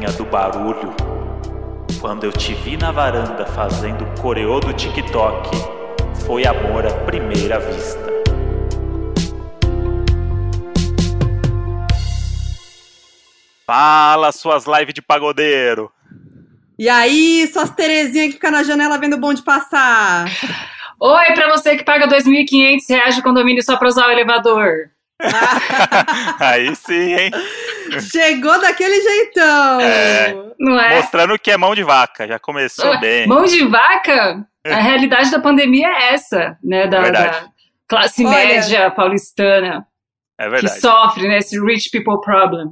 rainha do barulho. Quando eu te vi na varanda fazendo coreô do TikTok, foi amor à primeira vista. Fala suas lives de pagodeiro. E aí, suas Terezinha que fica na janela vendo o bonde passar. Oi, pra você que paga 2.500 reais de condomínio só pra usar o elevador. Aí sim, hein? Chegou daquele jeitão. É. Não é? Mostrando que é mão de vaca. Já começou bem. Mão de vaca? A realidade da pandemia é essa, né? Da, da classe Olha. média paulistana É que verdade. sofre nesse rich people problem.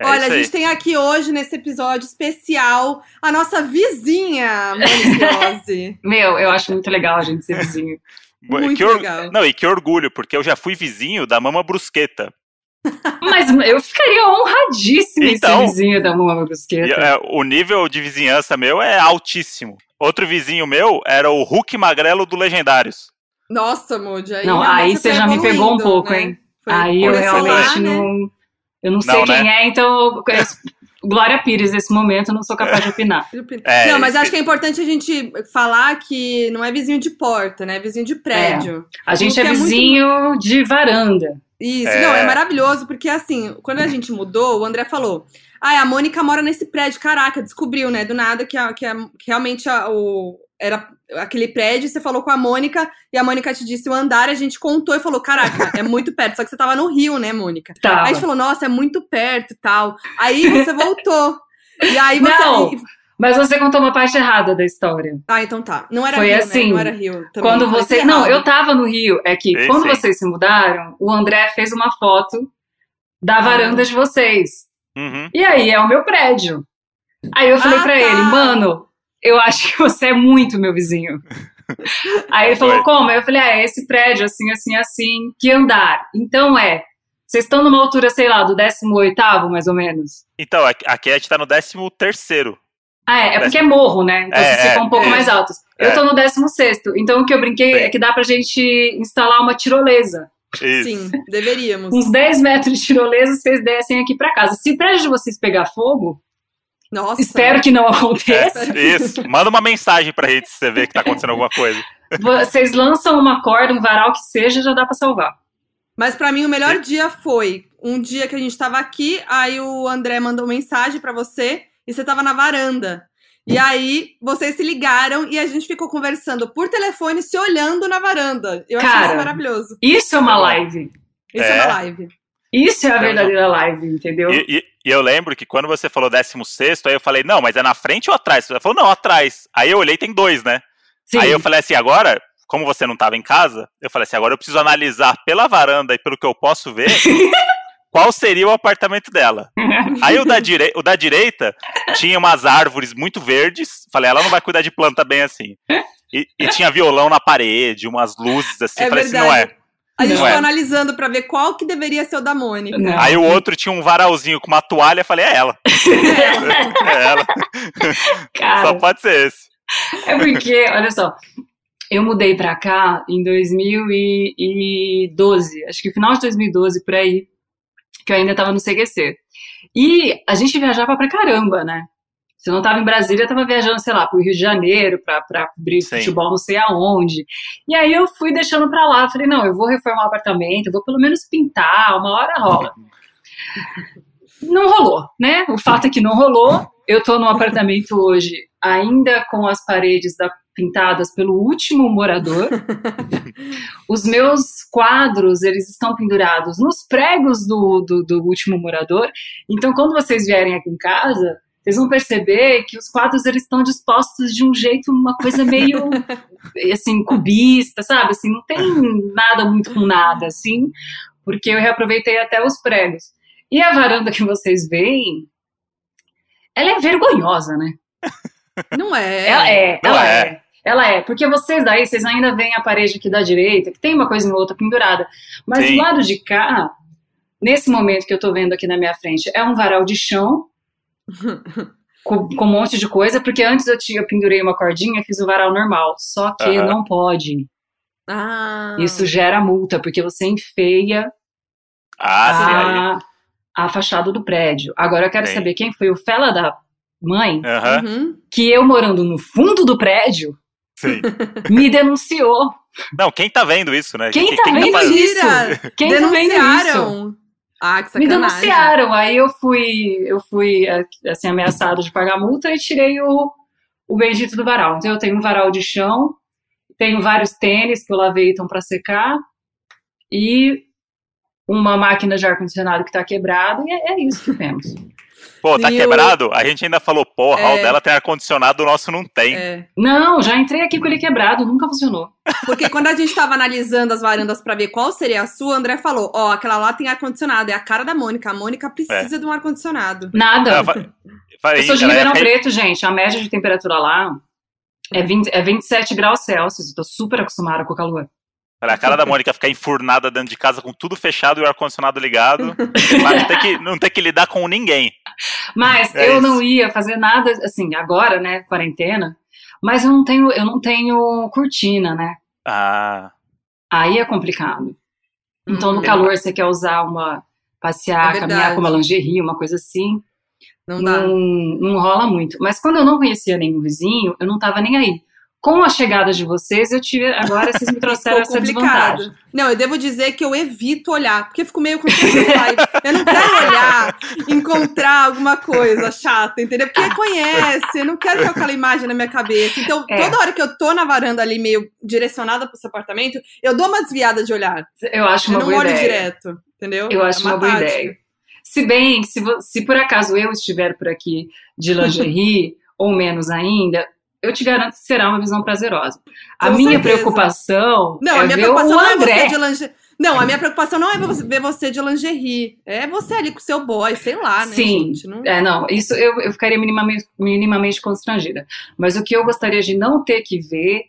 É Olha, a gente tem aqui hoje, nesse episódio especial, a nossa vizinha, Monique Meu, eu acho muito legal a gente ser vizinho. Muito que or- legal. Não, e que orgulho, porque eu já fui vizinho da Mama Brusqueta. Mas eu ficaria honradíssima em Então. ser vizinho da Mama E, Brusqueta. é, o nível de vizinhança meu é altíssimo. Outro vizinho meu era o Hulk Magrelo do Legendários. Nossa, Moody, aí Não, realmente aí você já me pegou um evoluindo, pouco, né? hein? Foi Aí eu começou lá, realmente né? não. Eu não sei Não, quem né? é, então eu conheço Glória Pires nesse momento, eu não sou capaz de opinar. É, não, mas acho que é importante a gente falar que não é vizinho de porta, né? É vizinho de prédio. A gente é é muito- vizinho de varanda. Isso, É. não, é maravilhoso, porque assim, quando a gente mudou, o André falou: Ah, a Mônica mora nesse prédio. Caraca, descobriu, né? Do nada que, a, que, a- que realmente a- o, era aquele prédio, você falou com a Mônica, e a Mônica te disse o andar, a gente contou e falou: Caraca, é muito perto. Só que você tava no Rio, né, Mônica? Aí a Tava. gente falou: Nossa, é muito perto e tal. Aí você voltou. E aí você. Não. Mas você contou uma parte errada da história. Ah, então tá. Não era Foi Rio, assim, né? Não era Rio. também. Quando você. Não, eu tava no Rio. É que Sim, quando sim. vocês se mudaram, o André fez uma foto da Ah. varanda de vocês. Uhum. E aí é o meu prédio. Aí eu falei Ah, pra tá. ele, mano, eu acho que você é muito meu vizinho. aí ele falou, Foi. como? Aí eu falei, ah, é esse prédio, assim, assim, assim, que andar. Então é, vocês estão numa altura, sei lá, do 18º, mais ou menos. Então, aqui- a gente tá no 13 terceiro. Ah, é, é porque é morro, né? Então É, vocês ficam é, um pouco é. mais altos. É. Eu tô no 16º, então o que eu brinquei Sim. é que dá pra gente instalar uma tirolesa. Isso. Sim, deveríamos. Uns 10 metros de tirolesa, vocês descem aqui pra casa. Se o prédio de vocês pegar fogo, Nossa. espero que não aconteça. É, isso. Manda uma mensagem pra gente se você vê que tá acontecendo alguma coisa. Vocês lançam uma corda, um varal que seja, já dá pra salvar. Mas pra mim o melhor dia foi um dia que a gente tava aqui, aí o André mandou mensagem pra você e você tava na varanda. E aí vocês se ligaram e a gente ficou conversando por telefone, se olhando na varanda. Eu achei Cara, isso maravilhoso. Isso é uma bom. live. Isso é, É. uma live. Isso é a verdadeira live, entendeu? E, e- eu lembro que quando você falou 16, aí eu falei, não, mas é na frente ou atrás? Você falou, não, atrás. Aí eu olhei, tem dois, né? Sim. Aí eu falei assim, agora, como você não estava em casa, eu falei assim, agora eu preciso analisar pela varanda e pelo que eu posso ver, qual seria o apartamento dela. Aí o da, direi- o da direita tinha umas árvores muito verdes, falei, ela não vai cuidar de planta bem assim. E, e tinha violão na parede, umas luzes assim, É falei assim, verdade. não é. A gente ficou é. analisando pra ver qual que deveria ser o da Mônica. Não. Aí o outro tinha um varalzinho com uma toalha, falei, é ela. É ela. Só Cara, pode ser esse. é porque, olha só, eu mudei pra cá em 2012, acho que final de 2012, por aí, que eu ainda tava no CQC. E a gente viajava pra caramba, né? Se eu não tava em Brasília, eu tava viajando, sei lá, pro Rio de Janeiro, pra cobrir Sim. futebol não sei aonde. E aí eu fui deixando pra lá, falei, não, eu vou reformar o apartamento, eu vou pelo menos pintar, uma hora rola. Não rolou, né? O fato é que não rolou. Eu tô num apartamento hoje, ainda com as paredes da- pintadas pelo último morador. Os meus quadros, eles estão pendurados nos pregos do, do, do último morador. Então, quando vocês vierem aqui em casa, vocês vão perceber que os quadros, eles estão dispostos de um jeito, uma coisa meio, assim, cubista, sabe? Assim, não tem nada muito com nada, assim, porque eu reaproveitei até os pregos. E a varanda que vocês veem, ela é vergonhosa, né? Não é. Ela é, Não ela é. é. Ela é, porque vocês daí, vocês ainda veem a parede aqui da direita, que tem uma coisa em outra pendurada. Mas Sim. do lado de cá, nesse momento que eu tô vendo aqui na minha frente, é um varal de chão, com, com um monte de coisa, porque antes eu, tinha, eu pendurei uma cordinha e fiz o varal normal. Só que não pode. Ah. Isso gera multa, porque você enfeia Ah, a, a fachada do prédio. Agora eu quero Sim. saber quem foi o fela da mãe Uhum. que eu morando no fundo do prédio sim. me denunciou. Não, quem tá vendo isso, né? Quem tá vendo fazendo- isso? Quem tá vendo isso? Ah, que Me denunciaram. Aí eu fui, eu fui assim ameaçada de pagar multa e tirei o, o bendito do varal. Então eu tenho um varal de chão, tenho vários tênis que eu lavei então para secar e uma máquina de ar condicionado que tá quebrada e é, é isso que temos. Pô, tá E quebrado? A gente ainda falou, porra, É. o dela tem ar-condicionado, o nosso não tem. É. Não, já entrei aqui com ele quebrado, nunca funcionou. Porque quando a gente tava analisando as varandas pra ver qual seria a sua, o André falou: Ó, aquela lá tem ar-condicionado. É a cara da Mônica. A Mônica precisa de um ar-condicionado. Nada. Fa- falei, Eu sou de é Ribeirão re- Preto, gente. A média de temperatura lá é, 20, é 27 graus Celsius. Eu tô super acostumada com o calor. Olha, a cara da Mônica ficar enfurnada dentro de casa com tudo fechado e o ar-condicionado ligado. mas não ter, que, não ter que lidar com ninguém. Mas É eu isso. não ia fazer nada, assim, agora, né, quarentena. Mas eu não tenho, eu não tenho cortina, né? Ah, Aí é complicado. Então, no Hum, calor, você quer usar uma. passear, É caminhar com uma lingerie, uma coisa assim. Não dá. Não, não rola muito. Mas quando eu não conhecia nenhum vizinho, eu não tava nem aí. Com a chegada de vocês, eu tive. Agora vocês me trouxeram essa desvantagem. Não, eu devo dizer que eu evito olhar, porque eu fico meio com. Eu não quero olhar, encontrar alguma coisa chata, entendeu? Porque conhece, eu não quero com aquela imagem na minha cabeça. Então, É. toda hora que eu tô na varanda ali, meio direcionada pro seu apartamento, eu dou uma desviada de olhar. Eu acho Eu uma não boa olho ideia. direto, entendeu? Eu acho É uma boa tática. ideia. Se bem, se, se por acaso eu estiver por aqui de lingerie, ou menos ainda, eu te garanto que será uma visão prazerosa. A Com minha certeza. preocupação Não, é a minha preocupação não é André. você de lingerie. Não, a minha preocupação não é ver você- de lingerie. É você ali com o seu boy, sei lá, né, Sim. gente? Não... É, não, isso eu, eu ficaria minimamente, minimamente constrangida. Mas o que eu gostaria de não ter que ver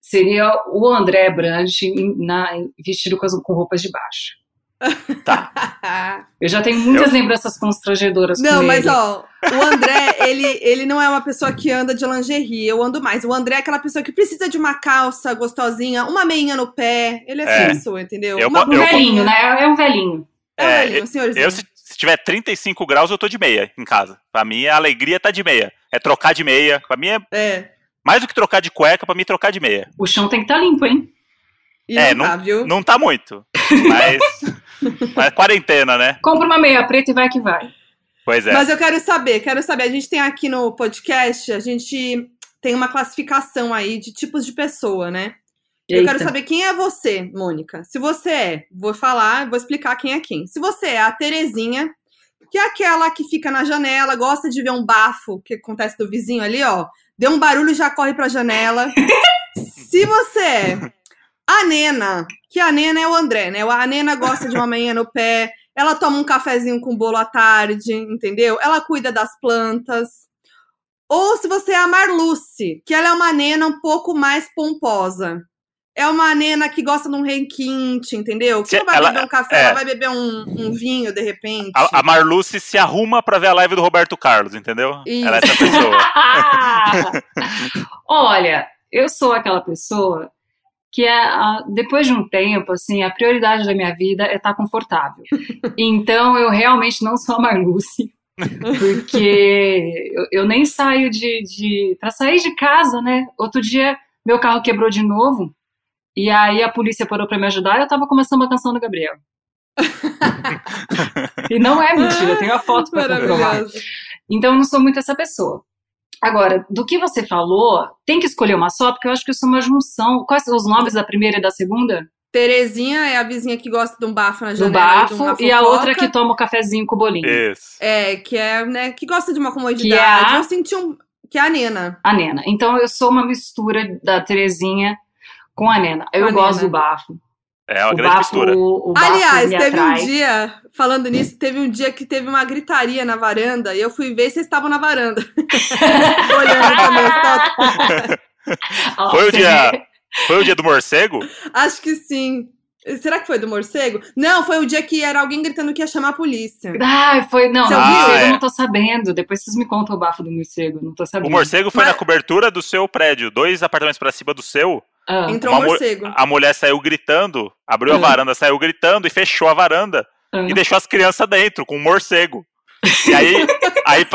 seria o André Brandt na- vestido com, as- com roupas de baixo. Eu já tenho muitas lembranças constrangedoras Não, com mas ele. ó, o André, ele, ele não é uma pessoa que anda de lingerie, eu ando mais. O André é aquela pessoa que precisa de uma calça gostosinha, uma meinha no pé. Ele é assim, É. pessoa, entendeu? Eu- uma Um eu- velhinho, né? É um velhinho. É, um É, velhinho, um senhorzinho. eu se, se tiver 35 graus, eu tô de meia em casa. Pra mim, a alegria tá de meia. É trocar de meia. Pra mim, é É. mais do que trocar de cueca, pra mim, trocar de meia. O chão tem que estar limpo, hein? E É, não tá, viu? Não tá muito. Mas. mas é quarentena, né? Compra uma meia preta e vai que vai. Pois é. Mas eu quero saber, quero saber. A gente tem aqui no podcast, a gente tem uma classificação aí de tipos de pessoa, né? Eu quero Eita. saber quem é você, Mônica. Se você é, vou falar, vou explicar quem é quem. Se você é a Terezinha, que é aquela que fica na janela, gosta de ver um bafo que acontece do vizinho ali, ó. Deu um barulho e já corre pra janela. Se você é a Nena, que a Nena é o André, né? A Nena gosta de uma manhã no pé, ela toma um cafezinho com bolo à tarde, entendeu? Ela cuida das plantas. Ou se você é a Marluce, que ela é uma nena um pouco mais pomposa. É uma nena que gosta de um requinte, entendeu? Que Se não vai ela- beber um café, é. ela vai beber um, um vinho de repente. A, a Marluce se arruma pra ver a live do Roberto Carlos, entendeu? Isso. Ela é essa pessoa. Olha, eu sou aquela pessoa que é, a- depois de um tempo, assim, a prioridade da minha vida é estar confortável. Então, eu realmente não sou a Marluce, porque eu, eu nem saio de, de para sair de casa, né? Outro dia meu carro quebrou de novo e aí a polícia parou para me ajudar. E eu tava começando uma canção do Gabriel. e não é mentira, eu tenho a foto para comprovar. Então eu não sou muito essa pessoa. Agora, do que você falou, tem que escolher uma só, porque eu acho que eu sou uma junção. Quais são os nomes da primeira e da segunda? Terezinha é a vizinha que gosta de um bafo na Do janela. de uma bafo, e a fofoca. outra que toma o cafezinho com o bolinho. Isso. É, que é, né, que gosta de uma comodidade. Que é a- Eu senti um. Que é a Nena. A Nena. Então eu sou uma mistura da Terezinha com a Nena. Eu a gosto Nena. do bafo. É uma o grande bafo, mistura. o bafo Aliás, teve atrai. um dia, falando nisso, teve um dia que teve uma gritaria na varanda e eu fui ver se vocês estavam na varanda. Olhando também. tá? Ó, Foi o dia-? Foi o dia do morcego? Acho que sim. Será que foi do morcego? Não, foi o dia que era alguém gritando que ia chamar a polícia. Ai, foi. Não, Você Ah, é. eu não tô sabendo. Depois vocês me contam o bafo do morcego. Não tô sabendo. O morcego foi Mas- na cobertura do seu prédio, dois apartamentos pra cima do seu. Ah, Entrou um morcego. A mulher saiu gritando, abriu a Hum. varanda, saiu gritando e fechou a varanda. Ah. e deixou as crianças dentro, com um morcego. E aí, aí,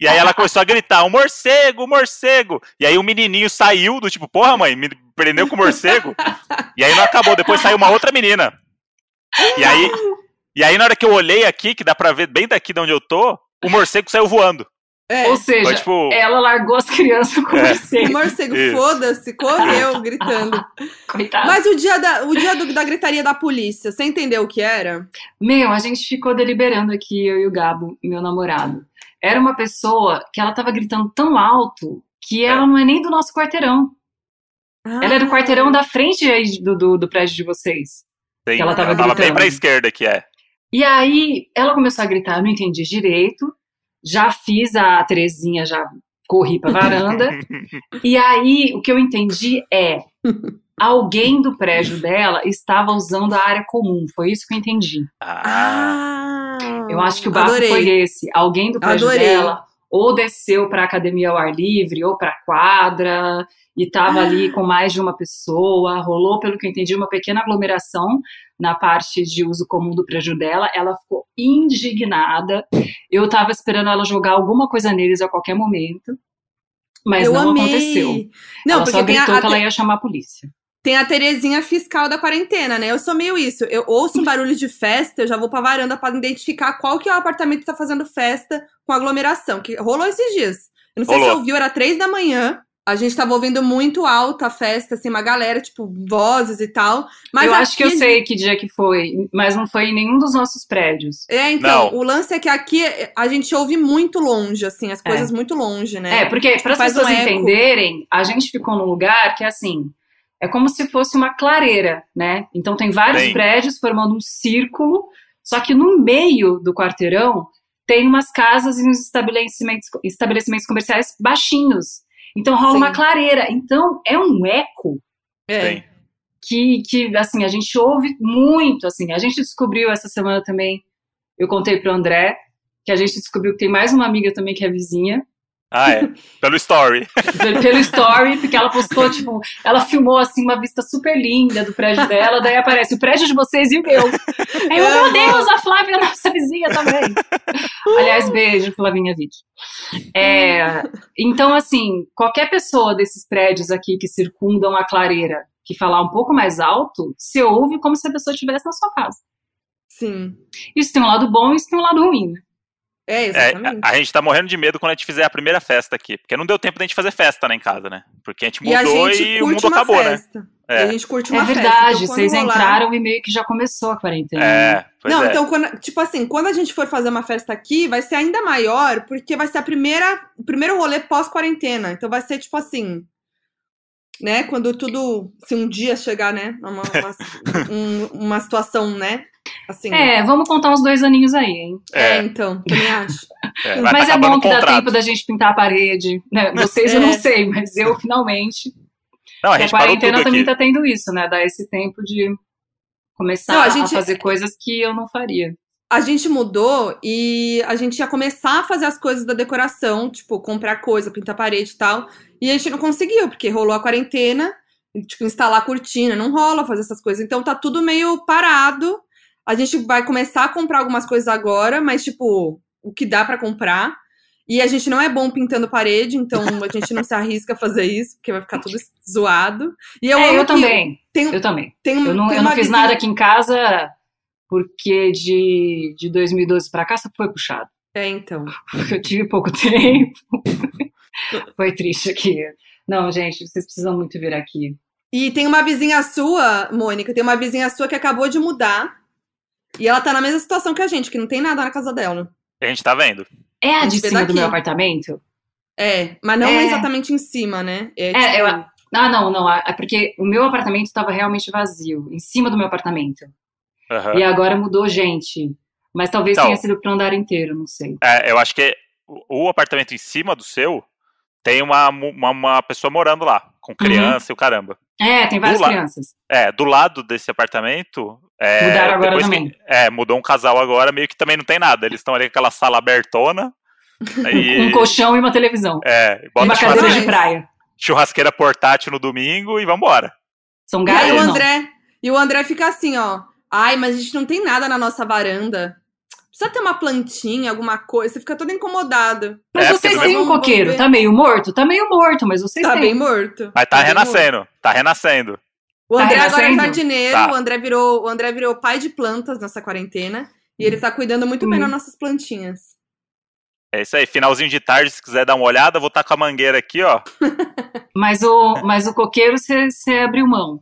e aí ela começou a gritar, um morcego, um morcego. E aí o menininho saiu do tipo, porra mãe, me prendeu com o morcego. E aí não acabou, depois saiu uma outra menina. E aí, e aí na hora que eu olhei aqui, que dá pra ver bem daqui de onde eu tô, o morcego saiu voando. É, Ou seja, Foi tipo, ela largou as crianças com É. você. o morcego, foda-se, correu gritando. Coitado. Mas o dia, da, o dia do- da gritaria da polícia, você entendeu o que era? Meu, a gente ficou deliberando aqui, eu e o Gabo, meu namorado. Era uma pessoa que ela tava gritando tão alto que ela não é nem do nosso quarteirão. Ela é do Ah. quarteirão da frente aí do, do, do prédio de vocês. sim, que ela tava bem gritando. pra esquerda que é. E aí ela começou a gritar, eu não entendi direito. Já fiz a Terezinha, já corri pra varanda. e aí o que eu entendi é alguém do prédio dela estava usando a área comum. Foi isso que eu entendi. Ah, Eu acho que o bafo Adorei. foi esse. Alguém do prédio Adorei. dela ou desceu pra academia ao ar livre ou pra quadra e tava ali com mais de uma pessoa. Rolou, pelo que eu entendi, uma pequena aglomeração na parte de uso comum do prédio dela. Ela ficou indignada. Eu tava esperando ela jogar alguma coisa neles a qualquer momento. Mas eu não amei. aconteceu. Não, ela porque só tem a, gritou a que ela ia chamar a polícia. tem a Terezinha fiscal da quarentena, né? Eu sou meio isso. Eu ouço um barulho de festa, eu já vou pra varanda pra identificar qual que é o apartamento que tá fazendo festa com aglomeração. Que rolou esses dias. Eu não sei se Rolou. você ouviu, era três da manhã. A gente tava ouvindo muito alto a festa, assim, uma galera, tipo, vozes e tal. Mas eu acho que eu aqui- sei que dia que foi, mas não foi em nenhum dos nossos prédios. É, então, Não. o lance é que aqui a gente ouve muito longe, assim, as coisas muito longe, né? É, porque para as um pessoas eco. entenderem, a gente ficou num lugar que assim, é como se fosse uma clareira, né? Então tem vários Bem. prédios formando um círculo, só que no meio do quarteirão tem umas casas e uns estabelecimentos, estabelecimentos comerciais baixinhos. Então rola Sim. uma clareira. Então é um eco É. Que, que assim, a gente ouve muito, assim. A gente descobriu essa semana também, eu contei pro André, que a gente descobriu que tem mais uma amiga também que é vizinha, Ah, é. Pelo story. pelo story, porque ela postou, tipo, ela filmou, assim, uma vista super linda do prédio dela, daí aparece o prédio de vocês e o meu. Aí eu, meu. Deus, a Flávia é nossa vizinha também. Aliás, beijo, Flavinha Vídeo. É, então, assim, qualquer pessoa desses prédios aqui que circundam a clareira, que falar um pouco mais alto, se ouve como se a pessoa estivesse na sua casa. Sim. Isso tem um lado bom e isso tem um lado ruim, né? É, É, exatamente. a, a gente tá morrendo de medo quando a gente fizer a primeira festa aqui. Porque não deu tempo da gente fazer festa né, em casa, né? Porque a gente e mudou gente e o mundo uma acabou, né? festa. É. E a gente curte uma É festa. verdade, Então, quando vocês rolar- entraram e meio que já começou a quarentena. É, pois Não, é. então, quando, tipo assim, quando a gente for fazer uma festa aqui, vai ser ainda maior, porque vai ser a primeira, o primeiro rolê pós-quarentena. Então vai ser, tipo assim, né? Quando tudo, se um dia chegar, né? Uma, uma, um- uma situação, né? Assim. É, vamos contar uns dois aninhos aí, hein? É, É, então, também acho. é, mas tá é bom que dá tempo da gente pintar a parede. Né? Vocês eu É. não sei, mas eu finalmente. Não, a a gente parou quarentena também aqui. tá tendo isso, né? Dar esse tempo de começar Não, a a, gente- fazer coisas que eu não faria. A gente mudou e a gente ia começar a fazer as coisas da decoração, tipo, comprar coisa, pintar parede e tal. E a gente não conseguiu, porque rolou a quarentena, tipo, instalar cortina, não rola fazer essas coisas. Então tá tudo meio parado. A gente vai começar a comprar algumas coisas agora, mas, tipo, o que dá pra comprar. E a gente não é bom pintando parede, então a gente não se arrisca a fazer isso, porque vai ficar tudo zoado. E eu é, eu também. Eu também. Eu não, eu não fiz nada aqui em casa porque de, de 2012 pra cá só foi puxado. É, então. Porque eu tive pouco tempo. foi triste aqui. Não, gente, vocês precisam muito vir aqui. E tem uma vizinha sua, Mônica, tem uma vizinha sua que acabou de mudar. E ela tá na mesma situação que a gente, que não tem nada na casa dela. A gente tá vendo. É a A de cima do daqui. meu apartamento? É, mas não É. exatamente em cima, né? É, É, tipo, eu- Ah, não, não. É porque o meu apartamento estava realmente vazio, em cima do meu apartamento. Aham. E agora mudou gente. Mas talvez Então. tenha sido pro andar inteiro, não sei. É, eu acho que o, o apartamento em cima do seu tem uma, uma, uma pessoa morando lá, com criança e o caramba. É, tem várias Do crianças. É, do lado desse apartamento. É, Mudaram agora depois também. Que, é, mudou um casal agora, meio que também não tem nada. Eles estão ali com aquela sala abertona. e, Um colchão e uma televisão. é, E bota uma cadeira churrasqueira, de praia. churrasqueira portátil no domingo e vambora. São E aí gatos, o não. André, e o André fica assim, ó. Ai, mas a gente não tem nada na nossa varanda. Precisa ter uma plantinha, alguma coisa. Você fica todo incomodado. Mas É, vocês têm um coqueiro, tá meio morto? Tá meio morto, mas vocês Tá têm. bem morto. Mas tá bem renascendo, tá renascendo. O Tá André agora é jardineiro, Tá. o, André virou, o André virou pai de plantas nessa quarentena. E ele tá cuidando muito bem Hum. das nossas plantinhas. É isso aí, finalzinho de tarde, se quiser dar uma olhada, vou estar com a mangueira aqui, ó. Mas o, mas o coqueiro você abriu mão.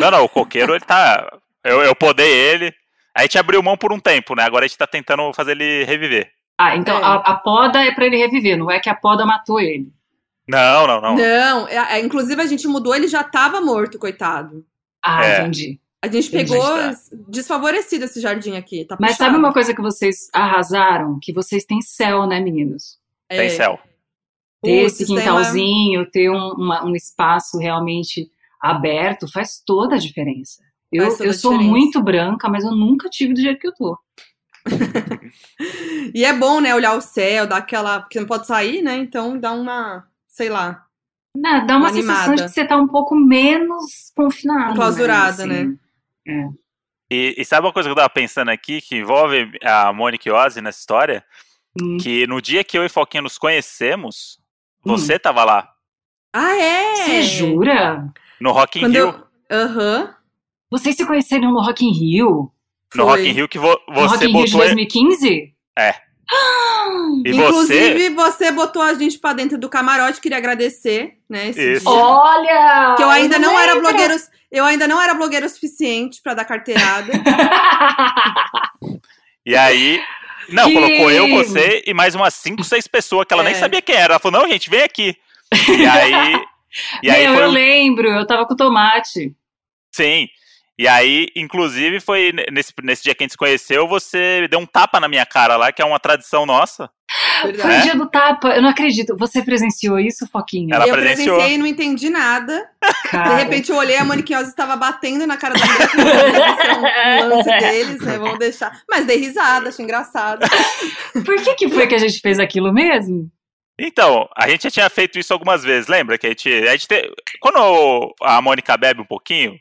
Não, não, o coqueiro, ele tá. Eu, eu podei ele. A gente abriu mão por um tempo, né? Agora a gente tá tentando fazer ele reviver. Ah, então É. a, a poda é pra ele reviver, não é que a poda matou ele. Não, não, não. Não, é- é, inclusive a gente mudou, ele já tava morto, coitado. Ah, É. entendi. A gente Entendi. pegou Tá. desfavorecido esse jardim aqui. Tá Mas puxado. sabe uma coisa que vocês arrasaram? Que vocês têm céu, né, meninos? Tem É. céu. Ter esse tem uma- quintalzinho, ter um, uma- um espaço realmente aberto faz toda a diferença. Eu, eu sou diferença. muito branca, mas eu nunca tive do jeito que eu tô. E é bom, né, olhar o céu, dar aquela. Porque não pode sair, né? Então dá uma. Sei lá. Né, Dá uma Uma sensação animada. de que você tá um pouco menos confinado. Enclausurada, né? E, e sabe uma coisa que eu tava pensando aqui, que envolve a Mônica e Ozzy nessa história? Hum. Que no dia que eu e Foquinha nos conhecemos, Hum. você tava lá, Ah, é? Você jura? no Rock in Quando Rio. eu. Aham. Vocês se conheceram no Rock in Rio? No Foi. Rock in Rio que vo- No Rock você in Rio de botou. 2015? É. E você. Inclusive, você... botou a gente pra dentro do camarote, queria agradecer, né? Olha! Que eu ainda não era lembro. blogueiro. Eu ainda não era blogueiro o suficiente pra dar carteirada. E aí. Não, Que- colocou eu, você e mais umas 5, 6 pessoas que ela nem É. sabia quem era. Ela falou, não, gente, vem aqui. E aí. E aí Meu, foi. eu lembro, eu tava com tomate. Sim. E aí, inclusive, foi nesse, nesse dia que a gente se conheceu, você deu um tapa na minha cara lá, que é uma tradição nossa. Foi Verdade. o dia do tapa, eu não acredito. Você presenciou isso, Foquinha? Ela eu presenciou. presenciei e não entendi nada. Cara. De repente eu olhei, a Moniquinhosa estava batendo na cara da mulher. falei, "Deve ser um, um lance deles, né? Vamos deixar. Mas dei risada, achei engraçado. Por que, que foi que a gente fez aquilo mesmo? Então, a gente já tinha feito isso algumas vezes, lembra? Que a gente. A gente te- Quando a Mônica bebe um pouquinho,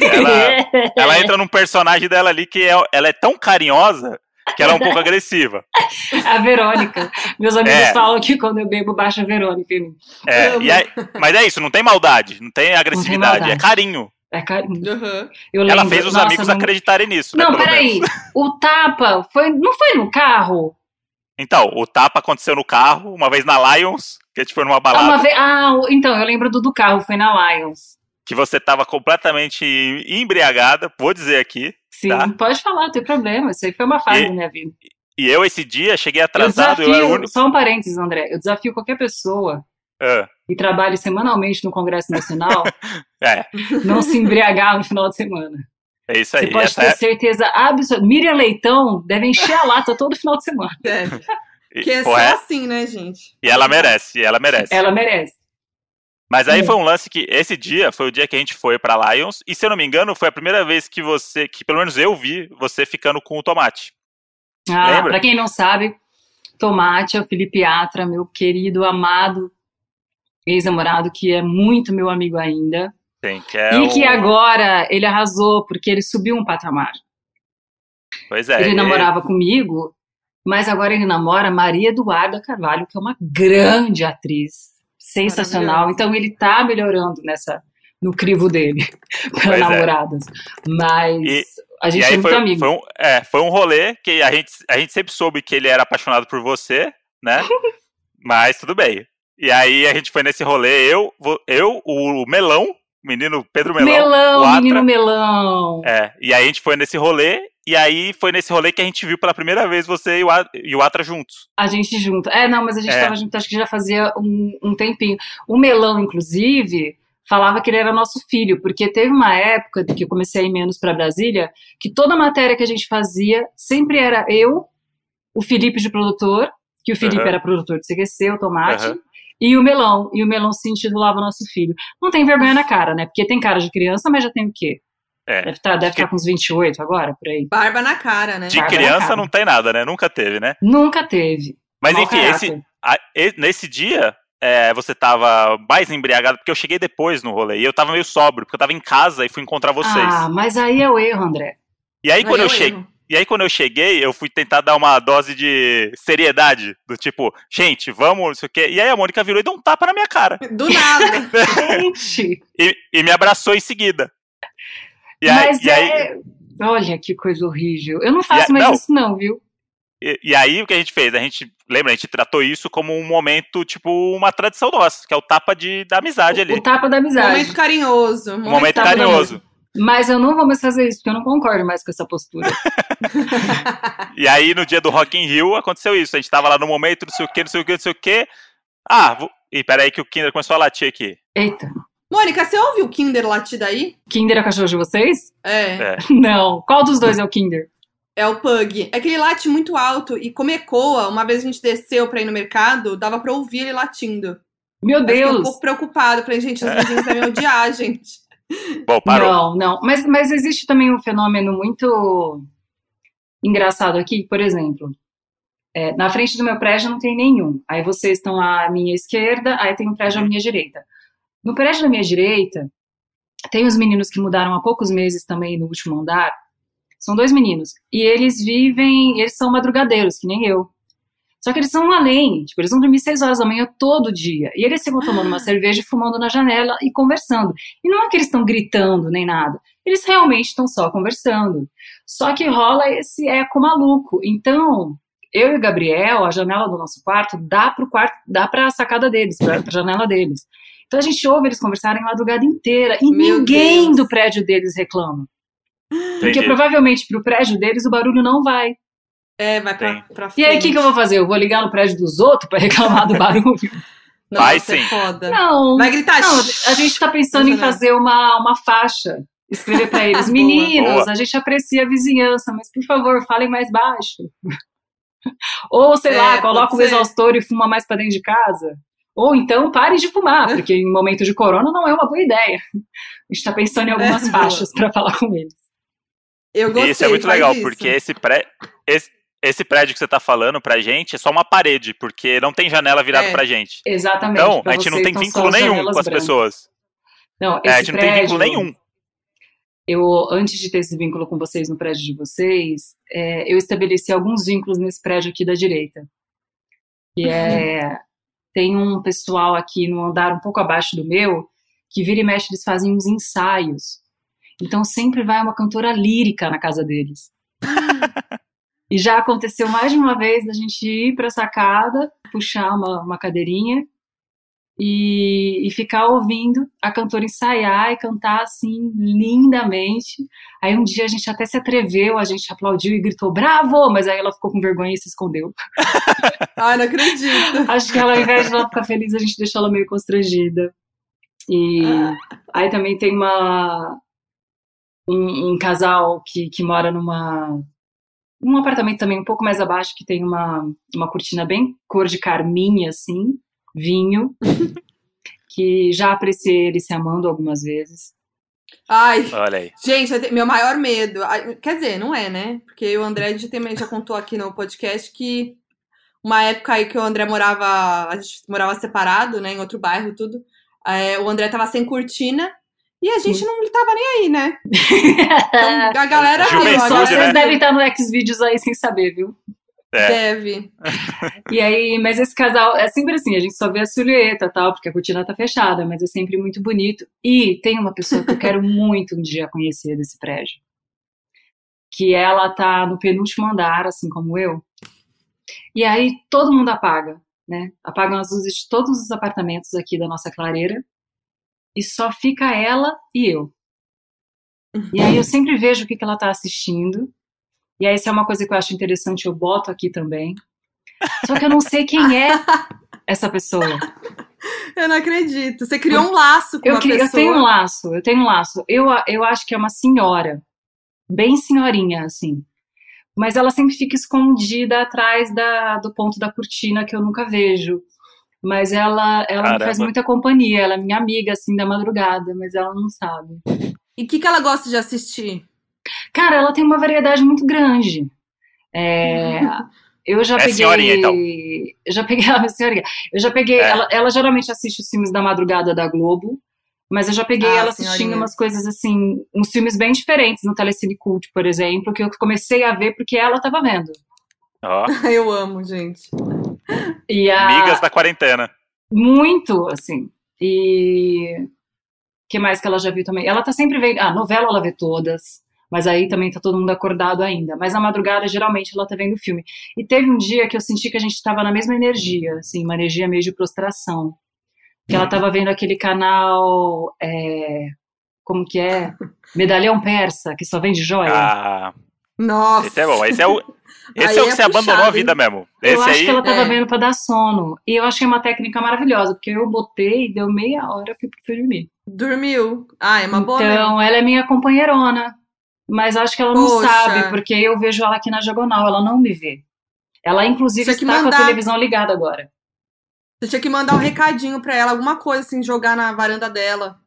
ela, ela entra num personagem dela ali que é, ela é tão carinhosa que ela é um pouco agressiva. A Verônica. Meus amigos É. falam que quando eu bebo, baixa a Verônica em mim. É, e aí- mas é isso, não tem maldade, não tem agressividade, maldade. é carinho. É carinho. Uhum. Eu Ela fez os nossa, amigos não- acreditarem nisso, né? Não, pelo peraí. menos. O tapa foi, não foi no carro? Então, o tapa aconteceu no carro, uma vez na Lions, que a gente foi numa Ah, balada, ah, o- então, eu lembro do do carro, foi na Lions. que você tava completamente embriagada, vou dizer aqui. Sim, Tá. pode falar, não tem problema. Isso aí foi uma fase E- da minha vida. E eu, esse dia, cheguei Eu atrasado, eu, desafio, era o único. só um parênteses, André. Eu desafio qualquer pessoa Ah, que trabalhe semanalmente no Congresso Nacional é, não se embriagar no final de semana. É isso aí. Você pode ter é- certeza absoluta. Miriam Leitão deve encher a lata todo final de semana. É, e- que é só assim, né, gente? E ela merece, ela merece. Ela merece. Mas aí Hum. foi um lance que, esse dia, foi o dia que a gente foi pra Lions, e se eu não me engano, foi a primeira vez que você, que pelo menos eu vi você ficando com o tomate. Ah, Lembra? pra quem não sabe, Tomate é o Felipe Atra, meu querido, amado ex-namorado, que é muito meu amigo ainda. Sim, que é e o- que agora ele arrasou, porque ele subiu um patamar. Pois é. ele namorava comigo, mas agora ele namora Maria Eduarda Carvalho, que é uma grande atriz, sensacional. Então ele tá melhorando nessa no crivo dele para é. namoradas. Mas E- a gente é muito foi, amigo. foi um, é, foi um rolê que a gente, a gente sempre soube que ele era apaixonado por você, né? Mas tudo bem. E aí a gente foi nesse rolê, eu, eu o Melão, menino Pedro Melão. Melão, o menino melão. É, e aí a gente foi nesse rolê, e aí foi nesse rolê que a gente viu pela primeira vez você e o, Atra juntos. A gente junto. É, não, mas a gente É. tava junto, acho que já fazia um, um tempinho. O Melão, inclusive, falava que ele era nosso filho, porque teve uma época que eu comecei a ir menos pra Brasília, que toda matéria que a gente fazia sempre era eu, o Felipe de produtor, que o Felipe Aham. era produtor de CQC, o Tomate, Aham. E o Melão. E o Melão se intitulava nosso filho. Não tem vergonha na cara, né? Porque tem cara de criança, mas já tem o quê? É. Deve estar deve Que- tá com uns 28 agora, por aí. Barba na cara, né? De Barba criança cara. não tem nada, né? Nunca teve, né? Nunca teve. Mas Mau enfim, caráter. esse, a- e- nesse dia, é, você tava mais embriagado, porque eu cheguei depois no rolê, e eu tava meio sóbrio, porque eu tava em casa e fui encontrar vocês. Ah, mas aí é o erro, André. E aí, quando Aí eu é o cheguei. E aí, quando eu cheguei, eu fui tentar dar uma dose de seriedade. Do tipo, gente, vamos, não sei o quê. E aí a Mônica virou e deu um tapa na minha cara. Do nada. Gente, E, e me abraçou em seguida. E aí, mas e aí, é... Olha que coisa horrível. Eu não faço E a- mais não. isso não, viu? e- e aí o que a gente fez? A gente, lembra, a gente tratou isso como um momento, tipo, uma tradição nossa, que é o tapa de, da amizade ali. O tapa da amizade. Momento carinhoso. Um momento da carinhoso. Mas eu não vou mais fazer isso, porque eu não concordo mais com essa postura. E aí, no dia do Rock in Rio, aconteceu isso. A gente tava lá no momento, não sei o que, não sei o que, não sei o que. Ah, vou... e peraí que o Kinder começou a latir aqui. Eita. Mônica, você ouviu o Kinder latir daí? Kinder é o cachorro de vocês? É. É. Não. Qual dos dois é o Kinder? É o Pug. É que ele late muito alto e como ecoa, uma vez a gente desceu pra ir no mercado, dava pra ouvir ele latindo. Meu Eu fiquei um Deus. pouco preocupado. Falei, gente, os vizinhos devem odiar, gente. Bom, parou. Não, não. Mas, mas existe também um fenômeno muito engraçado aqui, por exemplo. é, na frente do meu prédio não tem nenhum. Aí vocês estão à minha esquerda, aí tem um prédio à minha direita. No prédio da minha direita, tem os meninos que mudaram há poucos meses também no último andar. São dois meninos. E eles vivem, eles são madrugadeiros, que nem eu. Só que eles são além, tipo, eles vão dormir seis horas da manhã todo dia. E eles ficam tomando uma cerveja e fumando na janela e conversando. E não é que eles estão gritando nem nada. Eles realmente estão só conversando. Só que rola esse eco maluco. Então, eu e o Gabriel, a janela do nosso quarto dá pro quarto, dá pra sacada deles, pra, pra janela deles. Então a gente ouve eles conversarem a madrugada inteira e Meu ninguém Deus. do prédio deles reclama. Porque Entendi. provavelmente pro prédio deles o barulho não vai. É, vai pra, pra E aí o que, que eu vou fazer? Eu vou ligar no prédio dos outros pra reclamar do barulho? Não, Vai é sim. foda. Não. Vai gritar. Não, a gente tá pensando em fazer uma, uma faixa. Escrever pra eles, meninos, Boa. a gente aprecia a vizinhança, mas por favor, falem mais baixo. Ou, sei É, lá, coloca o ser. exaustor e fuma mais pra dentro de casa. Ou então pare de fumar, porque em momento de corona não é uma boa ideia. A gente tá pensando em algumas É, faixas pra falar com eles. Eu gostei. Isso é muito legal, isso. porque esse, pré... esse, esse prédio que você tá falando pra gente é só uma parede, porque não tem janela virada É. pra gente. Exatamente. Então, a gente não tem vínculo nenhum com as brancas. pessoas. Não, É, a gente não tem vínculo prédio- nenhum. eu, antes de ter esse vínculo com vocês no prédio de vocês, é, eu estabeleci alguns vínculos nesse prédio aqui da direita. Que é. Tem um pessoal aqui no andar um pouco abaixo do meu, que vira e mexe, eles fazem uns ensaios. Então sempre vai uma cantora lírica na casa deles. e já aconteceu mais de uma vez da gente ir pra sacada, puxar uma, uma cadeirinha e, e ficar ouvindo a cantora ensaiar e cantar assim lindamente. Aí um dia a gente até se atreveu, a gente aplaudiu e gritou bravo, mas aí ela ficou com vergonha e se escondeu. Ai, não acredito. Acho que ela, ao invés de ela ficar feliz, a gente deixou ela meio constrangida. E aí também tem uma um, um casal que, que mora numa um apartamento também um pouco mais abaixo que tem uma, uma cortina bem cor de carminha assim, vinho, que já apreciei ele se amando algumas vezes. Ai, Olha aí. gente, eu te- meu maior medo. Quer dizer, não é, né? Porque o André já, também já contou aqui no podcast que uma época aí que o André morava. A gente morava separado, né? Em outro bairro, tudo. é, o André tava sem cortina. E a gente não tava nem aí, né? Então, a galera viu, a Juventude, Só galera vocês né? devem estar no Xvideos aí sem saber, viu? É. deve. E aí, mas esse casal é sempre assim, a gente só vê a silhueta tal, porque a cortina tá fechada, mas é sempre muito bonito. E tem uma pessoa que eu quero muito um dia conhecer desse prédio. Que ela tá no penúltimo andar, assim como eu. E aí todo mundo apaga, né? Apagam as luzes de todos os apartamentos aqui da nossa clareira. E só fica ela e eu. E aí eu sempre vejo o que, que ela tá assistindo. E aí, isso é uma coisa que eu acho interessante, eu boto aqui também. Só que eu não sei quem é essa pessoa. Eu não acredito. Você criou um laço com Eu, uma que- eu pessoa. tenho um laço, eu tenho um laço. Eu, eu acho que é uma senhora, bem senhorinha, assim. Mas ela sempre fica escondida atrás da, do ponto da cortina que eu nunca vejo. Mas ela, ela me faz muita companhia, ela é minha amiga, assim, da madrugada, mas ela não sabe. E o que, que ela gosta de assistir? Cara, ela tem uma variedade muito grande. É, Eu já É peguei. senhorinha, então. Eu já peguei a senhorinha. Eu já peguei. É. Ela, ela geralmente assiste os filmes da madrugada da Globo. Mas eu já peguei Ah, ela assistindo senhorinha. umas coisas assim, uns filmes bem diferentes no Telecine Cult, por exemplo, que eu comecei a ver porque ela tava vendo. Ó, Eu amo, gente. E a, migas da quarentena. Muito, assim. E que mais que ela já viu também? Ela tá sempre vendo. Ah, novela ela vê todas. Mas aí também tá todo mundo acordado ainda. Mas na madrugada, geralmente, ela tá vendo filme. E teve um dia que eu senti que a gente tava na mesma energia, assim, uma energia meio de prostração. Que ela tava vendo aquele canal. é, como que é? Medalhão Persa, que só vende joia. Ah, Nossa. esse é bom. Esse é o, esse Aí é o que é você abandonou a vida mesmo. Eu Esse acho aí. que ela tava é. vendo pra dar sono. E eu achei uma técnica maravilhosa, porque eu botei, deu meia hora, fui, fui dormir. Dormiu. Ah, é uma boa. Então, ela é minha companheirona. Mas acho que ela não Poxa. sabe, porque eu vejo ela aqui na diagonal, ela não me vê. Ela, inclusive, está com a mandar. televisão ligada agora. Você tinha que mandar um recadinho pra ela, alguma coisa assim, jogar na varanda dela.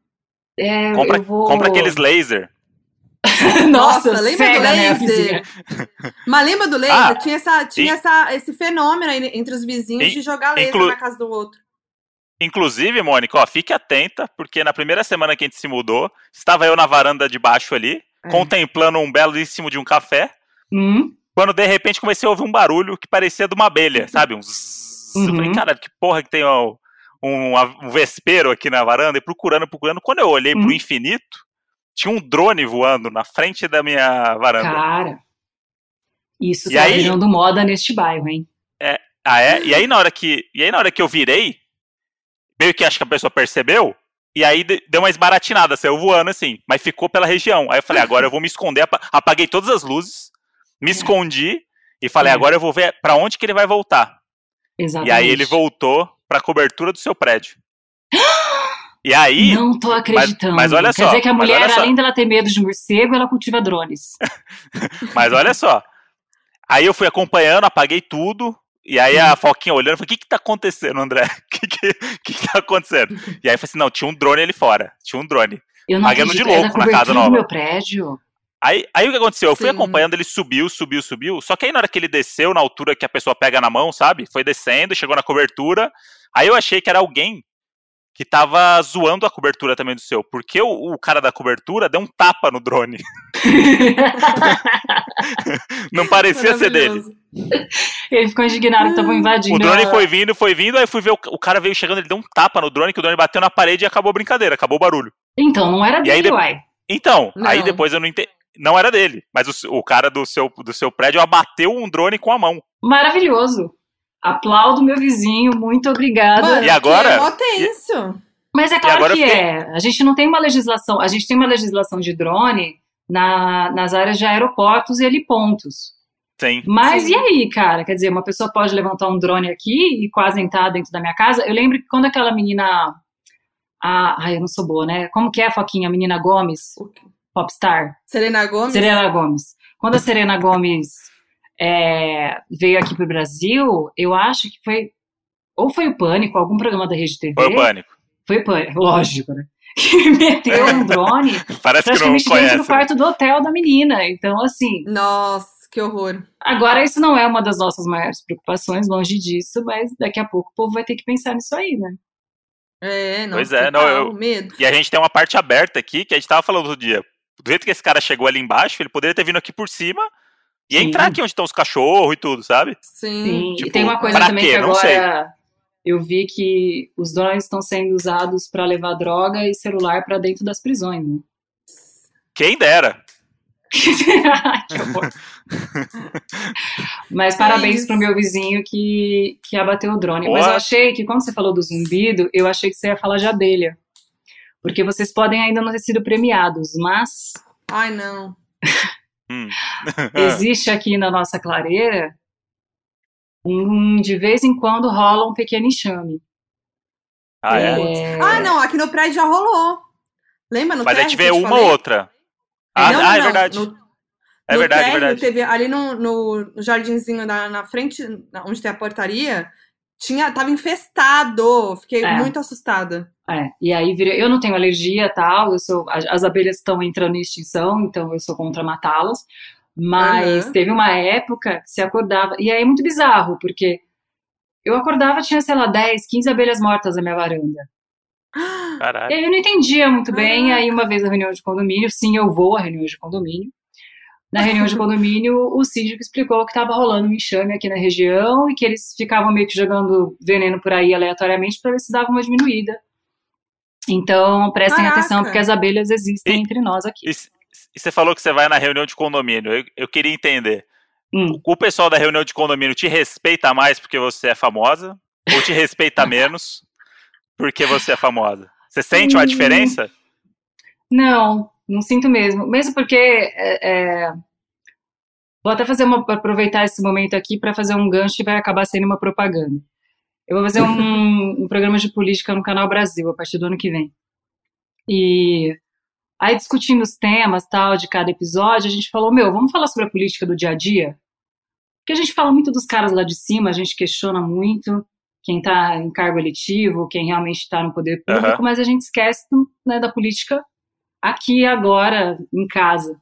É, Compra, eu vou... compra aqueles laser. Nossa, lembra do né, laser? Mas lembra do laser? Ah, tinha essa, tinha e- essa, esse fenômeno aí entre os vizinhos In- de jogar laser inclu- na casa do outro. Inclusive, Mônica, ó, fique atenta, porque na primeira semana que a gente se mudou, estava eu na varanda de baixo ali, É. contemplando um belíssimo de um café, Hum? quando de repente comecei a ouvir um barulho que parecia de uma abelha, sabe? Um zzz. Eu falei, Uhum. cara, que porra que tem ó, um, um vespeiro aqui na varanda, e procurando, procurando. Quando eu olhei Uhum. pro infinito, tinha um drone voando na frente da minha varanda. Cara, isso E tá aí- virando moda neste bairro, hein? Ah, é? E aí na hora que, e aí na hora que eu virei, meio que acho que a pessoa percebeu, e aí de- deu uma esbaratinada, saiu voando assim, mas ficou pela região. Aí eu falei, agora eu vou me esconder, apa- apaguei todas as luzes, me escondi e falei, É. agora eu vou ver pra onde que ele vai voltar. Exatamente. E aí ele voltou pra cobertura do seu prédio. E aí, Não tô acreditando. mas olha Quer só, dizer que a mas mulher, além dela ter medo de morcego, ela cultiva drones. mas olha só. Aí eu fui acompanhando, apaguei tudo. E aí a Foquinha olhando, falei, o que que tá acontecendo, André? O que que, que que tá acontecendo? E aí eu falei assim, não, tinha um drone ali fora. Tinha um drone. Eu não Pagando de acredito. da louco na casa nova. do meu prédio. Aí, aí o que aconteceu? Eu fui Sim. acompanhando, ele subiu, subiu, subiu. Só que aí na hora que ele desceu, na altura que a pessoa pega na mão, sabe? Foi descendo, chegou na cobertura. Aí eu achei que era alguém que tava zoando a cobertura também do seu. Porque o, o cara da cobertura deu um tapa no drone. Não parecia ser dele. Ele ficou indignado que estavam invadindo. O drone foi vindo, foi vindo, aí fui ver o, o cara veio chegando, ele deu um tapa no drone, que o drone bateu na parede e acabou a brincadeira, acabou o barulho. Então, não era E aí dele, de- uai. Então, aí Não. depois eu não entendi. Não era dele, mas o, o cara do seu, do seu prédio abateu um drone com a mão. Maravilhoso. Aplaudo meu vizinho, muito obrigada. Mano, E agora- que É tenso. Mas é claro agora que é. A gente não tem uma legislação. A gente tem uma legislação de drone na- nas áreas de aeroportos e helipontos. Sim. Mas Sim. e aí, cara? Quer dizer, uma pessoa pode levantar um drone aqui e quase entrar dentro da minha casa. Eu lembro que quando aquela menina. A, ai, eu não sou boa, né? Como que é, Foquinha? A menina Gomes, popstar? Serena Gomes? Serena Gomes. Quando a Serena Gomes é, veio aqui pro Brasil, eu acho que foi. Ou foi o Pânico, algum programa da Rede TV. Foi o pânico. Foi o Pânico, lógico, né? Que meteu um drone Parece que não conhece. do né? quarto do hotel da menina. Então, assim, Nossa, que horror. agora isso não é uma das nossas maiores preocupações, longe disso, mas daqui a pouco o povo vai ter que pensar nisso aí, né? É, não. Pois é, não, eu- medo. E a gente tem uma parte aberta aqui, que a gente tava falando outro dia. Do jeito que esse cara chegou ali embaixo, ele poderia ter vindo aqui por cima e Sim. entrar aqui onde estão os cachorros e tudo, sabe? Sim. Sim, tipo, e tem uma coisa pra também quê? que agora eu vi que os drones estão sendo usados para levar droga e celular para dentro das prisões, né? Quem dera. que horror. Mas parabéns isso. pro meu vizinho que, que abateu o drone. Mas Boa. eu achei que, quando você falou do zumbido, eu achei que você ia falar de abelha. Porque vocês podem ainda não ter sido premiados, mas Ai, não. Hum. existe aqui na nossa clareira um de vez em quando rola um pequeno enxame. ah, é? É, Ah, não, aqui no prédio já rolou. Lembra no Mas a térreo gente que vê eu te uma ou outra. Ah, Não, ah, é não, verdade. no- é no verdade, é térreo, verdade. Teve, ali no, no, jardinzinho da, na frente, na- onde tem a portaria, tinha, tava infestado. Fiquei É. muito assustada. É, e aí vira, eu não tenho alergia tal, eu sou, as as abelhas estão entrando em extinção, então eu sou contra matá-las, Mas Uhum. teve uma época que se acordava. E aí é muito bizarro, porque eu acordava, tinha, sei lá, 10, 15 abelhas mortas na minha varanda. E aí eu não entendia muito bem. Caraca. Aí uma vez na reunião de condomínio, sim, eu vou a reunião de condomínio. Na reunião de condomínio, o síndico explicou que estava rolando um enxame aqui na região e que eles ficavam meio que jogando veneno por aí aleatoriamente para ver se dava uma diminuída. Então, prestem Caraca. atenção, porque as abelhas existem E- entre nós aqui. E, e você falou que você vai na reunião de condomínio. Eu, eu queria entender. Hum. O pessoal da reunião de condomínio te respeita mais porque você é famosa? Ou te respeita menos porque você é famosa? Você sente uma Hum. diferença? Não, não sinto mesmo. Mesmo porque é, é, vou até fazer uma aproveitar esse momento aqui para fazer um gancho e vai acabar sendo uma propaganda. Eu vou fazer um, um programa de política no Canal Brasil a partir do ano que vem. E aí discutindo os temas tal de cada episódio, a gente falou, meu, vamos falar sobre a política do dia a dia? Porque a gente fala muito dos caras lá de cima, a gente questiona muito quem está em cargo eletivo, quem realmente está no poder público, Aham. mas a gente esquece né, da política aqui agora em casa.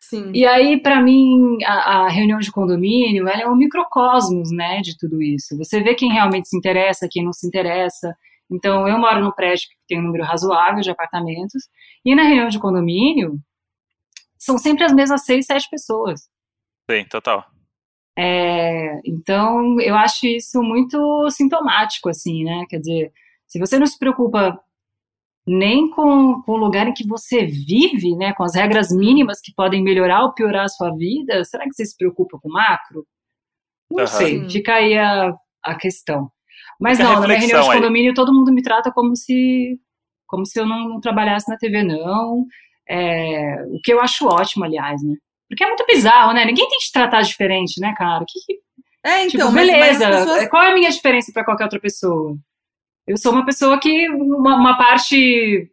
Sim. E aí, para mim, a, a reunião de condomínio ela é um microcosmos, né, de tudo isso. Você vê quem realmente se interessa, quem não se interessa. Então, eu moro num prédio que tem um número razoável de apartamentos, e na reunião de condomínio são sempre as mesmas seis, sete pessoas. Sim, total. É, então, eu acho isso muito sintomático, assim, né? Quer dizer, se você não se preocupa nem com, com o lugar em que você vive, né? Com as regras mínimas que podem melhorar ou piorar a sua vida, será que você se preocupa com o macro? Não Aham. sei, fica aí a, a questão. Mas Fica não, na minha reunião de aí. condomínio todo mundo me trata como se, como se eu não, não trabalhasse na TV, não. É, o que eu acho ótimo, aliás, né? Porque é muito bizarro, né? Ninguém tem que te tratar diferente, né, cara? Que, que- É, então, tipo, mas- mas beleza. as pessoas- Qual é a minha diferença para qualquer outra pessoa? Eu sou uma pessoa que uma, uma parte.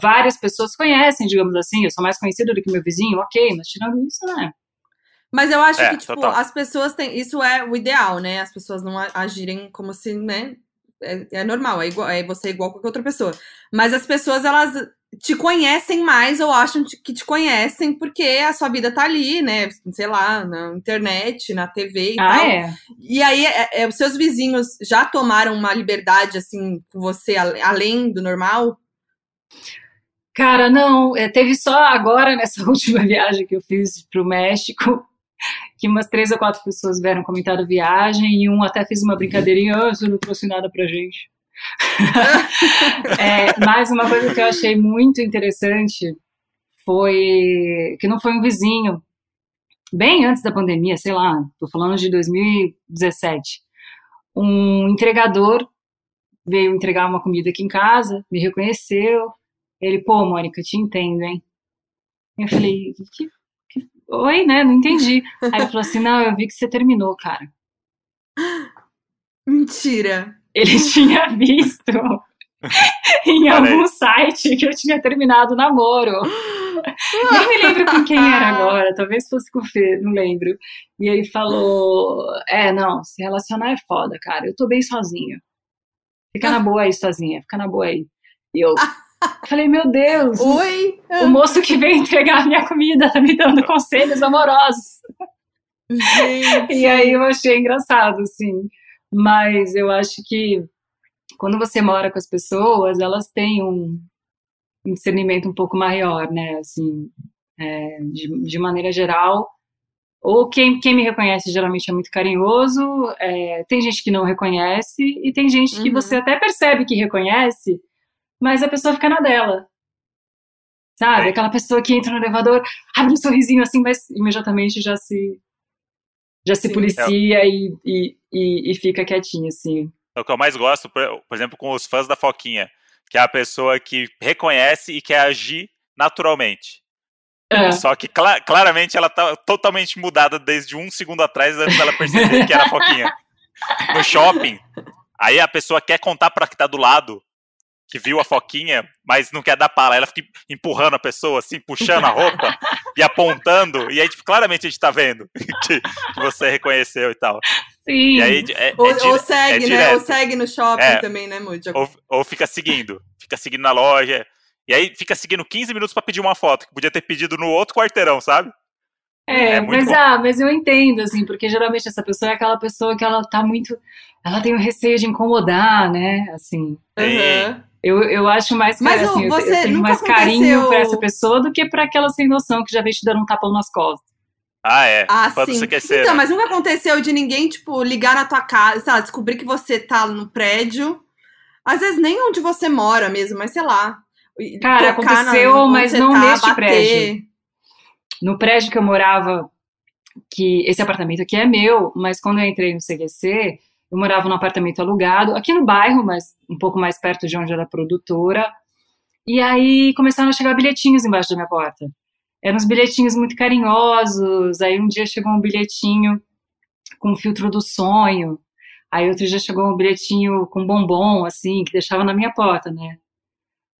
Várias pessoas conhecem, digamos assim. Eu sou mais conhecida do que meu vizinho, ok, mas tirando isso, né? Mas eu acho É, que, tipo, total. as pessoas têm. Isso é o ideal, né? As pessoas não a- agirem como se, né? É, é normal, é, igual, é você igual a qualquer outra pessoa. Mas as pessoas, elas te conhecem mais ou acham que te conhecem porque a sua vida tá ali, né? Sei lá, na internet, na TV e Ah, tal. é. E aí, é, é, os seus vizinhos já tomaram uma liberdade, assim, com você, além do normal? Cara, não, é, teve só agora, nessa última viagem que eu fiz pro México, que umas três ou quatro pessoas vieram comentar a viagem e um até fez uma brincadeirinha, ah, você não trouxe nada pra gente. É, mas uma coisa que eu achei muito interessante foi que não foi um vizinho, bem antes da pandemia, sei lá, tô falando de 2017. Um entregador veio entregar uma comida aqui em casa, me reconheceu. Ele, pô, Mônica, te entendo, hein? Eu falei, que, que- oi, né? Não entendi. Aí ele falou assim: não, eu vi que você terminou, cara. Mentira! Ele tinha visto em algum site que eu tinha terminado o namoro. Nem me lembro com quem era agora, talvez fosse com o Fê, não lembro. E ele falou: É, não, se relacionar é foda, cara. Eu tô bem sozinho. Fica na boa aí, sozinha, fica na boa aí. E eu falei: Meu Deus, Oi! o moço que veio entregar a minha comida tá me dando conselhos amorosos. Gente! E aí eu achei engraçado, assim. Mas eu acho que quando você mora com as pessoas, elas têm um, um discernimento um pouco maior, né? Assim, é, de, de maneira geral. Ou quem, quem me reconhece geralmente é muito carinhoso, é, tem gente que não reconhece, e tem gente que Uhum. você até percebe que reconhece, mas a pessoa fica na dela. Sabe? É. Aquela pessoa que entra no elevador, abre um sorrisinho assim, mas imediatamente já se já se Sim. policia e, e, e, e fica quietinho, assim. É o que eu mais gosto, por, por exemplo, com os fãs da Foquinha, que é a pessoa que reconhece e quer agir naturalmente. É. Só que cla- claramente ela tá totalmente mudada desde um segundo atrás, antes dela perceber que era a Foquinha. No shopping, aí a pessoa quer contar pra que tá do lado que viu a Foquinha, mas não quer dar pala. Ela fica empurrando a pessoa, assim, puxando a roupa e apontando. E aí, tipo, claramente a gente tá vendo que, que você reconheceu e tal. Sim. E aí é, Ou, é ou segue, é né? Ou segue no shopping É. também, né, Moody? ou, ou fica seguindo. Fica seguindo na loja. E aí fica seguindo 15 minutos pra pedir uma foto, que podia ter pedido no outro quarteirão, sabe? É, É mas, bom. ah, mas eu entendo, assim, porque geralmente essa pessoa é aquela pessoa que ela tá muito. Ela tem o receio de incomodar, né? Assim. Aham. Eu, eu acho mais Mas cara, assim, eu- você eu tenho nunca mais carinho aconteceu- por essa pessoa do que por aquela sem noção que já vem te dando um tapão nas costas. Ah, é. Ah, Fã do sim. CQC, Então, né? mas nunca aconteceu de ninguém, tipo, ligar na tua casa, sei lá, descobrir que você tá no prédio. Às vezes nem onde você mora mesmo, mas sei lá. Cara, aconteceu, onde mas não tá, neste bater. prédio. No prédio que eu morava, que esse apartamento aqui é meu, mas quando eu entrei no CQC, eu morava num apartamento alugado, aqui no bairro, mas um pouco mais perto de onde era a produtora. E aí começaram a chegar bilhetinhos embaixo da minha porta. Eram uns bilhetinhos muito carinhosos. Aí um dia chegou um bilhetinho com filtro do sonho. Aí outro dia chegou um bilhetinho com bombom, assim, que deixava na minha porta, né?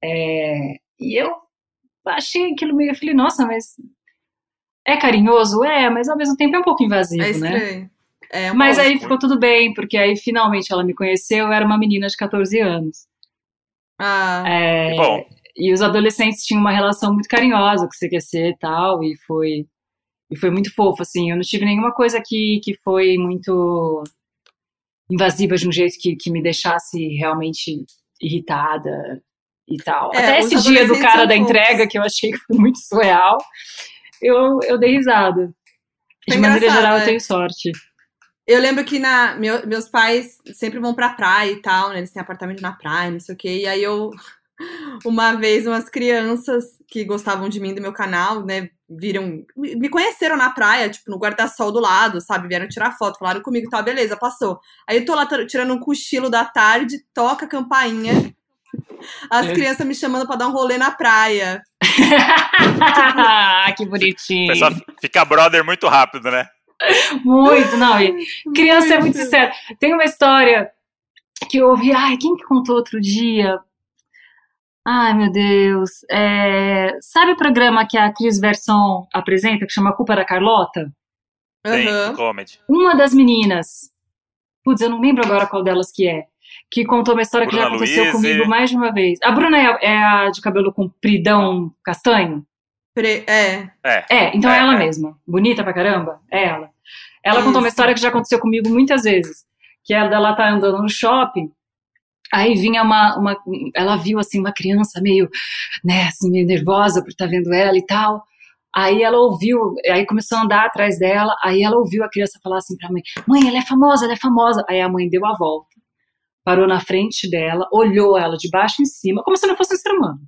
É, e eu achei aquilo meio. Eu falei, nossa, mas é carinhoso? É, mas ao mesmo tempo é um pouco invasivo, É né? estranho. É, um Mas aí ficou tudo bem, porque aí finalmente ela me conheceu, eu era uma menina de 14 anos. Ah, É, Que bom. E os adolescentes tinham uma relação muito carinhosa com o CQC e tal, e foi, e foi muito fofo, assim. Eu não tive nenhuma coisa que, que foi muito invasiva de um jeito que, que me deixasse realmente irritada e tal. É, Até esse dia do cara da entrega, que eu achei que foi muito surreal, eu, eu dei risada. Foi De maneira geral, é. eu tenho sorte. eu lembro que na, meu- meus pais sempre vão pra praia e tal, né? Eles têm apartamento na praia, não sei o quê. E aí eu, uma vez, umas crianças que gostavam de mim do meu canal, né? Viram, me conheceram na praia, tipo, no guarda-sol do lado, sabe? Vieram tirar foto, falaram comigo, tá, beleza, passou. Aí eu tô lá tir- tirando um cochilo da tarde, toca a campainha. As É. crianças me chamando pra dar um rolê na praia. que O bonitinho. pessoal fica brother muito rápido, né? Muito, não. E criança é muito Muito. sincera. Tem uma história que eu ouvi, ai, quem que contou outro dia? Ai, meu Deus. É, sabe o programa que a Cris Verson apresenta, que chama A Culpa da Carlota? Tem Aham. comedy. Uma das meninas, putz, eu não lembro agora qual delas que é, que contou uma história que já Bruna aconteceu Luiz comigo e- mais de uma vez. A Bruna é, é a de cabelo compridão castanho? Pre- É. É. É, então é, É, ela é. mesma. Bonita pra caramba? É ela. Ela contou uma Isso. história que já aconteceu comigo muitas vezes. Que ela, ela tá andando no shopping, aí vinha uma, uma. Ela viu assim uma criança meio, né, assim, meio nervosa por estar vendo ela e tal. Aí ela ouviu, aí começou a andar atrás dela, aí ela ouviu a criança falar assim pra mãe: Mãe, ela é famosa, ela é famosa. Aí a mãe deu a volta, parou na frente dela, olhou ela de baixo em cima, como se não fosse um ser humano,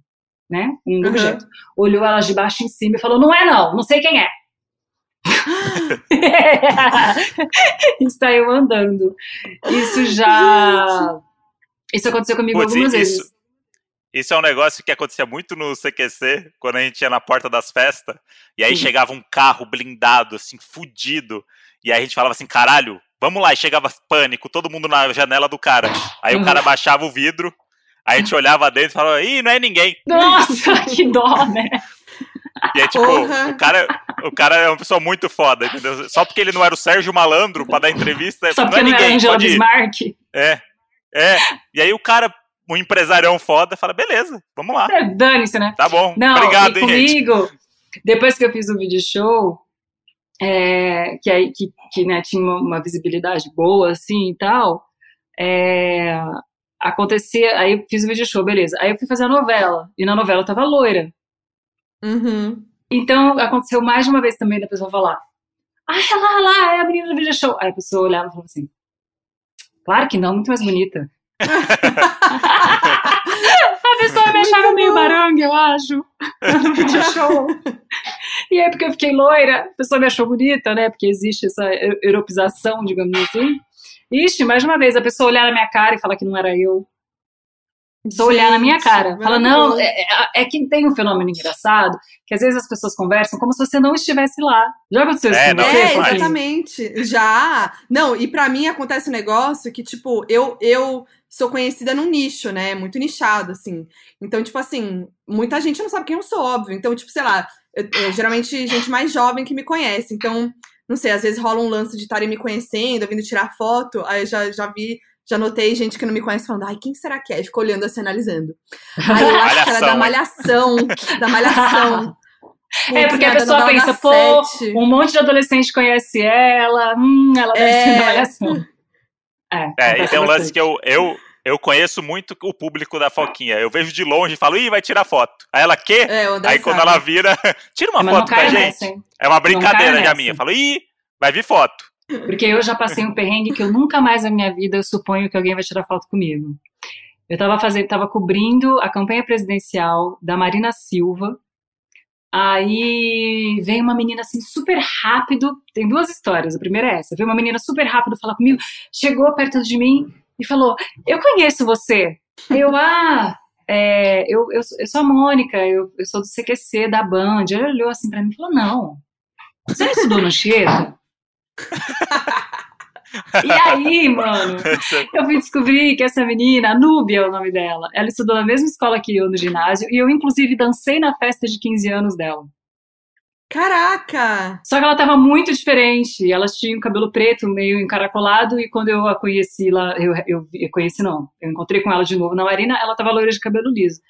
né? Um Uhum. objeto. Olhou ela de baixo em cima e falou: Não é, não, não sei quem é. e saiu andando. Isso já. Isso aconteceu comigo Putz, algumas isso, vezes. isso é um negócio que acontecia muito no CQC, quando a gente ia na porta das festas, e aí Sim. chegava um carro blindado, assim, fudido, e aí a gente falava assim, caralho, vamos lá, e chegava pânico, todo mundo na janela do cara. Aí Uhum. o cara baixava o vidro, aí a gente olhava dentro e falava, ih, não é ninguém. Nossa, que dó, né? E aí, tipo, Porra. o cara, o cara é uma pessoa muito foda, entendeu? Só porque ele não era o Sérgio Malandro pra dar entrevista, Só não porque é não era ninguém, Angela. Bismarck. É, é. E aí o cara, um empresarião foda, fala, beleza, vamos lá. É, Dane-se, né? Tá bom, Não, obrigado, e hein, gente. comigo, depois que eu fiz o vídeo show, é, que aí que, que né, tinha uma, uma visibilidade boa, assim e tal, é, acontecia, aí eu fiz o vídeo show, beleza. Aí eu fui fazer a novela, e na novela eu tava loira. Uhum. Então aconteceu mais de uma vez também da pessoa falar: Ah, é lá, lá, é a menina do vídeo show. Aí a pessoa olhava e falava assim: Claro que não, muito mais bonita. a pessoa me achava Muito meio bom. barangue, eu acho, show. E aí, porque eu fiquei loira, a pessoa me achou bonita, né? Porque existe essa eu- europização, digamos assim. Ixi, mais uma vez, a pessoa olhar na minha cara e falar que não era eu. Só olhar na minha cara. Fala, não, é, é- é que tem um fenômeno engraçado, que às vezes as pessoas conversam como se você não estivesse lá. Já aconteceu isso É, com não, você? É. Fofinho? exatamente. Já. Não, e pra mim acontece um negócio que, tipo, eu, eu sou conhecida num nicho, né? Muito nichado, assim. Então, tipo assim, muita gente não sabe quem eu sou, óbvio. Então, tipo, sei lá, eu- eu- geralmente gente mais jovem que me conhece. Então, não sei, às vezes rola um lance de estarem me conhecendo, vindo tirar foto. Aí eu já, já vi. Já notei gente que não me conhece falando, ai, quem será que é? Ficou olhando assim, analisando. Aí eu acho que ela é da malhação, da malhação. é, porque a pessoa pensa, pô, um monte de adolescente conhece ela, hum, ela deve é. ser avaliação. É, é e tem um lance que eu, eu, eu conheço muito o público da Foquinha. Eu vejo de longe e falo, ih, vai tirar foto. Aí ela, quê? É, Aí quando ela vira, tira uma Mas foto pra gente. é uma brincadeira já minha. Eu falo, ih, vai vir foto. Porque eu já passei um perrengue que eu nunca mais na minha vida eu suponho que alguém vai tirar foto comigo. Eu estava fazendo, tava cobrindo a campanha presidencial da Marina Silva. Aí vem uma menina assim super rápido. Tem duas histórias. A primeira é essa. Veio uma menina super rápido falar comigo, chegou perto de mim e falou: Eu conheço você. Eu, ah, é, eu, eu, eu, sou a Mônica, eu, eu sou do CQC da Band. Ele olhou assim pra mim e falou: Não, você não estudou no Chieta? E aí, mano, eu fui descobrir que essa menina, a Núbia é o nome dela, ela estudou na mesma escola que eu no ginásio e eu, inclusive, dancei na festa de 15 anos dela. Caraca! Só que ela tava muito diferente. Ela tinha um cabelo preto, meio encaracolado, e quando eu a conheci lá, eu, eu, eu conheci não, eu encontrei com ela de novo na Marina, ela tava loira de cabelo liso.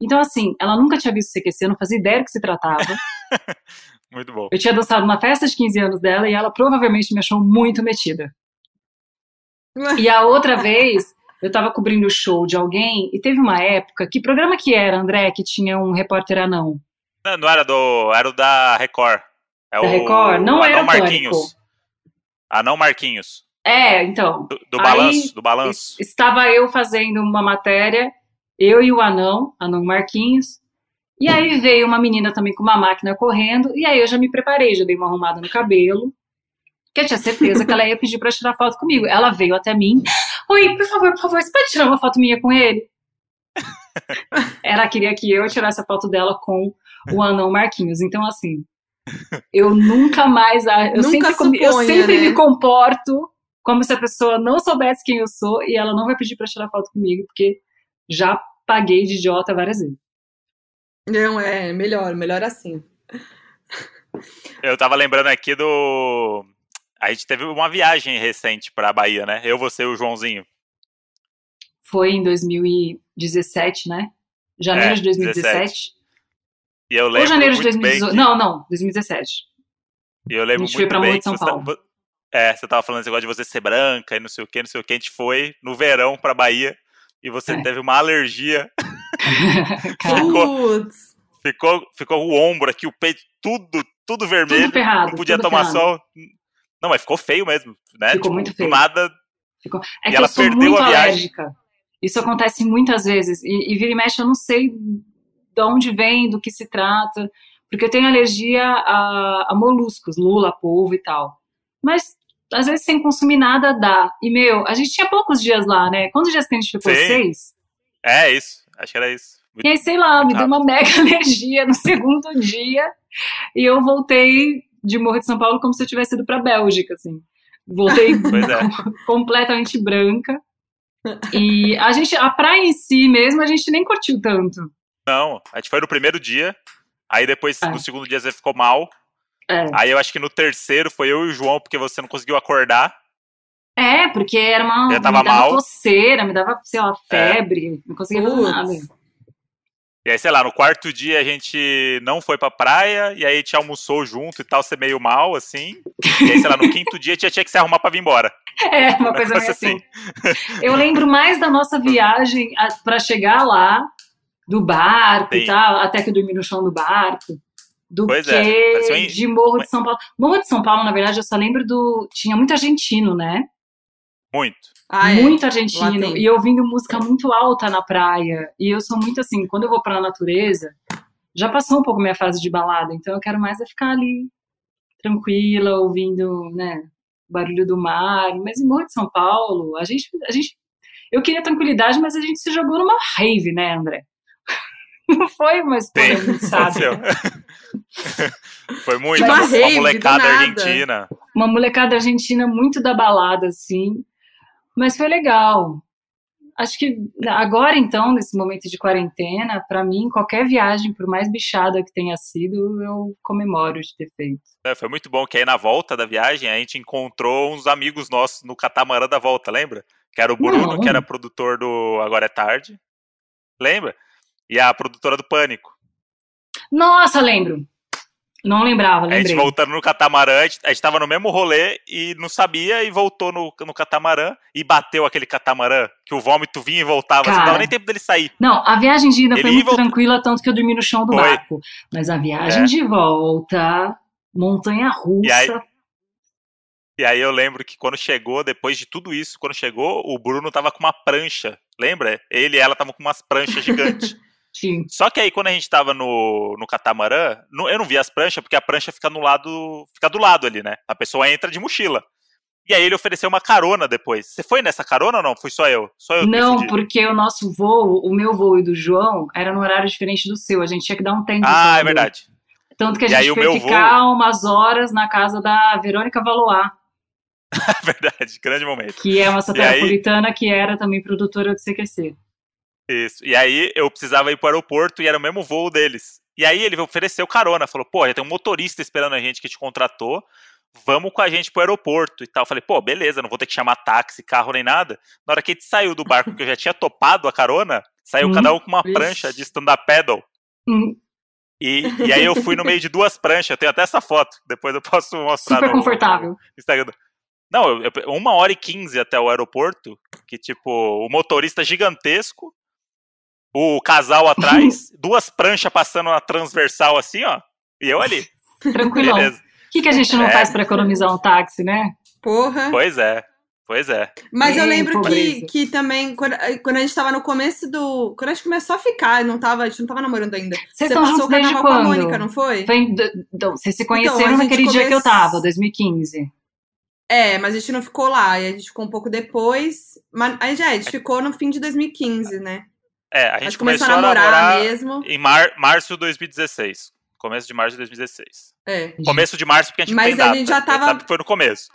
Então, assim, ela nunca tinha visto CQC, eu não fazia ideia do que se tratava. muito bom. Eu tinha dançado na festa de 15 anos dela e ela provavelmente me achou muito metida. E a outra vez, eu tava cobrindo o show de alguém e teve uma época. Que programa que era, André, que tinha um repórter anão? Não, não era do. Era o da Record. É da o, Record? Não o era o Marquinhos. Anão Marquinhos. É, então. Do, do balanço, do balanço. Estava eu fazendo uma matéria, eu e o anão, anão Marquinhos. E aí veio uma menina também com uma máquina correndo, e aí eu já me preparei, já dei uma arrumada no cabelo, que eu tinha certeza que ela ia pedir para tirar foto comigo. Ela veio até mim. Oi, por favor, por favor, você pode tirar uma foto minha com ele? Ela queria que eu tirasse a foto dela com o anão Marquinhos. Então, assim, eu nunca mais. Eu nunca sempre, suponha, eu sempre né? me comporto como se a pessoa não soubesse quem eu sou e ela não vai pedir para tirar foto comigo, porque já paguei de idiota várias vezes. Não, é melhor, melhor assim. Eu tava lembrando aqui do a gente teve uma viagem recente para a Bahia, né? Eu, você e o Joãozinho. Foi em 2017, né? Janeiro é, de 2017. 17. E eu lembro Ou janeiro de 2018. Não, não, 2017. E eu lembro a gente foi pra de São Paulo. Tá, é, você tava falando esse negócio de você ser branca e não sei o que, não sei o que. A gente foi no verão pra Bahia e você é. teve uma alergia. ficou, ficou, ficou o ombro aqui, o peito, tudo, tudo vermelho. Tudo ferrado, não podia tomar ferrado. sol. Não, mas ficou feio mesmo, né? Ficou tipo, muito feio. Nada. Ficou... É e que ela eu sou perdeu muito a viagem. alérgica. Isso acontece muitas vezes. E, e vira e mexe, eu não sei de onde vem, do que se trata. Porque eu tenho alergia a, a moluscos, lula, polvo e tal. Mas às vezes sem consumir nada dá. E, meu, a gente tinha poucos dias lá, né? Quantos dias que a gente ficou? Sim. Seis? É, isso. Acho que era isso. Muito, e aí, sei lá, me deu uma mega alergia no segundo dia. E eu voltei de Morro de São Paulo como se eu tivesse ido para Bélgica, assim. Voltei é. completamente branca. E a gente, a praia em si mesmo, a gente nem curtiu tanto. Não, a gente foi no primeiro dia, aí depois é. no segundo dia você ficou mal. É. Aí eu acho que no terceiro foi eu e o João, porque você não conseguiu acordar. É, porque era uma. Eu tava me dava mal. coceira, me dava, sei lá, febre, é. não conseguia fazer nada. E aí, sei lá, no quarto dia a gente não foi pra praia, e aí a gente almoçou junto e tal, ser meio mal, assim. E aí, sei lá, no quinto dia a gente tinha que se arrumar pra vir embora. É, uma coisa meio assim. assim. Eu lembro mais da nossa viagem para chegar lá, do barco Sim. e tal, até que dormi no chão do barco, do pois que é. de Morro de São Paulo. Morro de São Paulo, na verdade, eu só lembro do. Tinha muito argentino, né? Muito. Ah, é. muito argentino. E ouvindo música muito alta na praia. E eu sou muito assim, quando eu vou pra natureza, já passou um pouco minha fase de balada, então eu quero mais é ficar ali tranquila, ouvindo, né, barulho do mar. Mas em Morro de São Paulo, a gente, a gente. Eu queria tranquilidade, mas a gente se jogou numa rave, né, André? Não foi uma história muito sábia. foi muito. Uma, uma, uma molecada argentina. Uma molecada argentina muito da balada, assim. Mas foi legal. Acho que agora, então, nesse momento de quarentena, para mim, qualquer viagem, por mais bichada que tenha sido, eu comemoro de ter feito. É, foi muito bom que aí na volta da viagem a gente encontrou uns amigos nossos no catamarã da volta, lembra? Que era o Bruno, Não. que era produtor do Agora é Tarde. Lembra? E a produtora do Pânico. Nossa, lembro. Não lembrava, A gente lembrei. voltando no catamarã, a gente, a gente tava no mesmo rolê e não sabia e voltou no, no catamarã e bateu aquele catamarã que o vômito vinha e voltava. Assim, não Cara. dava nem tempo dele sair. Não, a viagem de ida foi Ele muito voltou- tranquila, tanto que eu dormi no chão do Foi. barco. Mas a viagem É. de volta, montanha russa. E aí- E aí eu lembro que quando chegou, depois de tudo isso, quando chegou, o Bruno tava com uma prancha. Lembra? Ele e ela estavam com umas pranchas gigantes. Sim. Só que aí, quando a gente tava no, no catamarã, no- eu não vi as pranchas, porque a prancha fica no lado. fica do lado ali, né? A pessoa entra de mochila. E aí ele ofereceu uma carona depois. Você foi nessa carona ou não? Fui só eu? Só eu Não, porque o nosso voo, o meu voo e do João, era no horário diferente do seu. A gente tinha que dar um tempo. em Ah, é verdade. Tanto que a E aí gente o foi ficar umas horas na casa da Verônica Valois, É verdade. Grande momento. que é uma aí- satanapolitana que era também produtora do CQC. Isso. E aí eu precisava ir pro aeroporto e era o mesmo voo deles. E aí ele ofereceu carona, falou, pô, já tem um motorista esperando a gente que te contratou, vamos com a gente pro aeroporto e tal. Eu falei, pô, beleza, não vou ter que chamar táxi, carro nem nada. Na hora que a gente saiu do barco, que eu já tinha topado a carona, saiu Hum. cada um com uma Ixi. prancha de stand-up paddle. Hum, E, e aí eu fui no meio de duas pranchas, eu tenho até essa foto, depois eu posso mostrar super no- confortável. no Instagram. Não, eu- eu- uma hora e quinze até o aeroporto, que tipo, o motorista gigantesco, o casal atrás, duas pranchas passando na transversal assim, ó, e eu ali. Tranquilão. Beleza. O que, que a gente não É. faz pra economizar um táxi, né? Porra. Pois é, pois é. Mas eu lembro que, pobreza. que também, quando, quando a gente tava no começo do. Quando a gente começou a ficar, não tava, a gente não tava namorando ainda. Vocês Você estão passou juntos o desde carnaval com a quando? Mônica, não foi? Foi em do- Então, vocês se Então, conheceram a gente naquele dia que eu tava, 2015. É, mas a gente não ficou lá, e a gente ficou um pouco depois. Mas aí já, a gente ficou no fim de 2015, né? É, a A gente começou começou a namorar namorar mesmo. em mar, março de 2016. Começo de março de 2016. É. Começo de março porque a gente Mas não tem a data. gente já tava- sabe que foi no começo.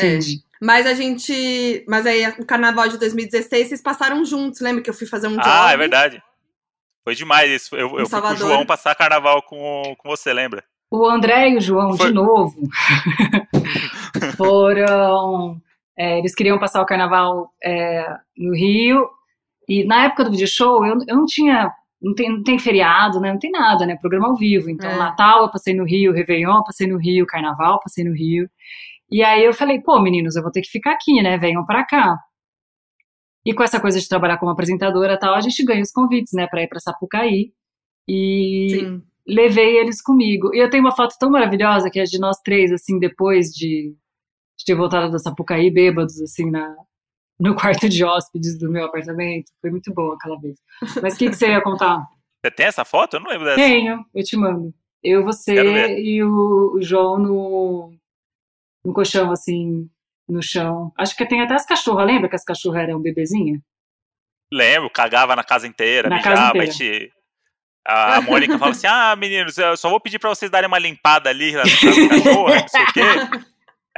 É. Entendi. Mas a gente. Mas aí, o carnaval de 2016, vocês passaram juntos. Lembra que eu fui fazer um job? Ah, é verdade. Foi demais isso. Eu, eu fui com o. João passar carnaval com, com você, lembra? O André e o João, Foi- de novo, foram. é, eles queriam passar o carnaval é, no Rio. E na época do video show, eu, eu não tinha. Não tem, não tem feriado, né? Não tem nada, né? Programa ao vivo. Então, É. Natal eu passei no Rio, Réveillon eu passei no Rio, Carnaval eu passei no Rio. E aí eu falei, pô, meninos, eu vou ter que ficar aqui, né? Venham pra cá. E com essa coisa de trabalhar como apresentadora e tal, a gente ganha os convites, né? Pra ir pra Sapucaí. E Sim. levei eles comigo. E eu tenho uma foto tão maravilhosa que é de nós três, assim, depois de, de ter voltado da Sapucaí, bêbados, assim, na, no quarto de hóspedes do meu apartamento. Foi muito bom aquela vez. Mas o que, que você ia contar? Você tem essa foto? Eu não lembro dessa. Tenho, eu te mando. Eu, você e o, o João no, no colchão, assim, no chão. Acho que tem até as cachorras. Lembra que as cachorras eram bebezinha? Lembro, cagava na casa inteira, Na mijava, casa a, inteira. a, Mônica fala assim: ah, meninos, eu só vou pedir pra vocês darem uma limpada ali nas cachorras, não sei o quê.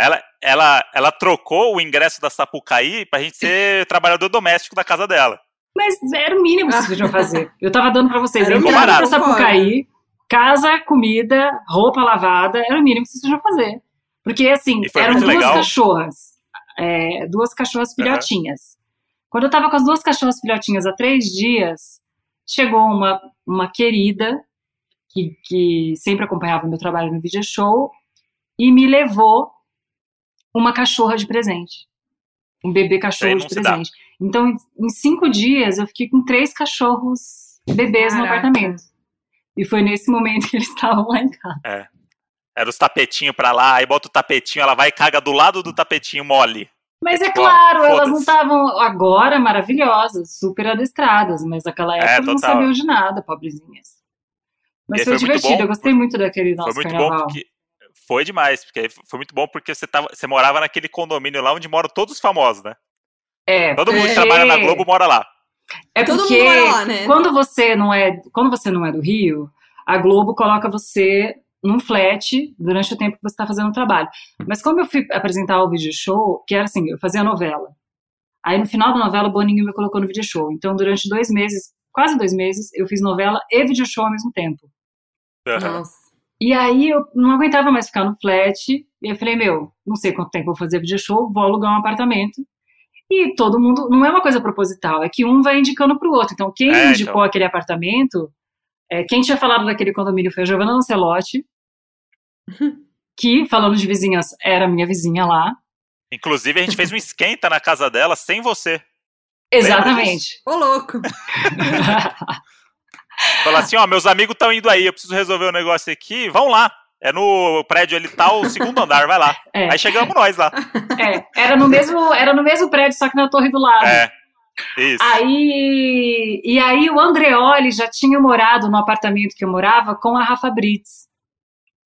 Ela, ela, ela trocou o ingresso da Sapucaí pra gente ser trabalhador doméstico da casa dela. Mas era o mínimo que vocês podiam fazer. Eu tava dando pra vocês Era mínimo, pra Sapucaí, casa, comida, roupa lavada, era o mínimo que vocês podiam fazer. Porque, assim, eram duas legal. cachorras. é, duas cachorras filhotinhas. Quando eu tava com as duas cachorras filhotinhas há três dias, chegou uma, uma querida que, que sempre acompanhava meu trabalho no video show e me levou uma cachorra de presente. Um bebê cachorro de dá. presente. Então, em, cinco dias, eu fiquei com três cachorros bebês no Caraca. apartamento. E foi nesse momento que eles estavam lá em casa. Era os tapetinhos pra lá, aí bota o tapetinho, ela vai e caga do lado do tapetinho mole. Mas é Tipo, claro, elas não estavam agora maravilhosas, super adestradas, mas naquela época elas não É, sabiam de nada, pobrezinhas. Mas foi, foi divertido, bom, eu gostei muito daquele nosso foi muito carnaval. bom porque. Foi demais, porque foi muito bom porque você, tava, você morava naquele condomínio lá onde moram todos os famosos, né? É, Todo mundo que É. trabalha na Globo mora lá. é Todo porque mundo mora lá, né? quando você não é, quando você não é do Rio, a Globo coloca você num flat durante o tempo que você está fazendo o trabalho. Mas como eu fui apresentar o vídeo show, que era assim, eu fazia novela. Aí no final da novela o Boninho me colocou no vídeo show. Então durante dois meses, quase dois meses, eu fiz novela e vídeo show ao mesmo tempo. Nossa. E aí eu não aguentava mais ficar no flat. E eu falei, meu, não sei quanto tempo eu vou fazer vídeo show, vou alugar um apartamento. E todo mundo, não é uma coisa proposital, é que um vai indicando pro outro. Então, quem É, indicou então. aquele apartamento, é, quem tinha falado daquele condomínio foi a Giovanna Lancelotti. que, falando de vizinhas, era minha vizinha lá. Inclusive, a gente fez um esquenta na casa dela sem você. Exatamente. Ô, louco. Falar assim, ó, meus amigos estão indo aí, eu preciso resolver um negócio aqui, vão lá. É no prédio ali tal, segundo andar, vai lá. É. Aí chegamos nós lá. É, era no mesmo, era no mesmo prédio, só que na torre do lado. É. Isso. Aí, e aí o Andreoli já tinha morado no apartamento que eu morava com a Rafa Brits.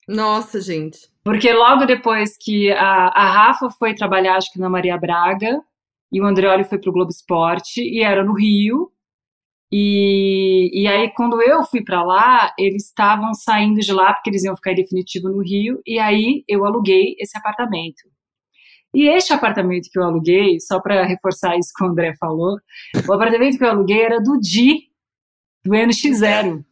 Nossa, gente. Porque logo depois que a, a Rafa foi trabalhar, acho que na Maria Braga, e o Andreoli foi pro Globo Esporte, e era no Rio. E, e aí, quando eu fui para lá, eles estavam saindo de lá, porque eles iam ficar em definitivo no Rio, e aí eu aluguei esse apartamento. E este apartamento que eu aluguei, só para reforçar isso que o André falou, o apartamento que eu aluguei era do Di, do NX0.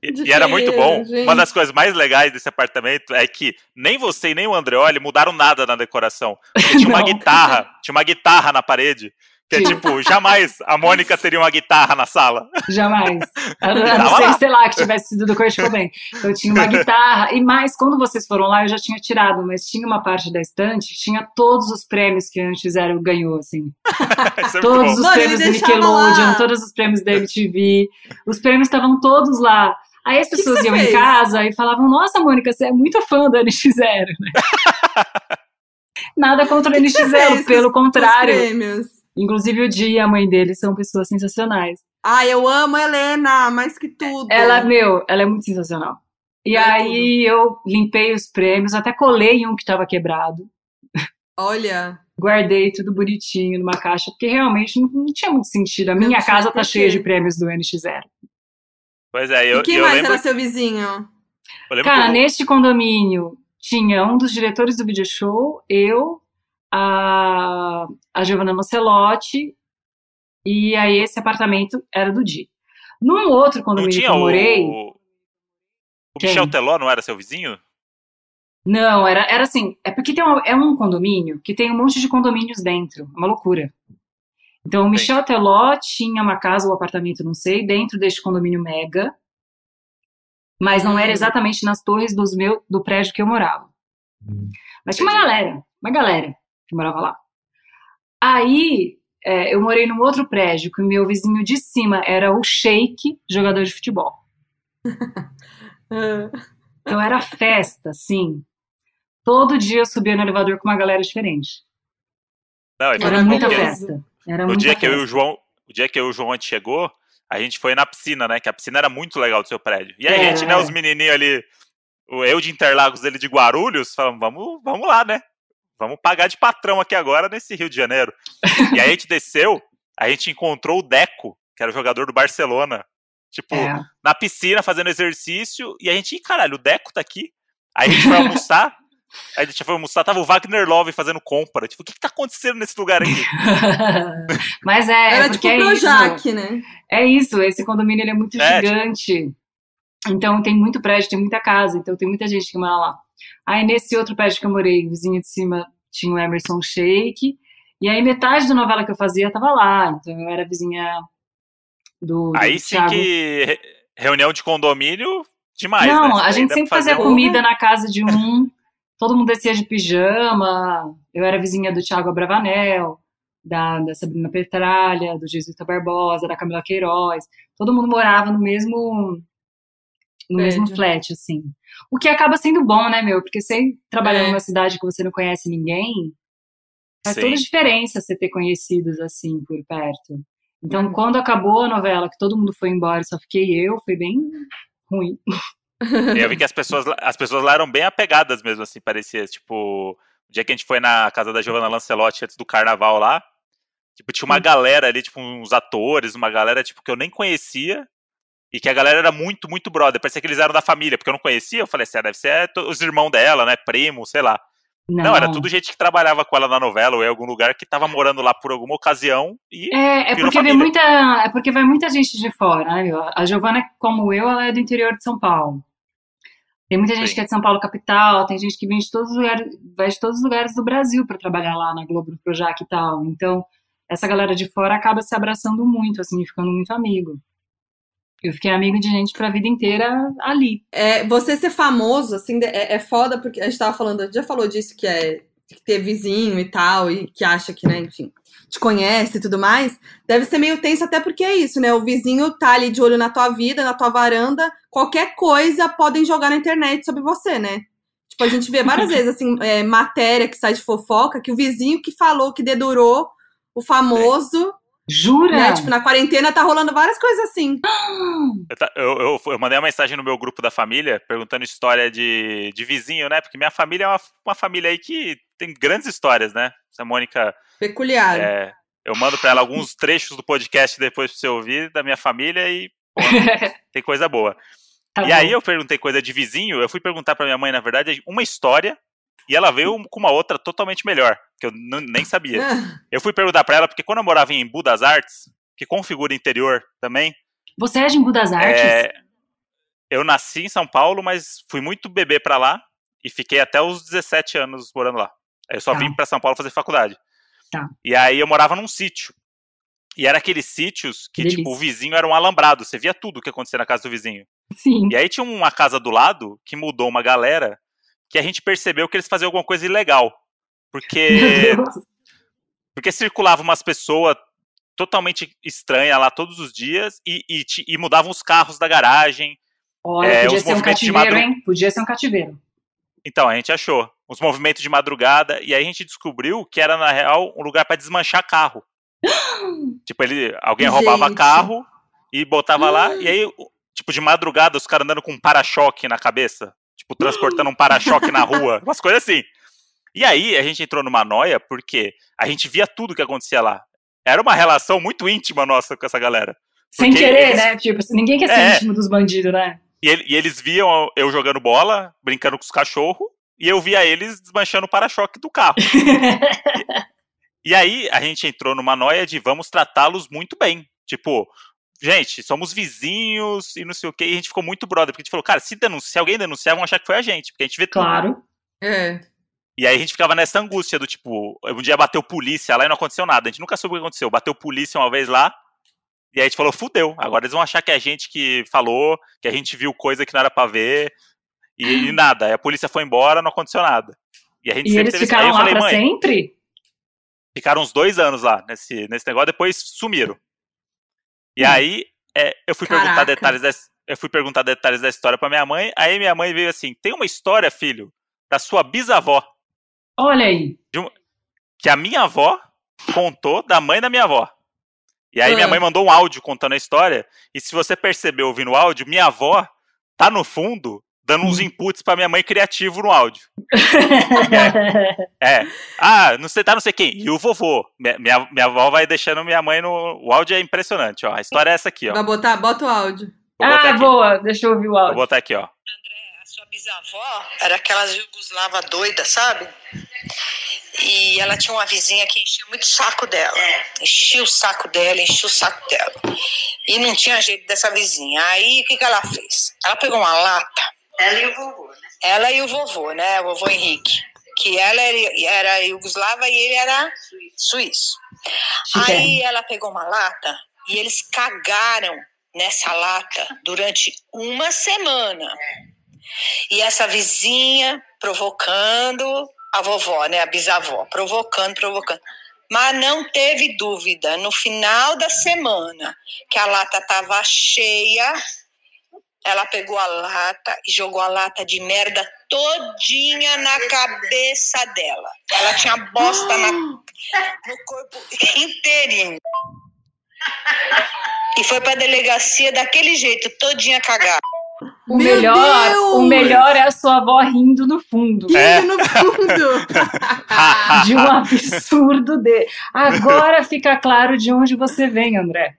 E, e era muito bom. Gente. Uma das coisas mais legais desse apartamento é que nem você e nem o Andreoli mudaram nada na decoração. Porque tinha uma guitarra, tinha uma guitarra na parede. Que é tipo, jamais a Mônica teria uma guitarra na sala. Jamais. A não ser, sei lá, que tivesse sido do Kurt Cobain. Eu tinha uma guitarra. E mais, quando vocês foram lá, eu já tinha tirado, mas tinha uma parte da estante que tinha todos os prêmios que a Antes Zero ganhou, assim. É Todos bom. os Mano, prêmios do Nickelodeon, lá. todos os prêmios da MTV. Os prêmios estavam todos lá. Aí as pessoas iam em fez? casa e falavam: Nossa, Mônica, você é muito fã do NX0, né? Nada contra o que você NX0, fez pelo com os contrário. prêmios? Inclusive o Dia e a mãe dele são pessoas sensacionais. Ai, eu amo a Helena, mais que tudo. Ela, meu, ela é muito sensacional. E é aí eu limpei os prêmios, até colei um que estava quebrado. Olha, Guardei tudo bonitinho numa caixa, porque realmente não, não tinha muito sentido. A minha tinha casa tá cheia de prêmios do NX0. Pois é, eu, e quem eu mais lembro, era seu vizinho? Cara, que neste condomínio tinha um dos diretores do video show, eu, a, a Giovanna Mancelotti, e aí esse apartamento era do Di. Num outro condomínio que eu o. morei, O Quem? Michel Teló não era seu vizinho? Não, era, era assim, é porque tem uma- é um condomínio que tem um monte de condomínios dentro, uma loucura. Então, o Michel Teló tinha uma casa ou apartamento, não sei, dentro deste condomínio mega, mas não era Hum. exatamente nas torres dos meu, do prédio que eu morava. Mas tinha uma galera, uma galera que morava lá. Aí, é, eu morei num outro prédio, que o meu vizinho de cima era o Sheik, jogador de futebol. Ah, Então era festa, assim. Todo dia eu subia no elevador com uma galera diferente. Não, e foi Era muita festa. Era O muita dia que eu e o festa. João, o dia que eu e o João a chegou, a gente foi na piscina, né? Que a piscina era muito legal do seu prédio. E aí a Era, gente, né, era. os menininhos ali, o eu de Interlagos, ele de Guarulhos, falamos, vamos, vamos lá, né? Vamos pagar de patrão aqui agora nesse Rio de Janeiro. e aí a gente desceu, a gente encontrou o Deco, que era o jogador do Barcelona. Tipo, É. na piscina fazendo exercício, e a gente, "Ih, caralho, o Deco tá aqui. Aí a gente foi almoçar, aí a gente foi almoçar, tava o Wagner Love fazendo compra. Tipo, o que, que tá acontecendo nesse lugar aqui? Mas é, Era porque tipo é o isso. Projac, né? É isso, esse condomínio ele é muito É, gigante. Então tem muito prédio, tem muita casa, então tem muita gente que mora lá. Aí nesse outro prédio que eu morei, vizinho de cima, tinha o Emerson Sheik. E aí metade da novela que eu fazia tava lá. Então eu era vizinha do, do Aí sim Thiago. que re- reunião de condomínio demais, Não, né? A gente sempre fazia um- comida na casa de um, todo mundo descia de pijama. Eu era vizinha do Thiago Abravanel, da, da Sabrina Petralha, do Jesuíta Barbosa, da Camila Queiroz. Todo mundo morava no mesmo no mesmo flat, assim. O que acaba sendo bom, né, meu? Porque você trabalhar É. numa cidade que você não conhece ninguém, faz Sim. toda a diferença você ter conhecidos assim por perto. Então, Uhum. quando acabou a novela, que todo mundo foi embora só fiquei eu, foi bem ruim. Eu vi que as pessoas, as pessoas lá eram bem apegadas mesmo, assim, parecia. Tipo, o dia que a gente foi na casa da Giovanna Lancelotti antes do carnaval lá, tipo, tinha uma galera ali, tipo, uns atores, uma galera, tipo, que eu nem conhecia. E que a galera era muito, muito brother. Parecia que eles eram da família, porque eu não conhecia. Eu falei assim, ah, deve ser to- os irmãos dela, né? Primo, sei lá. Não, era tudo gente que trabalhava com ela na novela ou em algum lugar que tava morando lá por alguma ocasião e É, é porque vem muita, é porque vai muita gente de fora, né? A Giovana, como eu, ela é do interior de São Paulo. Tem muita gente Sim. que é de São Paulo capital, tem gente que vem de todos os lugares, vai de todos os lugares do Brasil para trabalhar lá na Globo, no Projac e tal. Então, essa galera de fora acaba se abraçando muito, assim, ficando muito amigo. Eu fiquei amigo de gente pra vida inteira ali. É, você ser famoso, assim, é, é foda, porque a gente tava falando, a gente já falou disso, que é ter vizinho e tal, e que acha que, né, enfim, te conhece e tudo mais. Deve ser meio tenso, até porque é isso, né? O vizinho tá ali de olho na tua vida, na tua varanda, qualquer coisa podem jogar na internet sobre você, né? Tipo, a gente vê várias vezes, assim, é, matéria que sai de fofoca, que o vizinho que falou que dedurou o famoso. Jura? Né? Tipo, na quarentena tá rolando várias coisas assim. Eu, eu, eu, mandei uma mensagem no meu grupo da família perguntando história de, de vizinho, né? Porque minha família é uma, uma família aí que tem grandes histórias, né? Essa Mônica. Peculiar. É, eu mando pra ela alguns trechos do podcast depois pra você ouvir da minha família e pô, tem coisa boa. Tá e bom. aí eu perguntei coisa de vizinho, eu fui perguntar pra minha mãe, na verdade, uma história e ela veio com uma outra totalmente melhor, que eu nem sabia. Eu fui perguntar para ela, porque quando eu morava em Embu das Artes, que configura interior também. Você é de Embu das Artes? É, eu nasci em São Paulo, mas fui muito bebê para lá e fiquei até os 17 anos morando lá. Eu só tá. vim para São Paulo fazer faculdade. Tá. E aí eu morava num sítio. E era aqueles sítios que, Delícia. tipo, o vizinho era um alambrado. Você via tudo o que acontecia na casa do vizinho. Sim. E aí tinha uma casa do lado que mudou uma galera que a gente percebeu que eles faziam alguma coisa ilegal. Porque. porque circulavam umas pessoas totalmente estranhas lá todos os dias e, e, e mudavam os carros da garagem. Olha, é, podia ser um cativeiro, hein? Podia ser um cativeiro. Então, a gente achou. Os movimentos de madrugada, e aí a gente descobriu que era, na real, um lugar para desmanchar carro. tipo, ele, alguém gente. roubava carro e botava lá, e aí, tipo, de madrugada, os caras andando com um para-choque na cabeça tipo, transportando um para-choque na rua, umas coisas assim. E aí a gente entrou numa noia porque a gente via tudo que acontecia lá. Era uma relação muito íntima nossa com essa galera. Sem querer, eles... né? Tipo, ninguém quer ser é. íntimo dos bandidos, né? E, ele, e, eles viam eu jogando bola, brincando com os cachorros, e eu via eles desmanchando o para-choque do carro. e, e aí a gente entrou numa noia de vamos tratá-los muito bem. Tipo, gente, somos vizinhos e não sei o que, e a gente ficou muito brother, porque a gente falou, cara, se, denunciar, se alguém denunciar, vão achar que foi a gente, porque a gente vê tudo. Claro. É. E aí a gente ficava nessa angústia do tipo, um dia bateu polícia lá e não aconteceu nada. A gente nunca soube o que aconteceu. Bateu polícia uma vez lá, e aí a gente falou, fudeu. Agora eles vão achar que é a gente que falou, que a gente viu coisa que não era pra ver. E, e nada. Aí a polícia foi embora, não aconteceu nada. E, a gente e eles ficaram lá falei, pra sempre? Ficaram uns dois anos lá nesse, nesse negócio, depois sumiram. E hum. aí é, eu fui Caraca. perguntar detalhes da, eu fui perguntar detalhes da história para minha mãe. Aí minha mãe veio assim: tem uma história, filho, da sua bisavó. Olha aí. Um, que a minha avó contou da mãe da minha avó. E aí minha ah. mãe mandou um áudio contando a história. E se você percebeu ouvindo o áudio, minha avó tá no fundo dando uns hum. inputs para minha mãe criativo no áudio. é, é, Ah, não sei, tá não sei quem. E o vovô. Minha, minha, minha avó vai deixando minha mãe no. O áudio é impressionante, ó. A história é essa aqui, ó. Vai botar, bota o áudio. Ah, boa, deixa eu ouvir o áudio. Vou botar aqui, ó. André, a sua bisavó era aquelas jugoslava doida, sabe? E ela tinha uma vizinha que enchia muito o saco dela. Enchia o saco dela, enchia o saco dela. E não tinha jeito dessa vizinha. Aí o que, que ela fez? Ela pegou uma lata ela e o vovô, né? Ela e o vovô, né? O vovô Henrique. Que ela era Yugoslava e ele era suíço. Aí ela pegou uma lata e eles cagaram nessa lata durante uma semana. E essa vizinha provocando a vovó, né, a bisavó, provocando, provocando. Mas não teve dúvida, no final da semana, que a lata estava cheia, ela pegou a lata e jogou a lata de merda todinha na cabeça dela. Ela tinha bosta na, no corpo inteirinho. E foi pra delegacia daquele jeito, todinha cagada. O melhor, o melhor é a sua avó rindo no fundo. Rindo é. no fundo. de um absurdo de. Agora fica claro de onde você vem, André.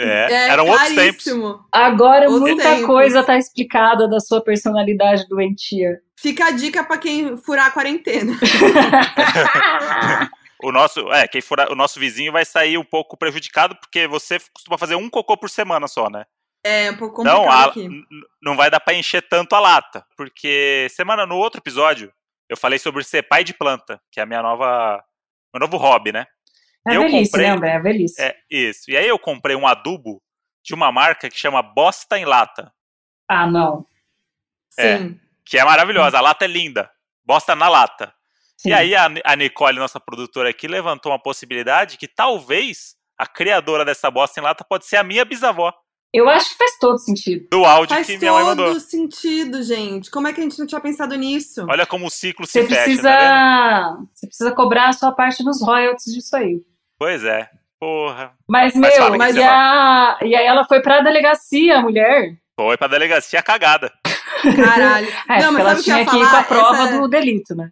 É, é eram outros tempos. Agora outros muita tempos. coisa tá explicada da sua personalidade doentia. Fica a dica para quem furar a quarentena. o nosso, é, quem furar, o nosso vizinho vai sair um pouco prejudicado porque você costuma fazer um cocô por semana só, né? É, um pouco complicado não, a, aqui. Não vai dar para encher tanto a lata, porque semana no outro episódio eu falei sobre ser pai de planta, que é a minha nova meu novo hobby, né? É a velhice, comprei, né, André? É a velhice. É, isso. E aí eu comprei um adubo de uma marca que chama Bosta em Lata. Ah, não. É, Sim. Que é maravilhosa. A lata é linda. Bosta na lata. Sim. E aí a, a Nicole, nossa produtora aqui, levantou uma possibilidade que talvez a criadora dessa bosta em lata pode ser a minha bisavó. Eu acho que faz todo sentido. Do áudio faz que minha mãe mandou. Faz todo sentido, gente. Como é que a gente não tinha pensado nisso? Olha como o ciclo você se precisa, fecha, tá Você precisa cobrar a sua parte dos royalties disso aí. Pois é. Porra. Mas, mas meu, mas e, a... e aí ela foi pra delegacia, a mulher. Foi pra delegacia cagada. Caralho. É, não, mas ela tinha que, que ir com a prova essa... do delito, né?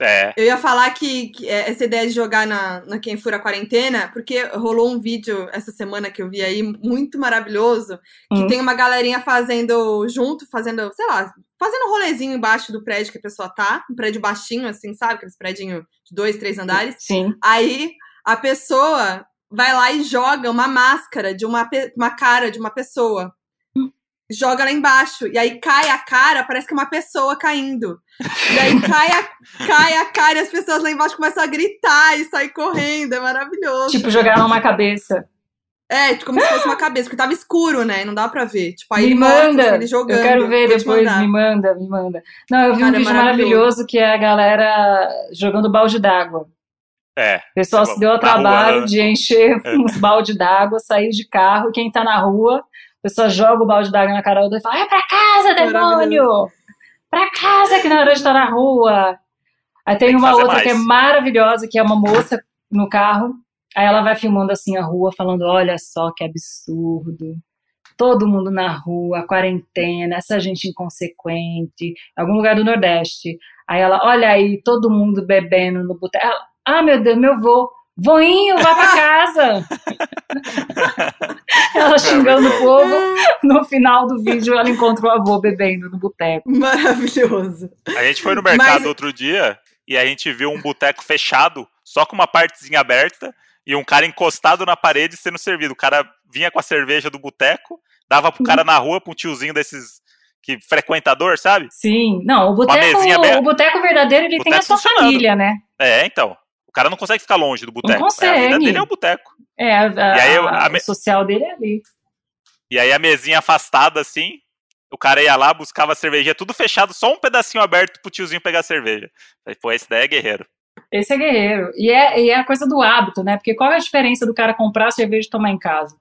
É. Eu ia falar que, que, é, essa ideia de jogar na, na Quem Fura a Quarentena, porque rolou um vídeo essa semana que eu vi aí, muito maravilhoso, que hum. tem uma galerinha fazendo junto, fazendo, sei lá, fazendo um rolezinho embaixo do prédio que a pessoa tá, um prédio baixinho, assim, sabe? Aqueles prédios de dois, três andares. Sim. Aí a pessoa vai lá e joga uma máscara de uma, uma cara de uma pessoa joga lá embaixo. E aí cai a cara, parece que é uma pessoa caindo. E aí cai a, cai a cara e as pessoas lá embaixo começam a gritar e sair correndo. É maravilhoso. Tipo, jogaram uma cabeça. É, tipo, como se fosse uma cabeça, porque tava escuro, né? Não dá pra ver. Tipo, aí me ele manda. Assim, ele jogando. Eu quero ver depois, me manda, me manda. Não, eu vi Cara, um é vídeo é maravilhoso. maravilhoso que é a galera jogando balde d'água. É. O pessoal se deu ao trabalho rua, né? de encher é. uns balde d'água, sair de carro, quem tá na rua a pessoa joga o balde d'água na cara e fala: É pra casa, demônio! Pra casa que na hora de estar na rua. Aí tem, tem uma outra mais. que é maravilhosa, que é uma moça no carro. Aí ela vai filmando assim a rua, falando: Olha só que absurdo. Todo mundo na rua, quarentena, essa gente inconsequente, algum lugar do Nordeste. Aí ela, olha aí, todo mundo bebendo no boteco. Ah, meu Deus, meu vô. Voinho, vá pra casa! ela é xingando é o povo. No final do vídeo, ela encontrou o avô bebendo no boteco. Maravilhoso. A gente foi no mercado Mas... outro dia e a gente viu um boteco fechado, só com uma partezinha aberta, e um cara encostado na parede sendo servido. O cara vinha com a cerveja do boteco, dava pro cara na rua, pro tiozinho desses que frequentador, sabe? Sim. Não, o boteco, o boteco verdadeiro, ele boteco tem a sua família, né? É, então. O cara não consegue ficar longe do boteco. Não consegue. É, a vida dele é o boteco. É, a, a, aí, a, a me... social dele é ali. E aí a mesinha afastada, assim, o cara ia lá, buscava a cerveja, tudo fechado, só um pedacinho aberto pro tiozinho pegar a cerveja. Aí, pô, esse daí é guerreiro. Esse é guerreiro. E é, e é a coisa do hábito, né? Porque qual é a diferença do cara comprar cerveja e tomar em casa?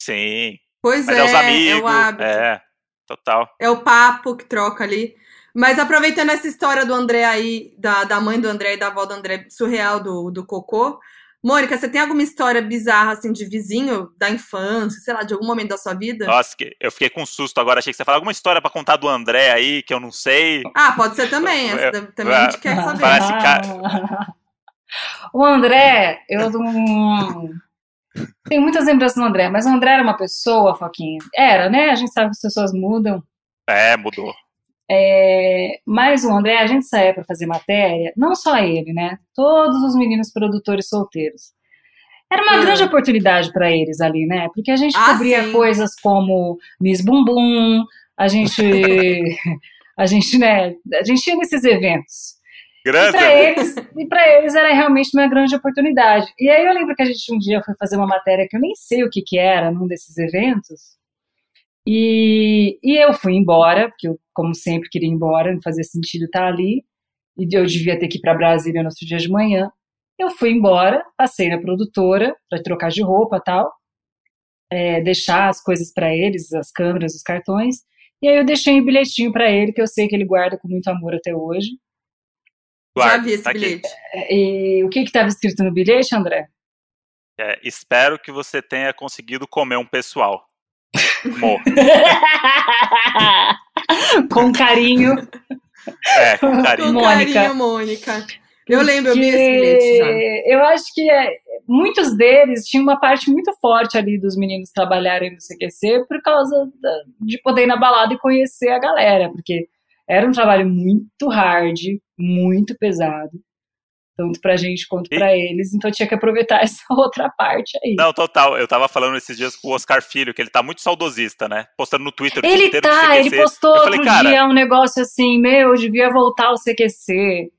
Sim. Pois Mas é, é os amigos, é o hábito. É, total. É o papo que troca ali. Mas aproveitando essa história do André aí, da, da mãe do André e da avó do André, surreal do, do Cocô, Mônica, você tem alguma história bizarra, assim, de vizinho da infância, sei lá, de algum momento da sua vida? Nossa, eu fiquei com susto agora. Achei que você ia falar alguma história para contar do André aí, que eu não sei. Ah, pode ser também. Essa eu, também eu, a gente quer saber. Parece, cara... O André, eu não. Tenho muitas lembranças do André, mas o André era uma pessoa, Foquinha. Era, né? A gente sabe que as pessoas mudam. É, mudou. É, mas o André, a gente saía para fazer matéria, não só ele, né? Todos os meninos produtores solteiros. Era uma grande oportunidade para eles ali, né? Porque a gente ah, cobria sim. coisas como Miss Bumbum, a gente, a gente, né? A gente ia nesses eventos. Grande. E para eles, e para eles era realmente uma grande oportunidade. E aí eu lembro que a gente um dia foi fazer uma matéria que eu nem sei o que que era num desses eventos. E, e eu fui embora, porque eu, como sempre, queria ir embora, não fazia sentido estar ali. E eu devia ter que ir para Brasília no outro dia de manhã. Eu fui embora, passei na produtora para trocar de roupa tal, é, deixar as coisas para eles, as câmeras, os cartões. E aí eu deixei um bilhetinho para ele, que eu sei que ele guarda com muito amor até hoje. Guarda, Já vi esse tá bilhete. E o que estava escrito no bilhete, André? É, espero que você tenha conseguido comer um pessoal. com carinho. É, com carinho. Com Mônica. carinho, Mônica. Eu lembro, eu vi esse bilhete já. Eu acho que é, muitos deles tinham uma parte muito forte ali dos meninos trabalharem no CQC por causa da, de poder ir na balada e conhecer a galera, porque era um trabalho muito hard, muito pesado tanto pra gente quanto para eles, então tinha que aproveitar essa outra parte aí. Não, total. Eu tava falando esses dias com o Oscar Filho, que ele tá muito saudosista, né? Postando no Twitter. Ele tá, ele postou eu outro falei, dia um negócio assim, meu, eu devia voltar ao CQC.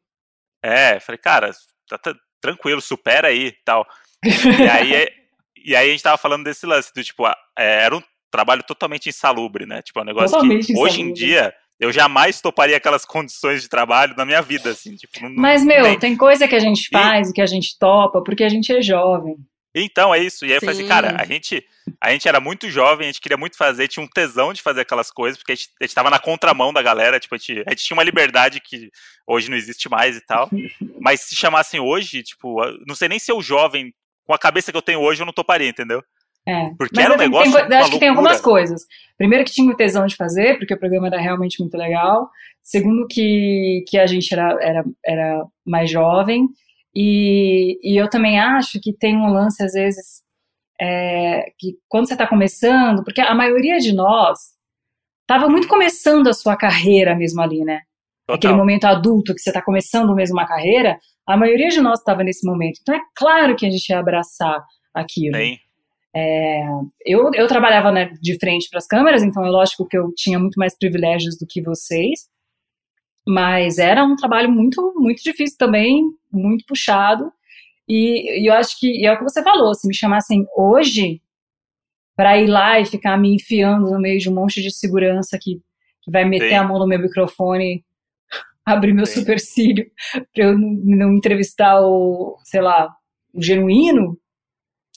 É, falei, cara, tá, tranquilo, supera aí tal. e aí, e aí a gente tava falando desse lance, do tipo, é, era um trabalho totalmente insalubre, né? Tipo, é um negócio totalmente que hoje em dia eu jamais toparia aquelas condições de trabalho na minha vida, assim. Tipo, não, Mas, meu, tem... tem coisa que a gente faz e que a gente topa porque a gente é jovem. Então, é isso. E aí Sim. eu falei assim, cara, a gente, a gente era muito jovem, a gente queria muito fazer, tinha um tesão de fazer aquelas coisas, porque a gente, a gente tava na contramão da galera, tipo, a gente, a gente tinha uma liberdade que hoje não existe mais e tal. Mas se chamassem hoje, tipo, não sei nem se eu jovem, com a cabeça que eu tenho hoje, eu não toparia, entendeu? É. Porque Mas era um negócio. Tem, acho que tem algumas coisas. Primeiro, que tinha o tesão de fazer, porque o programa era realmente muito legal. Segundo, que, que a gente era, era, era mais jovem. E, e eu também acho que tem um lance, às vezes, é, que quando você está começando, porque a maioria de nós estava muito começando a sua carreira mesmo ali, né? Total. Aquele momento adulto que você está começando mesmo uma carreira, a maioria de nós estava nesse momento. Então é claro que a gente ia abraçar aquilo. Bem. É, eu, eu trabalhava né, de frente para as câmeras, então é lógico que eu tinha muito mais privilégios do que vocês, mas era um trabalho muito, muito difícil também, muito puxado. E, e eu acho que e é o que você falou, se me chamassem hoje para ir lá e ficar me enfiando no meio de um monte de segurança que, que vai meter Sim. a mão no meu microfone, abrir meu Sim. supercílio para eu não, não entrevistar o, sei lá, o genuíno,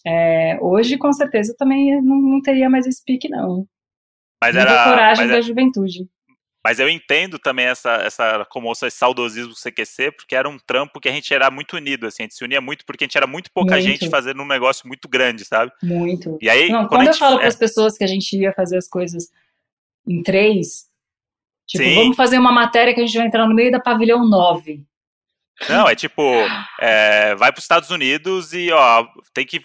é, hoje, com certeza, também não, não, teria mais esse pique, não. Mas era coragem mas da é, juventude. Mas eu entendo também essa, essa como esse saudosismo do CQC, porque era um trampo que a gente era muito unido, assim, a gente se unia muito porque a gente era muito pouca muito. gente fazendo um negócio muito grande, sabe? Muito. E aí, não, quando, quando gente, eu falo é... para as pessoas que a gente ia fazer as coisas em três, tipo, Sim. vamos fazer uma matéria que a gente vai entrar no meio da pavilhão 9. Não, é tipo, é, vai para os Estados Unidos e, ó, tem que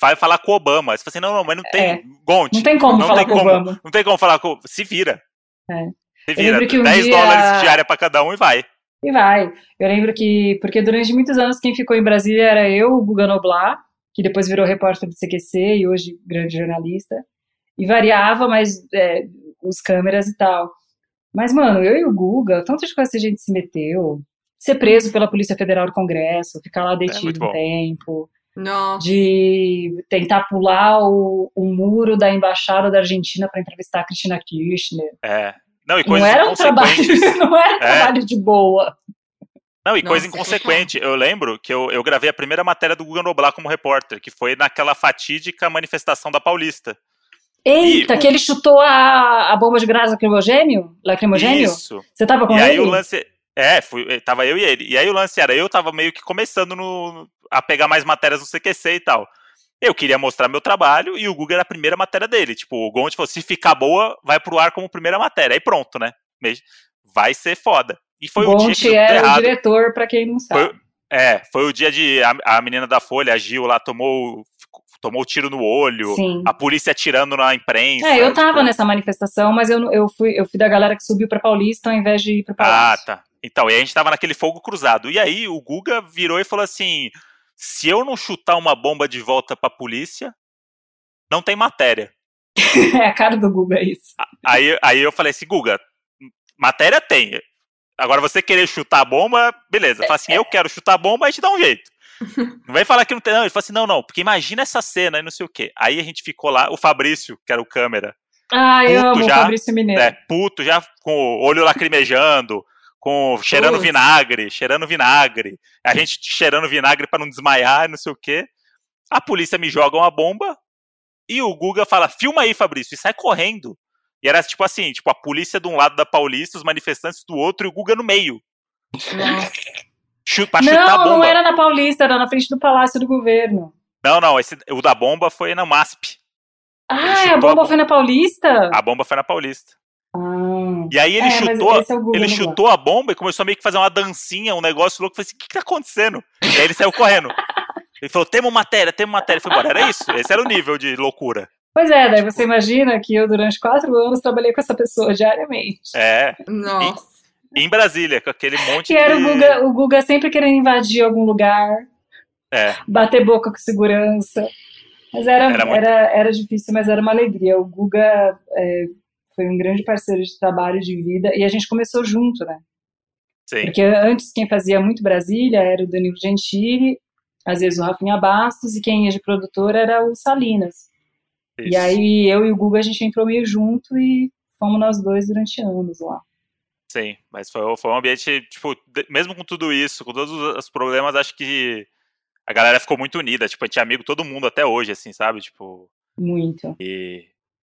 vai falar com o Obama. Você fala assim, não, não, mas não tem é, Gonte. Não tem como não falar tem com o Obama. Não tem como falar com Se vira. É. Se vira. Um 10 dia... dólares diária para cada um e vai. E vai. Eu lembro que, porque durante muitos anos quem ficou em Brasília era eu, o Guga Noblar, que depois virou repórter do CQC e hoje grande jornalista. E variava, mas é, os câmeras e tal. Mas, mano, eu e o Guga, tantas coisas que a gente se meteu, ser preso pela Polícia Federal do Congresso, ficar lá é detido é um tempo. Nossa. De tentar pular o, o muro da embaixada da Argentina para entrevistar a Cristina Kirchner. É. Não, e coisas não era um trabalho, não era um é. trabalho de boa. Não, e Nossa, coisa inconsequente. Eu lembro que eu, eu gravei a primeira matéria do Google Noblar como repórter, que foi naquela fatídica manifestação da Paulista. Eita, e, que ele chutou a, a bomba de gás lacrimogênio? Lacrimogênio? Isso. Você tava com e ele? E aí o lance... É, fui, eh, tava eu e ele. E aí o lance era, eu tava meio que começando no, a pegar mais matérias no CQC e tal. Eu queria mostrar meu trabalho e o Google era a primeira matéria dele. Tipo, o Gonte falou, se ficar boa, vai pro ar como primeira matéria. Aí pronto, né? Vai ser foda. E foi o, dia que é errado. o diretor, para quem não sabe. Foi, é, foi o dia de a, a, menina da Folha, a Gil, lá tomou tomou tiro no olho, Sim. a polícia atirando na imprensa. É, eu tava tipo... nessa manifestação, mas eu, eu, fui, eu fui da galera que subiu pra Paulista ao invés de ir pro Palácio. Ah, tá. Então, e a gente tava naquele fogo cruzado. E aí o Guga virou e falou assim: se eu não chutar uma bomba de volta pra polícia, não tem matéria. é a cara do Guga isso. Aí, aí eu falei assim, Guga, matéria tem. Agora você querer chutar a bomba, beleza. Fala assim, eu quero chutar a bomba, a gente dá um jeito. Não vai falar que não tem, não. Ele falou assim, não, não, porque imagina essa cena e não sei o quê. Aí a gente ficou lá, o Fabrício, que era o câmera. Ah, eu amo já, o Fabrício Mineiro. É, puto, já com o olho lacrimejando, com cheirando vinagre, cheirando vinagre. A gente cheirando vinagre para não desmaiar, não sei o quê. A polícia me joga uma bomba e o Guga fala: "Filma aí, Fabrício", e sai correndo. E era tipo assim, tipo a polícia de um lado da Paulista, os manifestantes do outro e o Guga no meio. Chuta, não, chutar a bomba. não era na Paulista, era na frente do Palácio do Governo. Não, não, esse, o da bomba foi na MASP. Ah, a bomba a... foi na Paulista? A bomba foi na Paulista. Ah, e aí ele é, chutou, é ele chutou a bomba e começou a meio que fazer uma dancinha, um negócio louco. Eu falei assim, o que, que tá acontecendo? E aí ele saiu correndo. Ele falou, temos matéria, temos matéria. E foi embora. Era isso. Esse era o nível de loucura. Pois é, daí você imagina que eu durante quatro anos trabalhei com essa pessoa diariamente. É. Nossa. em Brasília, com aquele monte e era de... o Guga, o Guga sempre querendo invadir algum lugar. É. Bater boca com segurança. Mas era, era, muito... era, era difícil, mas era uma alegria. O Guga é, foi um grande parceiro de trabalho, de vida, e a gente começou junto, né? Sim. Porque antes quem fazia muito Brasília era o Danilo Gentili, às vezes o Rafinha Bastos, e quem ia de produtor era o Salinas. Isso. E aí eu e o Guga a gente entrou meio junto e fomos nós dois durante anos lá. Sim, mas foi, foi um ambiente, tipo, mesmo com tudo isso, com todos os- os problemas, acho que a galera ficou muito unida. Tipo, a gente é amigo todo mundo até hoje, assim, sabe? Tipo, Muito. e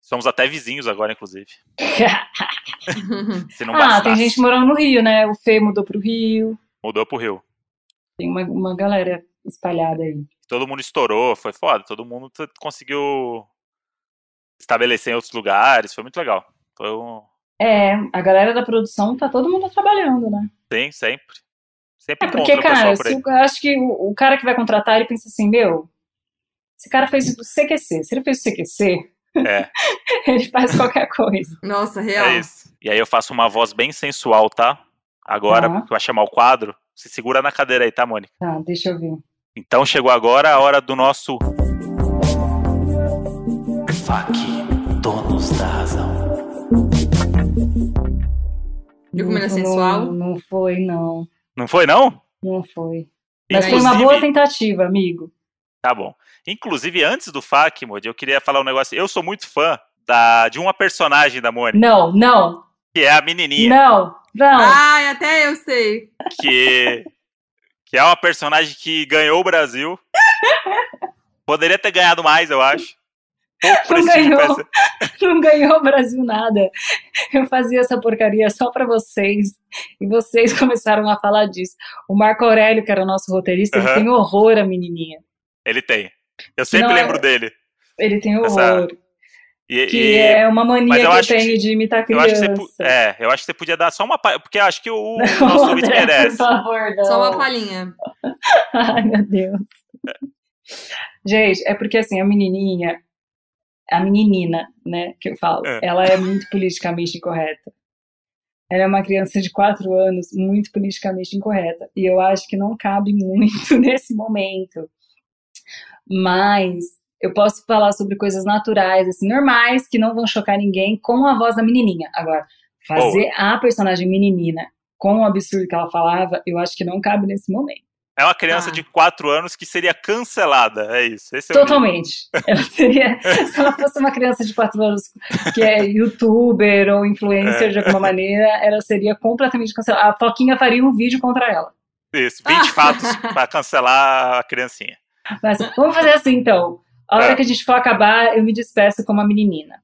somos até vizinhos agora, inclusive. Se não ah, bastasse. tem gente morando no Rio, né? O Fê mudou pro Rio. Mudou pro Rio. Tem uma, uma galera espalhada aí. Todo mundo estourou, foi foda. Todo mundo conseguiu estabelecer em outros lugares, foi muito legal. Foi um. É, a galera da produção tá todo mundo trabalhando, né? Sim, sempre. Sempre É porque, cara, por eu acho que o, o cara que vai contratar, ele pensa assim, meu, esse cara fez o CQC. Se ele fez o CQC, É, ele faz qualquer coisa. Nossa, real. é isso. E aí eu faço uma voz bem sensual, tá? Agora, Tá. que vai chamar o quadro. Se segura na cadeira aí, tá, Mônica? Tá, deixa eu ver. Então chegou agora a hora do nosso. FAQ, donos da razão. Viu como ele é Não- sensual? Não, não foi, não. Não foi, não? Não foi. Mas foi uma Inclusive- boa tentativa, amigo. Tá bom. Inclusive, antes do FAQ, Mod, eu queria falar um negócio. Eu sou muito fã da, de uma personagem da Mônica, Não, não, que é a menininha. não, não. Ai, até eu sei. que, que é uma personagem que ganhou o Brasil. Poderia ter ganhado mais, eu acho. Não ganhou. Não ganhou o Brasil nada. Eu fazia essa porcaria só pra vocês. E vocês começaram a falar disso. O Marco Aurélio, que era o nosso roteirista, ele Aham. tem horror à menininha. Ele tem. Eu sempre Não, lembro é- dele. Ele tem horror. Essa- E, Que e- é uma mania mas que eu eu acho que- tenho de imitar eu criança. acho que você, é, eu acho que você podia dar só uma. pa- Porque eu acho que o, o Não, nosso ouvinte André, merece. Por favor, não. Só uma palhinha. Ai, meu Deus. Gente, é porque assim, a menininha, a meninina, né, que eu falo, É. ela é muito politicamente incorreta. Ela é uma criança de quatro anos muito politicamente incorreta. E eu acho que não cabe muito nesse momento. Mas eu posso falar sobre coisas naturais, assim, normais, que não vão chocar ninguém, com a voz da menininha. Agora, fazer a personagem menina com o absurdo que ela falava, eu acho que não cabe nesse momento. É uma criança Ah. de 4 anos que seria cancelada. É isso. É. Totalmente. Ela seria, se ela fosse uma criança de 4 anos que é youtuber ou influencer É. de alguma maneira, ela seria completamente cancelada. A Foquinha faria um vídeo contra ela. Isso. 20 fatos pra cancelar a criancinha. Mas vamos fazer assim então. A hora É. que a gente for acabar, eu me despeço como a menininha.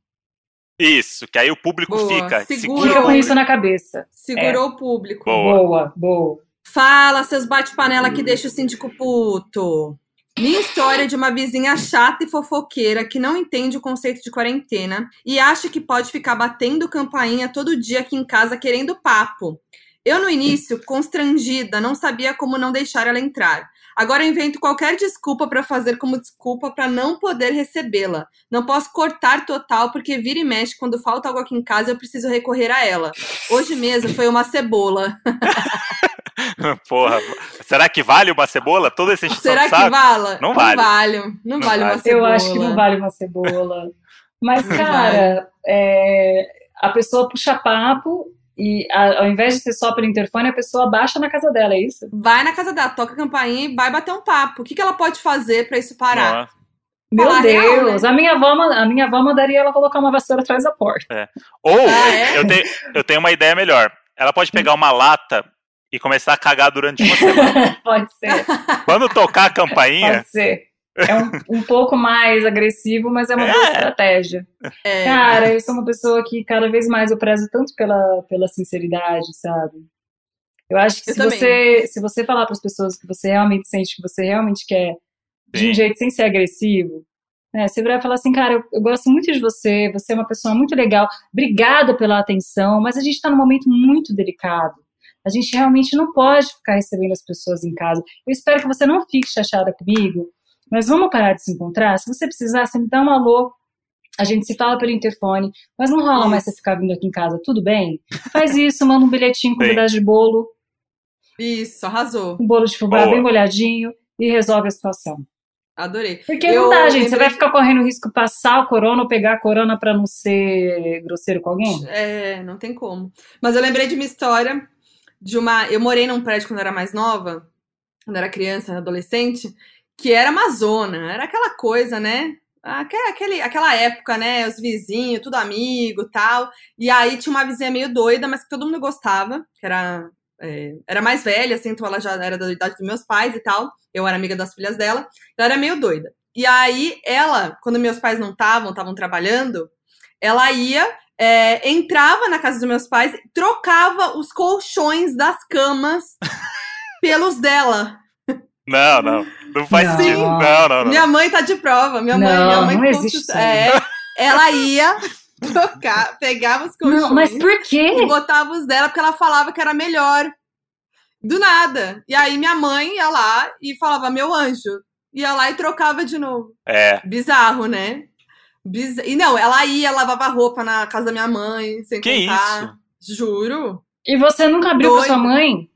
Isso. Que aí o público Boa. fica. Segura Fica com isso na cabeça. Segurou o público. Boa. Boa, boa. Fala, seus bate-panela que deixa o síndico puto. Minha história é de uma vizinha chata e fofoqueira que não entende o conceito de quarentena e acha que pode ficar batendo campainha todo dia aqui em casa querendo papo. Eu, no início, constrangida, não sabia como não deixar ela entrar. Agora eu invento qualquer desculpa para fazer como desculpa para não poder recebê-la. Não posso cortar total porque vira e mexe quando falta algo aqui em casa eu preciso recorrer a ela. Hoje mesmo foi uma cebola. Porra. Será que vale uma cebola? Toda essa encheção Será de que vale? Não vale. Não vale, não Não vale uma vale. cebola. Eu acho que não vale uma cebola. Mas, cara, é, a pessoa puxa papo e a- ao invés de ser só pelo interfone, a pessoa baixa na casa dela, é isso? Vai na casa dela, toca a campainha e vai bater um papo. O que, que ela pode fazer pra isso parar? É? Meu Falar Deus, real, né? a, minha avó, a minha avó mandaria ela colocar uma vassoura atrás da porta. Ou Ah, é? eu, tenho, eu tenho uma ideia melhor. Ela pode pegar uma lata e começar a cagar durante uma semana. Pode ser, Quando tocar a campainha, pode ser. É um, um pouco mais agressivo, mas é uma boa É. estratégia. É. Cara, eu sou uma pessoa que cada vez mais eu prezo tanto pela, pela sinceridade, sabe? Eu acho que Eu se também. você, se você falar para as pessoas que você realmente sente, que você realmente quer, de Sim. um jeito sem ser agressivo, né? Você vai falar assim, cara, eu, eu gosto muito de você, você é uma pessoa muito legal, obrigada pela atenção, mas a gente está num momento muito delicado. A gente realmente não pode ficar recebendo as pessoas em casa. Eu espero que você não fique chateada comigo, mas vamos parar de se encontrar? Se você precisar, você me dá um alô, a gente se fala pelo interfone, mas não rola mais você ficar vindo aqui em casa, tudo bem? Faz isso, manda um bilhetinho com um pedaço de bolo, Isso, arrasou. um bolo de fubá Boa. bem molhadinho e resolve a situação. Adorei. Porque Eu não dá, gente. Você lembrei- vai ficar correndo o risco de passar o corona ou pegar a corona pra não ser grosseiro com alguém? É, não tem como. Mas eu lembrei de uma história de uma. Eu morei num prédio quando eu era mais nova. quando era criança, adolescente, que era uma zona, era aquela coisa, né? Aquele, aquela época, né? Os vizinhos, tudo amigo tal. E aí tinha uma vizinha meio doida, mas que todo mundo gostava, que era, é, era mais velha, assim, então ela já era da idade dos meus pais e tal. Eu era amiga das filhas dela. Ela era meio doida. E aí ela, quando meus pais não estavam, estavam trabalhando, ela ia, é, entrava na casa dos meus pais, trocava os colchões das camas pelos dela. Não, não. Não faz Não. sentido. Não, não, não. Minha mãe tá de prova. Minha mãe, Não, minha mãe não existe isso é, ela ia trocar, pegava os colchões Não, mas por e quê? botava os dela porque ela falava que era melhor. Do nada. E aí minha mãe ia lá e falava, meu anjo. Ia lá e trocava de novo. É. Bizarro, né? Biz... E não, ela ia, lavava roupa na casa da minha mãe, sem Que contar. Juro. E você nunca abriu pra Doido. sua mãe?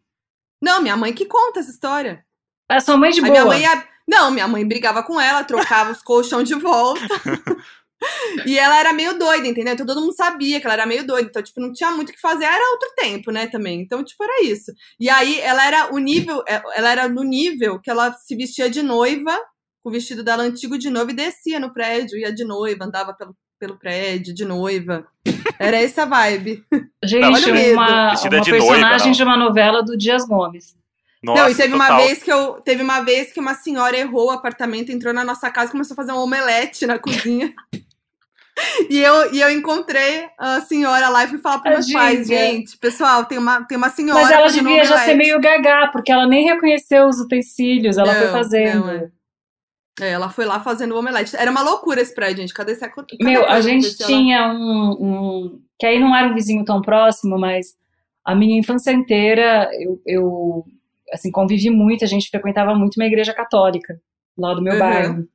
Não, minha mãe que conta essa história. A sua mãe de boa. minha mãe ia... Não, minha mãe brigava com ela, trocava os colchão de volta. e ela era meio doida, entendeu? Então todo mundo sabia que ela era meio doida. Então, tipo, não tinha muito o que fazer. Era outro tempo, né, também. Então, tipo, era isso. E aí ela era o nível, é, ela era no nível que ela se vestia de noiva, com o vestido dela antigo de noiva, e descia no prédio, ia de noiva, andava pelo, pelo prédio de noiva. Era essa vibe. Gente, uma, Vestida uma de noiva, personagem não. de uma novela do Dias Gomes. Nossa, não, e teve uma vez que eu. Teve uma vez que uma senhora errou o apartamento, entrou na nossa casa e começou a fazer um omelete na cozinha. E eu, e eu encontrei a senhora lá e fui falar para meus pais, gente, pessoal, tem uma, tem uma senhora. Mas ela devia já omelete. ser meio gagá, porque ela nem reconheceu os utensílios, ela foi Não, fazendo. não, é. É, ela foi lá fazendo o omelete. Era uma loucura esse prédio, gente. Cadê essa cada Meu, a gente desse ela- tinha um, um- Que aí não era um vizinho tão próximo, mas a minha infância inteira eu, eu assim, convivi muito, a gente frequentava muito uma igreja católica lá do meu Uhum. bairro,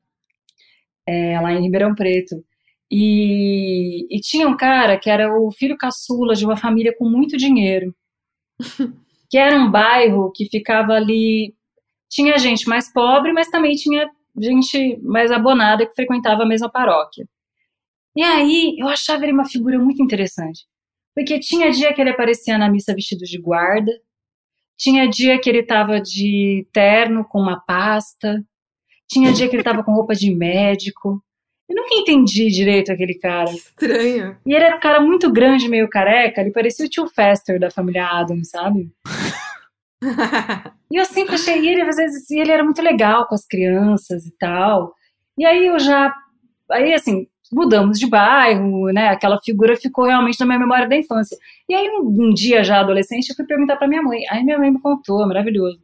é, lá em Ribeirão Preto. E, e tinha um cara que era o filho caçula de uma família com muito dinheiro, que era um bairro que ficava ali. Tinha gente mais pobre, mas também tinha gente mais abonada que frequentava a mesma paróquia. E aí eu achava ele uma figura muito interessante. Porque tinha dia que ele aparecia na missa vestido de guarda, tinha dia que ele estava de terno com uma pasta, tinha dia que ele estava com roupa de médico. Eu nunca entendi direito aquele cara. Estranho. E ele era um cara muito grande, meio careca, ele parecia o tio Fester da família Adams, sabe? E eu sempre achei ele, às vezes, e ele era muito legal com as crianças e tal. E aí eu já. Aí, assim, mudamos de bairro, né? Aquela figura ficou realmente na minha memória da infância. E aí, um, um dia já adolescente, eu fui perguntar pra minha mãe. Aí minha mãe me contou, maravilhoso.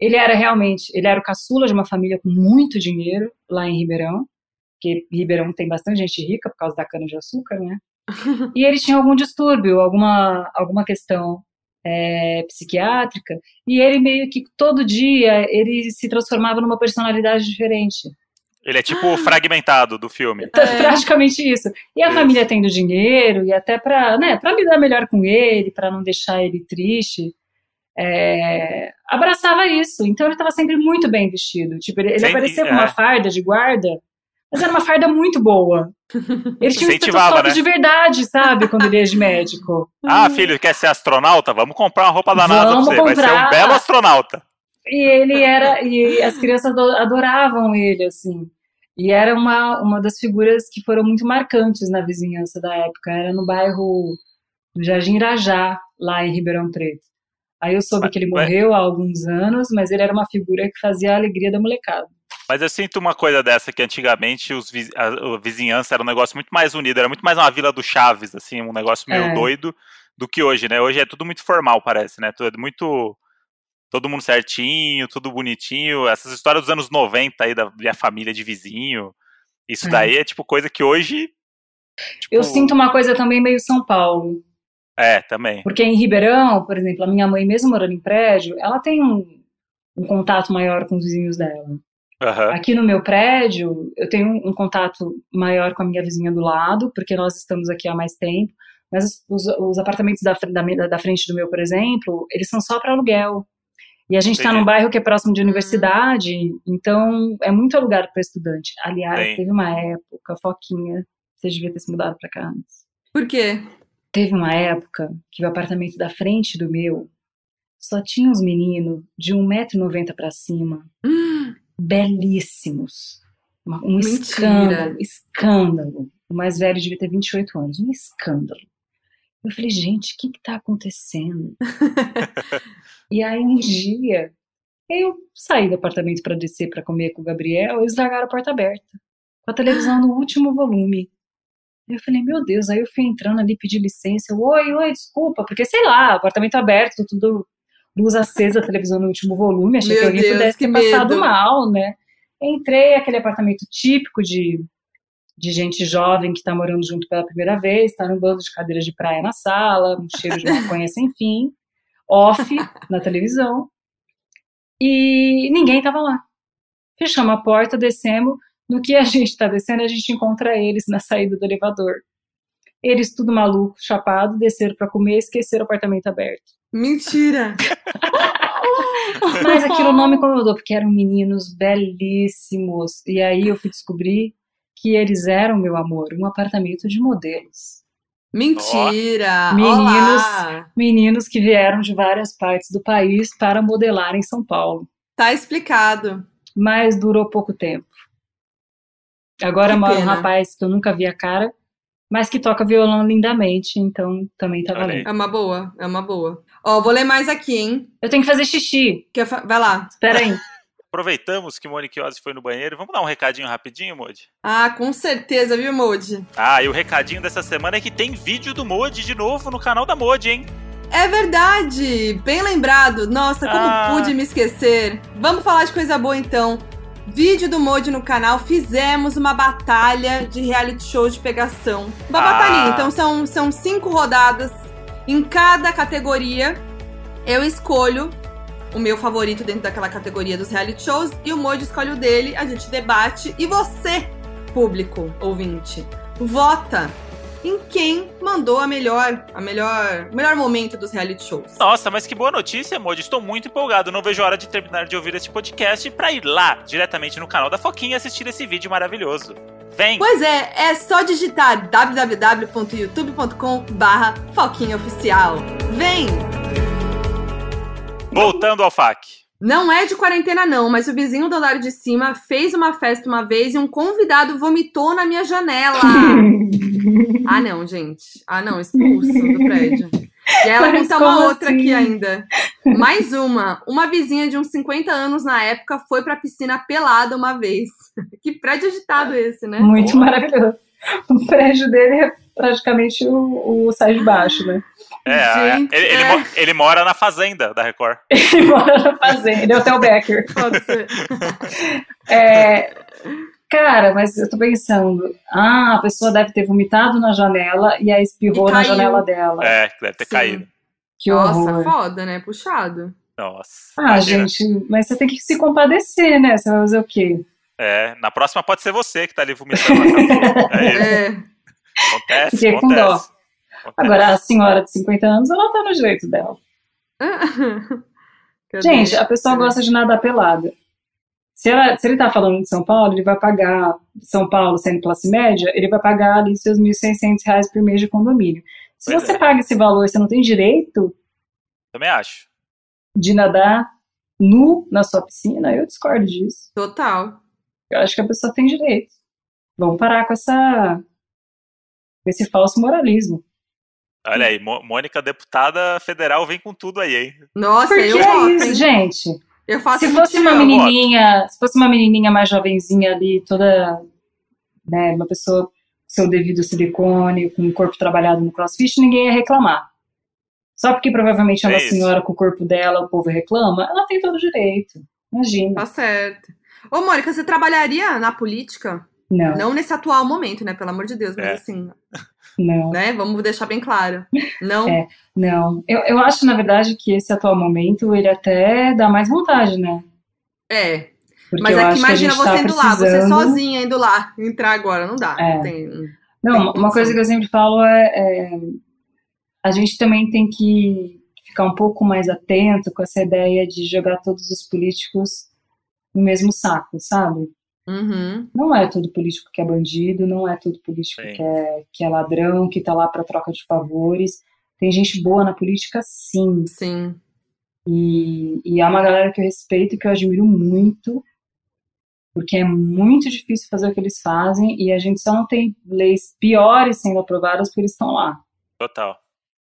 Ele era realmente, ele era o caçula de uma família com muito dinheiro lá em Ribeirão, porque Ribeirão tem bastante gente rica por causa da cana-de-açúcar, né? E ele tinha algum distúrbio, alguma, alguma questão é, psiquiátrica, e ele meio que todo dia ele se transformava numa personalidade diferente. Ele é tipo o fragmentado do filme. Então, É. Praticamente isso. E a Isso. família tendo dinheiro, e até pra, né, pra lidar melhor com ele, pra não deixar ele triste, é, abraçava isso. Então ele estava sempre muito bem vestido. Tipo, ele, ele aparecia com é. uma farda de guarda, mas era uma farda muito boa. Ele tinha um estetoscópio né? de verdade, sabe? Quando ele ia de médico. Ah, filho, quer ser astronauta? Vamos comprar uma roupa da NASA pra Vamos você. Vai ser um comprar. belo astronauta. E ele era, e as crianças ado- adoravam ele, assim. E era uma, uma das figuras que foram muito marcantes na vizinhança da época. Era no bairro do Jardim Irajá, lá em Ribeirão Preto. Aí eu soube que ele Mas- morreu há alguns anos, mas ele era uma figura que fazia a alegria da molecada. Mas eu sinto uma coisa dessa, que antigamente os a, a vizinhança era um negócio muito mais unido, era muito mais uma vila do Chaves, assim, um negócio meio É. doido do que hoje, né? Hoje é tudo muito formal, parece, né? Tudo muito. Todo mundo certinho, tudo bonitinho. Essas histórias dos anos 90 aí da minha família de vizinho. Isso É. daí é tipo coisa que hoje. tipo, Eu sinto uma coisa também meio São Paulo. É, também. Porque em Ribeirão, por exemplo, a minha mãe, mesmo morando em prédio, ela tem um, um contato maior com os vizinhos dela. Aham. Aqui no meu prédio, eu tenho um, contato maior com a minha vizinha do lado, porque nós estamos aqui há mais tempo. Mas os, os apartamentos da, da, da frente do meu, por exemplo, eles são só para aluguel. E a gente está num bairro que é próximo de universidade, então é muito alugado para estudante. Aliás, Sim. teve uma época, Foquinha, você devia ter se mudado para cá antes. Por quê? Teve uma época que o apartamento da frente do meu só tinha uns meninos de 1,90m pra cima, belíssimos. Uma- Um Mentira. escândalo, escândalo. O mais velho devia ter 28 anos, um escândalo. Eu falei, gente, o que que tá acontecendo? e aí um dia, eu saí do apartamento para descer para comer com o Gabriel, eles largaram a porta aberta, com a televisão no último volume. Eu falei, meu Deus, aí eu fui entrando ali, pedi licença, eu, oi, oi, desculpa, porque sei lá, apartamento aberto, tudo luz acesa, televisão no último volume, achei Meu que alguém Deus, pudesse ter passado medo. mal, né? Entrei, aquele apartamento típico de, de gente jovem que está morando junto pela primeira vez, está num bando de cadeiras de praia na sala, um cheiro de maconha sem fim, off na televisão, e ninguém estava lá. Fechamos a porta, descemos, no que a gente está descendo, a gente encontra eles na saída do elevador. Eles tudo maluco, chapado, desceram para comer, esqueceram o apartamento aberto. Mentira! Mas aquilo não me incomodou, porque eram meninos belíssimos. E aí eu fui descobrir que eles eram, meu amor, um apartamento de modelos. Mentira! Meninos. Olá! Meninos que vieram de várias partes do país para modelar em São Paulo. Tá explicado. Mas durou pouco tempo. Agora Que mora um pena. rapaz que eu nunca vi a cara, mas que toca violão lindamente, então também tá valendo. É uma boa, é uma boa. Ó, vou ler mais aqui, hein? Eu tenho que fazer xixi. Quer fa- Vai lá. Espera aí. Aproveitamos que Monique Ozzy foi no banheiro. Vamos dar um recadinho rapidinho, Modi? Ah, com certeza, viu, Modi? Ah, e o recadinho dessa semana é que tem vídeo do Modi de novo no canal da Modi, hein? É verdade! Bem lembrado. Nossa, como Ah. pude me esquecer. Vamos falar de coisa boa então. Vídeo do Modi no canal, fizemos uma batalha de reality show de pegação. Uma Ah. batalhinha, então são, são cinco rodadas em cada categoria. Eu escolho o meu favorito dentro daquela categoria dos reality shows e o Modi escolhe o dele, a gente debate e você, público ouvinte, vota em quem mandou a melhor, a melhor, o melhor momento dos reality shows. Nossa, mas que boa notícia, Modi. Estou muito empolgado. Não vejo a hora de terminar de ouvir este podcast pra ir lá, diretamente no canal da Foquinha, assistir esse vídeo maravilhoso. Vem! Pois é, é só digitar www.youtube.com barra Foquinha Oficial. Vem! Voltando ao FAQ. Não é de quarentena não, mas o vizinho do lado de cima fez uma festa uma vez e um convidado vomitou na minha janela. ah não, gente. Ah não, expulso do prédio. E ela conta uma outra assim? aqui ainda. Mais uma. Uma vizinha de uns 50 anos na época foi pra piscina pelada uma vez. Que prédio agitado esse, né? Muito maravilhoso. O prédio dele é praticamente o, o sai de baixo, né? É, a- Gente, ele, ele é. mo- ele mora na fazenda da Record. Ele mora na fazenda, ele é o Theo Becker. Pode ser. É, cara, mas eu tô pensando, ah, a pessoa deve ter vomitado na janela e aí espirrou E na janela dela. É, que deve ter Sim. caído. Que Nossa, horror. foda, né? Puxado. Nossa. Ah, imagina. gente, mas você tem que se compadecer, né? Você vai fazer o quê? É, na próxima pode ser você que tá ali vomitando na sua É isso. É. Acontece, Fiquei com acontece. dó. Agora, a senhora de 50 anos, ela tá no direito dela. Cadê? Gente, a pessoa gosta de nadar pelada. Se, ela- se ele tá falando de São Paulo, ele vai pagar, São Paulo sendo classe média, ele vai pagar ali seus 1.600 reais por mês de condomínio. Se Pois você é. paga esse valor, você não tem direito Também acho. de nadar nu na sua piscina, eu discordo disso. Total. Eu acho que a pessoa tem direito. Vamos parar com essa com esse falso moralismo. Olha aí, Mônica, deputada federal, vem com tudo aí, hein? Nossa, Por que eu é voto, isso, gente? Eu faço Se fosse uma menininha, se fosse uma menininha mais jovenzinha ali, toda, né, uma pessoa com seu devido silicone, com o corpo trabalhado no crossfit, ninguém ia reclamar. Só porque provavelmente é uma É isso. senhora com o corpo dela, o povo reclama, ela tem todo o direito. Imagina. Tá certo. Ô, Mônica, você trabalharia na política? Não, Não nesse atual momento, né? Pelo amor de Deus, mas É. assim, não, né? Vamos deixar bem claro. Não? É. não. Eu, eu acho, na verdade, que esse atual momento, ele até dá mais vontade, né? É. Porque Mas é que acho que imagina gente você tá indo lá, você precisando- sozinha indo lá, entrar agora, não dá. É. Não tem. Não, Tem uma coisa que eu sempre falo é, é, a gente também tem que ficar um pouco mais atento com essa ideia de jogar todos os políticos no mesmo saco, sabe? Uhum. Não é todo político que é bandido, não é todo político Sim. que é, que é ladrão, que tá lá para troca de favores. Tem gente boa na política, sim. Sim. E, e é uma galera que eu respeito e que eu admiro muito, porque é muito difícil fazer o que eles fazem e a gente só não tem leis piores sendo aprovadas porque eles estão lá. Total.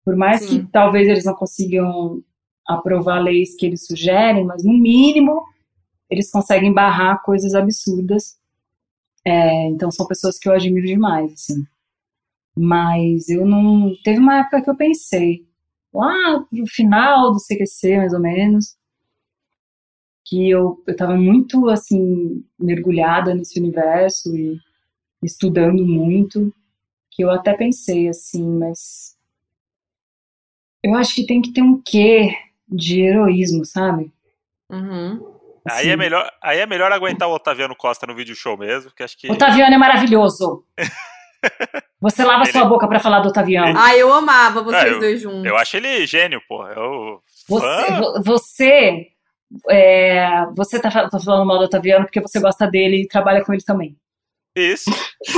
Por mais Sim. que talvez eles não consigam aprovar leis que eles sugerem, mas no mínimo eles conseguem barrar coisas absurdas. É, então são pessoas que eu admiro demais, assim. Mas eu não. Teve uma época que eu pensei, lá no final do CQC, mais ou menos, que eu estava muito, assim, mergulhada nesse universo e estudando muito, que eu até pensei, assim, mas eu acho que tem que ter um quê de heroísmo, sabe? Uhum. Aí, é melhor, aí é melhor aguentar o Otaviano Costa no vídeo show mesmo, que acho que... Otaviano é maravilhoso! Você lava ele... sua boca para falar do Otaviano. Ah, eu amava vocês eu, dois juntos. Eu acho ele gênio, pô. Eu... Você, você, é, você tá, tá falando mal do Otaviano porque você gosta dele e trabalha com ele também. Isso.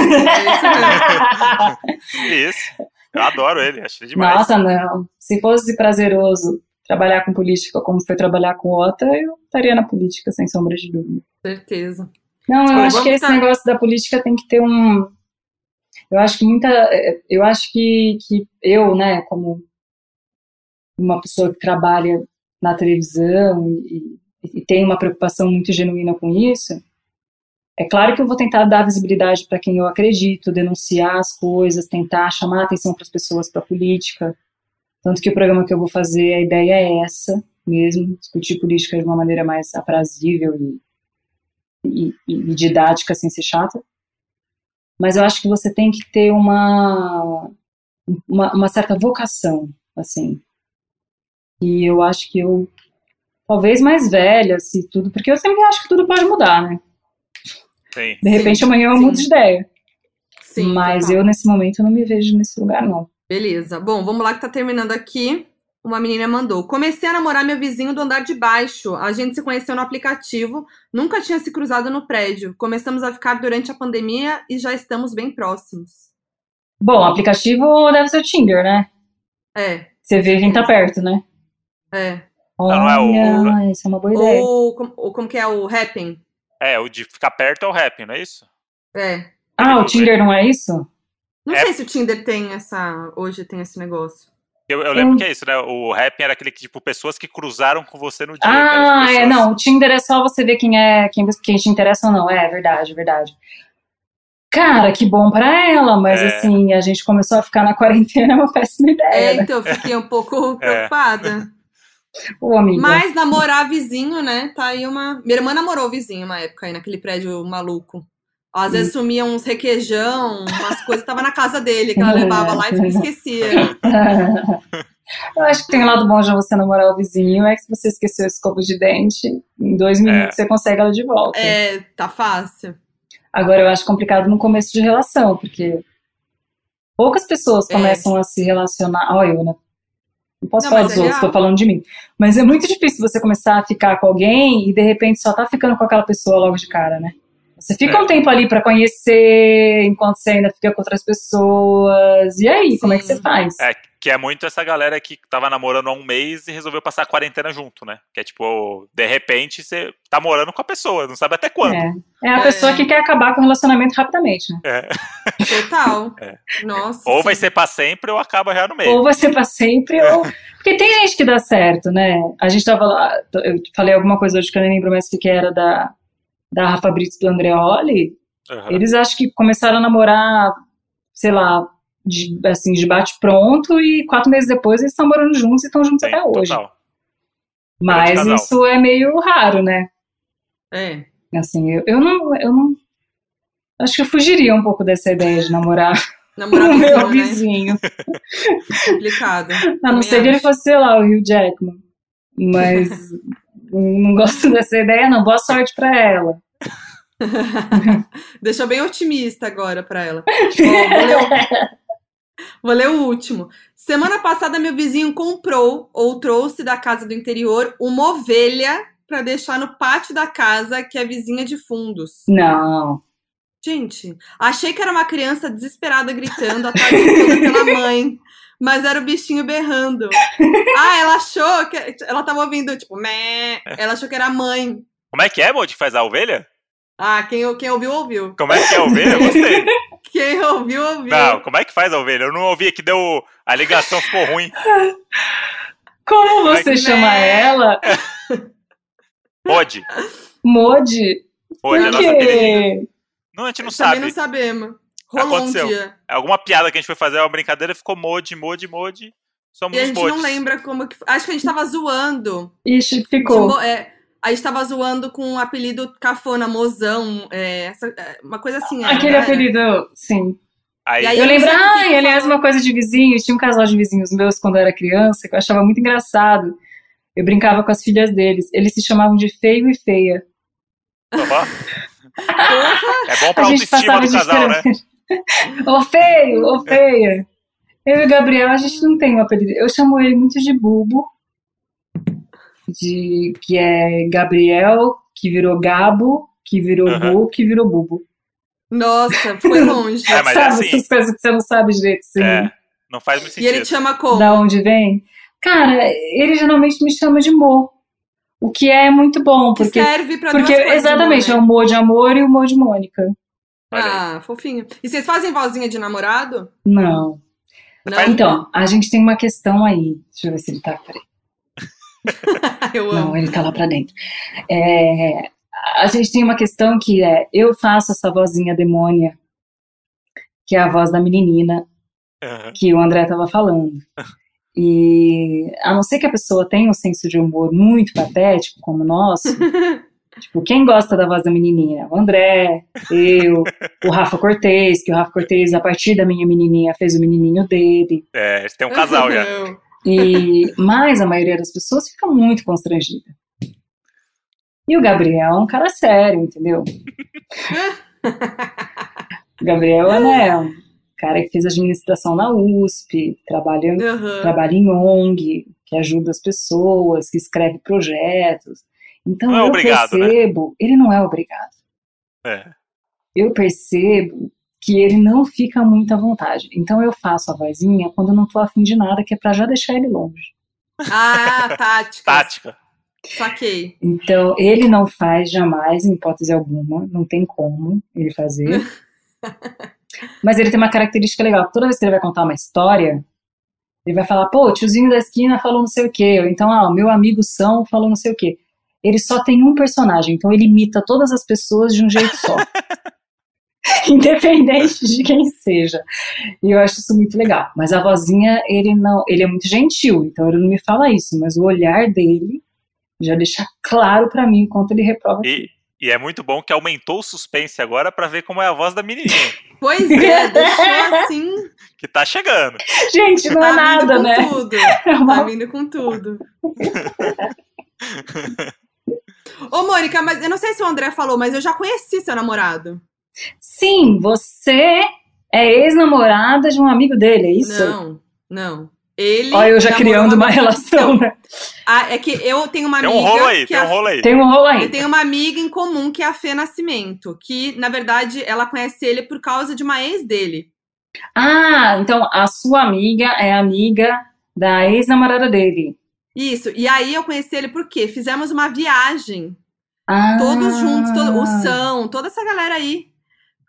Isso. Eu adoro ele, acho ele demais. Nossa, não. Se fosse prazeroso trabalhar com política como foi trabalhar com o Ota, eu estaria na política, sem sombra de dúvida. Certeza. Não, eu acho que esse tá... negócio da política tem que ter um, eu acho que muita, eu acho que, que eu, né, como uma pessoa que trabalha na televisão e, e tem uma preocupação muito genuína com isso, é claro que eu vou tentar dar visibilidade para quem eu acredito, denunciar as coisas, tentar chamar atenção para as pessoas para a política. Tanto que o programa que eu vou fazer, a ideia é essa mesmo, discutir política de uma maneira mais aprazível e, e, e didática, sem ser chata mas eu acho que você tem que ter uma, uma, uma certa vocação, assim. E eu acho que eu, talvez mais velha, assim, tudo, porque eu sempre acho que tudo pode mudar, né? Sim. De repente sim, amanhã eu mudo de ideia. Sim, mas eu, nesse momento, não me vejo nesse lugar, não. Beleza. Bom, vamos lá que tá terminando aqui. Uma menina mandou: Comecei a namorar meu vizinho do andar de baixo. A gente se conheceu no aplicativo, nunca tinha se cruzado no prédio. Começamos a ficar durante a pandemia e já estamos bem próximos. Bom, o aplicativo deve ser o Tinder, né? É. Você vê quem tá perto, né? É. Olha, não, é o... isso é uma boa ideia. Ou, ou como que é o Happn? É, o de ficar perto é o Happn, não é isso? É. Ah, o Tinder não é isso? Não é. sei se o Tinder tem essa. Hoje tem esse negócio. Eu, eu lembro que é isso, né? O rap era aquele que, tipo, pessoas que cruzaram com você no dia. Ah, pessoas... é, não. O Tinder é só você ver quem é, quem, quem te interessa ou não. É, verdade, verdade. Cara, que bom pra ela, mas é. assim, a gente começou a ficar na quarentena, é uma péssima ideia. É, né? então, eu fiquei um pouco é. preocupada. Ô, amiga. Mas namorar vizinho, né? Tá aí uma. Minha irmã namorou vizinho uma época aí, naquele prédio maluco. Às vezes sumia uns requeijão, umas coisas, tava na casa dele, que ela levava lá e esquecia. Eu acho que tem um lado bom de você namorar o vizinho, é que se você esqueceu esse escova de dente, em dois é. minutos é. você consegue ela de volta. É, tá fácil. Agora eu acho complicado no começo de relação, porque poucas pessoas é. começam a se relacionar. Olha, eu, né? Não posso não, falar dos é outros, tô falando de mim. Mas é muito difícil você começar a ficar com alguém e de repente só tá ficando com aquela pessoa logo de cara, né? Você fica é. um tempo ali para conhecer, enquanto você ainda fica com outras pessoas. E aí, Sim. como é que você faz? É, que é muito essa galera que tava namorando há um mês e resolveu passar a quarentena junto, né? Que é tipo, de repente você tá morando com a pessoa, não sabe até quando. É, é a é. pessoa que quer acabar com o relacionamento rapidamente, né? É. Total. É. Nossa. Ou sim. vai ser pra sempre ou acaba já no meio. Ou vai ser pra sempre ou. Porque tem gente que dá certo, né? A gente tava lá, eu falei alguma coisa hoje que eu nem lembro mais o que era da da Rafa Brits do Andreoli, uhum. eles acho que começaram a namorar, sei lá, de, assim, de bate pronto e quatro meses depois eles estão morando juntos e estão juntos Sim, até hoje. Total. Mas isso é meio raro, né? É. Assim, eu, eu não, eu não, acho que eu fugiria um pouco dessa ideia de namorar Namorar o meu vizinho. Né? Complicado. A não ser que ele fosse, sei lá, o Hugh Jackman. Mas não gosto dessa ideia, não. Boa sorte para ela. Deixa bem otimista agora para ela. vou, ler o... vou ler o último. Semana passada, meu vizinho comprou ou trouxe da casa do interior uma ovelha para deixar no pátio da casa que é vizinha de fundos. Não. Gente, achei que era uma criança desesperada gritando, atrás pela mãe. Mas era o bichinho berrando. ah, ela achou que. Ela tava ouvindo, tipo, meh. Ela achou que era a mãe. Como é que é, Moody, que faz a ovelha? Ah, quem, quem ouviu, ouviu. Como é que é a ovelha? Eu gostei. quem ouviu, ouviu. Não, como é que faz a ovelha? Eu não ouvi, que deu. A ligação ficou ruim. Como você é que... chama ela? Modi. Modi? Modi, a nossa queridinha. Não, a gente não Eu sabe. Também não sabemos. Rolou Aconteceu. um dia. Alguma piada que a gente foi fazer, uma brincadeira, ficou Modi, Modi, Modi. Somos E a gente Modis. não lembra como que. Acho que a gente tava zoando. Ixi, ficou. mo- é, a gente tava zoando com um apelido cafona, mozão, é, essa- é, uma coisa assim. Aquele era? apelido, sim. Aí, E aí- Eu lembro, que ai, que aliás, uma coisa de vizinhos. Tinha um casal de vizinhos meus quando eu era criança que eu achava muito engraçado. Eu brincava com as filhas deles. Eles se chamavam de feio e feia. É bom pra A autoestima do casal, né? Ô feio, ô feia. Eu e o Gabriel, a gente não tem um apelido. Eu chamo ele muito de Bubo, de, que é Gabriel, que virou Gabo, que virou Aham. Bu, que virou Bubo. Nossa, foi longe. É, mas é sabe assim. essas coisas que você não sabe direito, assim, É, não faz muito e sentido. ele te chama como? da onde vem. Cara, ele geralmente me chama de Mo, o que é muito bom, Que porque, serve pra porque exatamente, é né? o Mo de amor e o Mo de Mônica. Olha aí. Ah, fofinho. E vocês fazem vozinha de namorado? Não. Não? Então, a gente tem uma questão aí. Deixa eu ver se ele tá. Peraí. Eu amo. Não, ele tá lá pra dentro. É, a gente tem uma questão que é: eu faço essa vozinha demônia, que é a voz da menininha Aham. que o André tava falando. E a não ser que a pessoa tenha um senso de humor muito patético, como o nosso, tipo, quem gosta da voz da menininha? O André, eu, o Rafa Cortez, que o Rafa Cortez, a partir da minha menininha, fez o menininho dele. É, tem um casal já. E, mas a maioria das pessoas fica muito constrangida. E o Gabriel é um cara sério, entendeu? O Gabriel né, é um cara que fez administração na USP, trabalha, Aham. trabalha em ONG, que ajuda as pessoas, que escreve projetos. Então Não é eu obrigado, né? percebo, ele não é obrigado. É. Eu percebo que ele não fica muito à vontade. Então eu faço a vozinha quando eu não tô afim de nada, que é pra já deixar ele longe. Ah, tática. Tática. Saquei. Então, ele não faz jamais, em hipótese alguma, não tem como ele fazer. Mas ele tem uma característica legal. Toda vez que ele vai contar uma história, ele vai falar, pô, o tiozinho da esquina falou não sei o quê. Ou então, ah, o meu amigo São falou não sei o quê. Ele só tem um personagem, então ele imita todas as pessoas de um jeito só. Independente de quem seja. E eu acho isso muito legal. Mas a vozinha, ele não, ele é muito gentil, então ele não me fala isso, mas o olhar dele já deixa claro pra mim o quanto ele reprova. E, e é muito bom que aumentou o suspense agora pra ver como é a voz da menininha. Pois é, deixou assim. que tá chegando. Gente, não tá é nada, vindo com né? tudo. É uma- Tá vindo com tudo. Ô, Mônica, mas eu não sei se o André falou, mas eu já conheci seu namorado. Sim, você é ex-namorada de um amigo dele, é isso? Não, não. Ele. Olha, eu já criando uma pessoa- relação, né? Ah, é que eu tenho uma Tem amiga. um rolo aí, que tem a- um rolo aí. Tem um rolo Eu aí. tenho uma amiga em comum que é a Fê Nascimento, que na verdade ela conhece ele por causa de uma ex dele. Ah, então a sua amiga é amiga da ex-namorada dele. Isso. E aí eu conheci ele porque fizemos uma viagem, Ah, todos juntos, todo, o São, toda essa galera aí.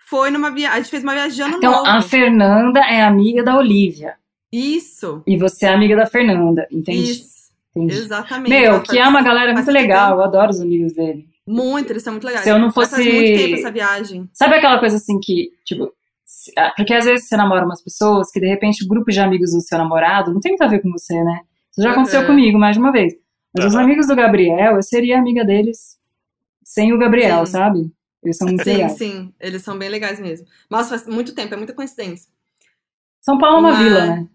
Foi numa viagem. A gente fez uma viagem de ano Então novo. a Fernanda é amiga da Olivia. Isso. E você é amiga da Fernanda, entende? Isso. Entendi. Exatamente. Meu, que é uma galera muito legal, eu adoro os amigos dele. Muito, eles são muito legais. Se eu não Já faz fosse- muito tempo essa viagem. Sabe aquela coisa assim que, tipo, ah, porque às vezes você namora umas pessoas que de repente o grupo de amigos do seu namorado não tem muito a ver com você, né? Isso já aconteceu Uhum. comigo mais de uma vez. Mas os Aham. amigos do Gabriel, eu seria amiga deles sem o Gabriel, Sim. sabe? Eles são muito Sim, legais. sim. Eles são bem legais mesmo. Nossa, faz muito tempo, é muita coincidência. São Paulo é uma Mas- vila, né?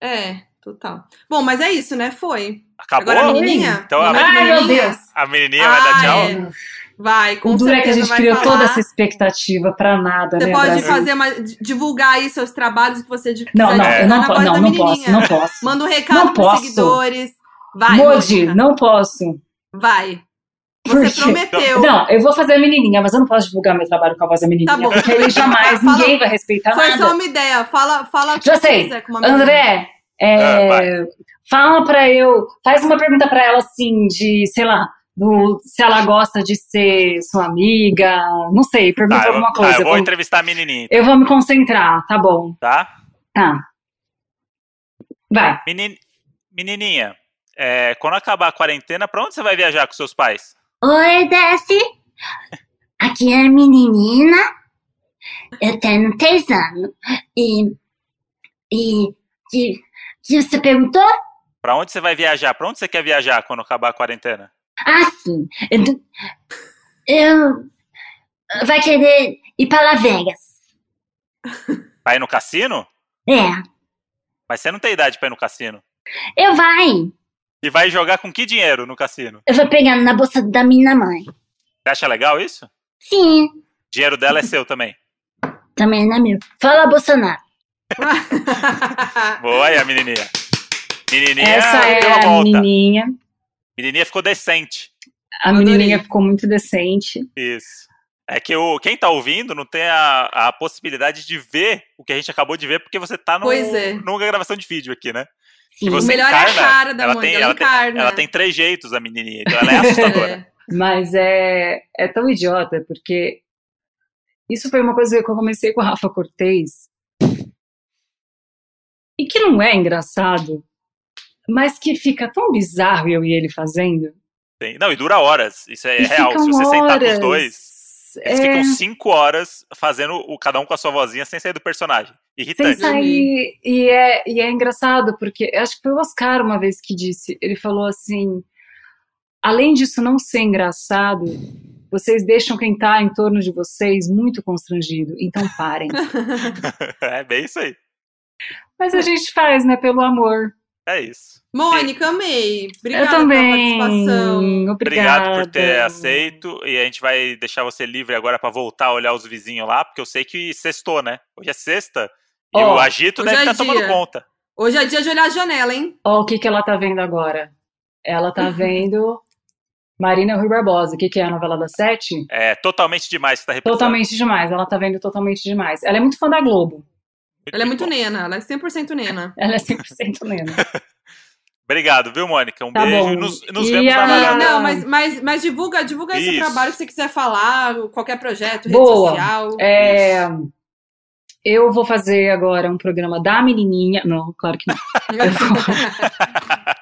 É, total. Bom, mas é isso, né? Foi. Acabou? Agora a menininha? Então a, Momento Ai, meu menininha? Deus. a menininha vai dar Ah, tchau? é. Vai, com O duro é que a gente criou falar. toda essa expectativa pra nada, Você né, pode Brasil? fazer uma, divulgar aí seus trabalhos que você Não, não, eu não, na po- voz não, da não posso, não posso. Manda um recado Não pros seguidores. Vai, Mônica, não posso. vai. Você prometeu. Não, eu vou fazer a menininha, mas eu não posso divulgar meu trabalho com a voz da menininha, Tá bom. porque aí jamais Fala- ninguém vai respeitar Foi nada. só uma ideia. Fala, fala Já você sei. André, É, ah, fala pra eu, faz uma pergunta pra ela assim, de, sei lá, do, se ela gosta de ser sua amiga, não sei, pergunta tá, alguma coisa. Tá, eu vou entrevistar a menininha. Então. Eu vou me concentrar, tá bom. Tá? Tá. Vai. Menin, menininha, é, quando acabar a quarentena, pra onde você vai viajar com seus pais? Oi, Desce. Aqui é a menininha. Eu tenho três anos. E. E. Que, que você perguntou? Pra onde você vai viajar? Pra onde você quer viajar quando acabar a quarentena? Ah, sim. Eu. vai querer ir para Las Vegas. Vai ir no cassino? É. Mas você não tem idade pra ir no cassino. Eu vai. E vai jogar com que dinheiro no cassino? Eu vou pegar na bolsa da minha mãe. Você acha legal isso? Sim. Dinheiro dela é seu também. Também não é meu. Fala, Bolsonaro. Boa aí, a menininha. Menininha Essa é deu a a volta. menininha. Menininha ficou decente. A Adorei. menininha ficou muito decente. Isso. É que o, quem tá ouvindo não tem a, a possibilidade de ver o que a gente acabou de ver, porque você tá no, Pois é. numa gravação de vídeo aqui, né? Sim. O você melhor é a encarna, cara da ela mãe, tem, ela ela, tem, encarna. ela tem três jeitos, a menininha. Então ela é assustadora. É. Mas é, é tão idiota, porque isso foi uma coisa que eu comecei com o Rafa Cortez. E que não é engraçado, mas que fica tão bizarro eu e ele fazendo. Tem- Não, e dura horas. Isso é E real. Se você sentar com os horas. dois, eles É, ficam cinco horas fazendo o cada um com a sua vozinha sem sair do personagem. sem Irritante. sair. E é, e é engraçado, porque acho que foi o Oscar uma vez que disse. Ele falou assim: além disso não ser engraçado, vocês deixam quem tá em torno de vocês muito constrangido. Então parem. é bem isso aí. Mas a gente faz, né, pelo amor. É isso. Mônica, amei. Obrigada eu também. pela participação. Obrigada. Obrigado por ter aceito. E a gente vai deixar você livre agora pra voltar a olhar os vizinhos lá, porque eu sei que sextou, né? Hoje é sexta. E Ó, o agito deve é estar tomando dia. conta. Hoje é dia de olhar a janela, hein? Ó, o que, que ela tá vendo agora? Ela tá vendo Marina Rui Barbosa. O que, que é a novela das sete? É totalmente demais que tá reprisando. Totalmente demais. Ela tá vendo totalmente demais. Ela é muito fã da Globo. Ela é muito nena, ela é 100% nena. Ela é 100% nena. Obrigado, viu, Mônica? Um Tá beijo bom. e nos, nos E vemos na a- varanda. não, mas, mas, mas divulga, divulga esse trabalho que você quiser falar, qualquer projeto, rede Boa. social. É, eu vou fazer agora um programa da menininha. Não, claro que não.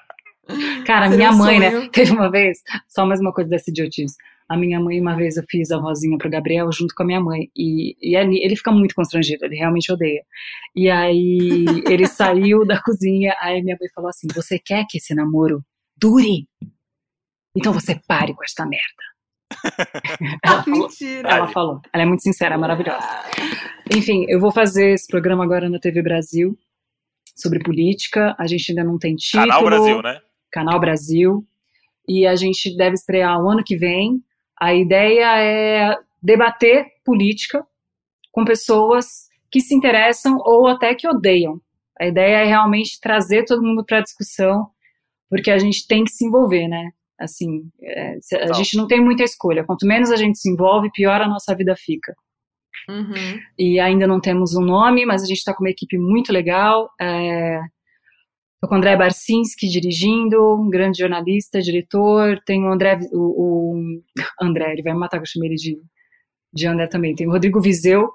Cara, Seria minha um mãe, né? Teve uma vez, só mais uma coisa dessa idiotice. A minha mãe, uma vez eu fiz a vozinha pro Gabriel junto com a minha mãe. E, e ele, ele fica muito constrangido, ele realmente odeia. E aí ele saiu da cozinha, aí minha mãe falou assim: Você quer que esse namoro dure? Então você pare com esta merda. Ela falou. Mentira. Ela falou. Ela é muito sincera, é maravilhosa. Enfim, eu vou fazer esse programa agora na TV Brasil sobre política. A gente ainda não tem título. Canal Brasil, né? Canal Brasil. E a gente deve estrear o ano que vem. A ideia é debater política com pessoas que se interessam ou até que odeiam. A ideia é realmente trazer todo mundo para a discussão, porque a gente tem que se envolver, né? Assim, é, a gente não tem muita escolha. Quanto menos a gente se envolve, pior a nossa vida fica. Uhum. E ainda não temos um nome, mas a gente está com uma equipe muito legal. É... Tô com o André Barcinski dirigindo, um grande jornalista, diretor. Tem o André, o, o André, ele vai me matar que eu chamei ele de, de André também. Tem o Rodrigo Vizeu,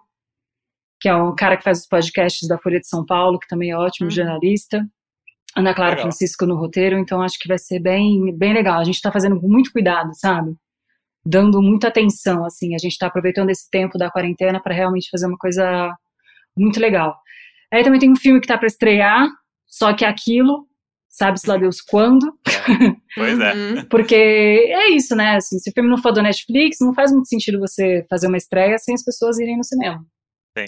que é um cara que faz os podcasts da Folha de São Paulo, que também é ótimo Uhum. jornalista. Ana Clara Legal. Francisco no roteiro, então acho que vai ser bem, bem legal. A gente está fazendo com muito cuidado, sabe? Dando muita atenção, assim. A gente está aproveitando esse tempo da quarentena para realmente fazer uma coisa muito legal. Aí também tem um filme que tá para estrear, só que é aquilo, sabe-se lá Deus quando, Pois é. Uhum. porque é isso, né? Assim, se o filme não for do Netflix, não faz muito sentido você fazer uma estreia sem as pessoas irem no cinema.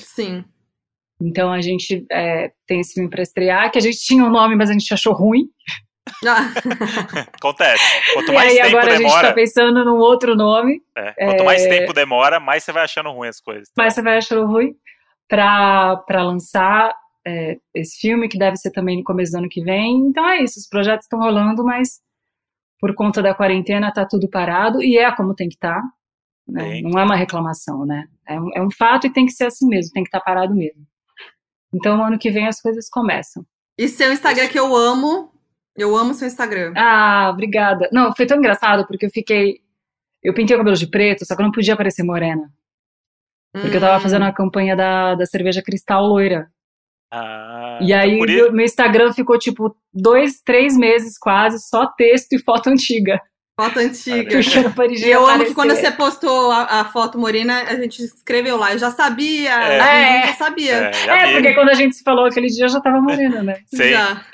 Sim. Então a gente é, tem esse filme para estrear, que a gente tinha um nome, mas a gente achou ruim. Ah, Acontece. Quanto e mais aí tempo agora a gente demora, tá pensando num outro nome, é, quanto mais tempo demora, mais você vai achando ruim as coisas. mas você vai achando ruim, para lançar é, esse filme, que deve ser também no começo do ano que vem. Então é isso, os projetos estão rolando, mas por conta da quarentena tá tudo parado, e é como tem que estar. né? Sim. Não é uma reclamação, né? É um, é um fato e tem que ser assim mesmo, tem que estar parado mesmo. Então, ano que vem as coisas começam. E seu Instagram que eu amo. Eu amo seu Instagram. Ah, obrigada. Não, foi tão engraçado porque eu fiquei. Eu pintei o cabelo de preto, só que eu não podia parecer morena. Porque eu tava Hum. fazendo a campanha da, da cerveja cristal loira. Ah, E aí então meu, Instagram ficou tipo dois, três meses quase, só texto e foto antiga. Foto antiga. Eu E eu amo aparecer. que quando você postou a, a foto morena, a gente escreveu lá. Eu já sabia. É. É. É. já sabia. É, já É, porque quando a gente se falou aquele dia eu já tava morena, né? Sei. Já.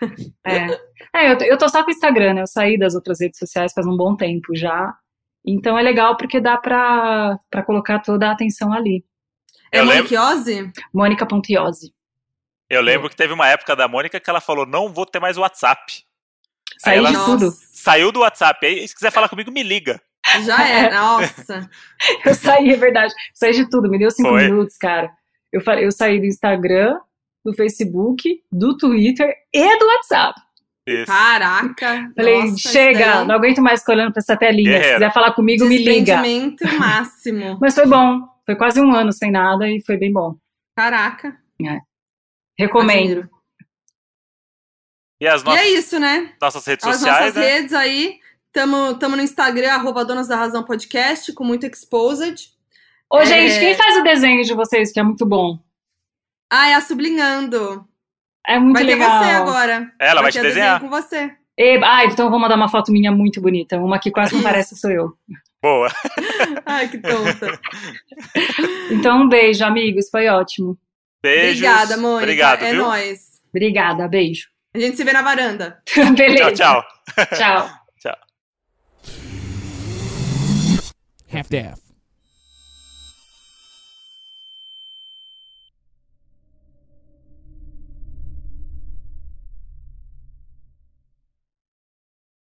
É. É, eu, tô- eu tô só com o Instagram, né? Eu saí das outras redes sociais faz um bom tempo já. Então é legal porque dá pra, pra colocar toda a atenção ali. É Eu Moniquiose? Mônica Pontiose. Eu lembro que teve uma época da Mônica que ela falou: não vou ter mais WhatsApp. Saí ela- de tudo. Saiu do WhatsApp. Aí, se quiser falar comigo, me liga. Já é. Nossa. Eu saí, é verdade. Saí de tudo, me deu cinco Foi. minutos, cara. Eu, falei, eu saí do Instagram, do Facebook, do Twitter e do WhatsApp. Isso. Caraca. Falei, Nossa, chega, não aguento mais ficar olhando pra essa telinha. Se quiser falar comigo, me liga. Máximo. Mas foi bom. Foi quase um ano sem nada e foi bem bom. Caraca. Recomendo. admiro. E as E nossas, é isso, né? nossas redes As sociais, nossas né? redes aí. Tamo, tamo no Instagram, arroba Donas da Razão Podcast, com muito exposed. Ô, É. gente, quem faz o desenho de vocês, que é muito bom? Ah, é a Sublinhando. É muito vai legal. ter você agora. Ela vai te ter desenhar. com você. E, ah, então eu vou mandar uma foto minha muito bonita. Uma que quase não parece sou eu. Boa. Ai, que tonta. Então, um beijo, amigos. Foi ótimo. Beijos. Obrigada, Mônica. Obrigado, é viu? nóis. Obrigada, beijo. A gente se vê na varanda. Beleza. Tchau, tchau. Tchau. Tchau. half-daff.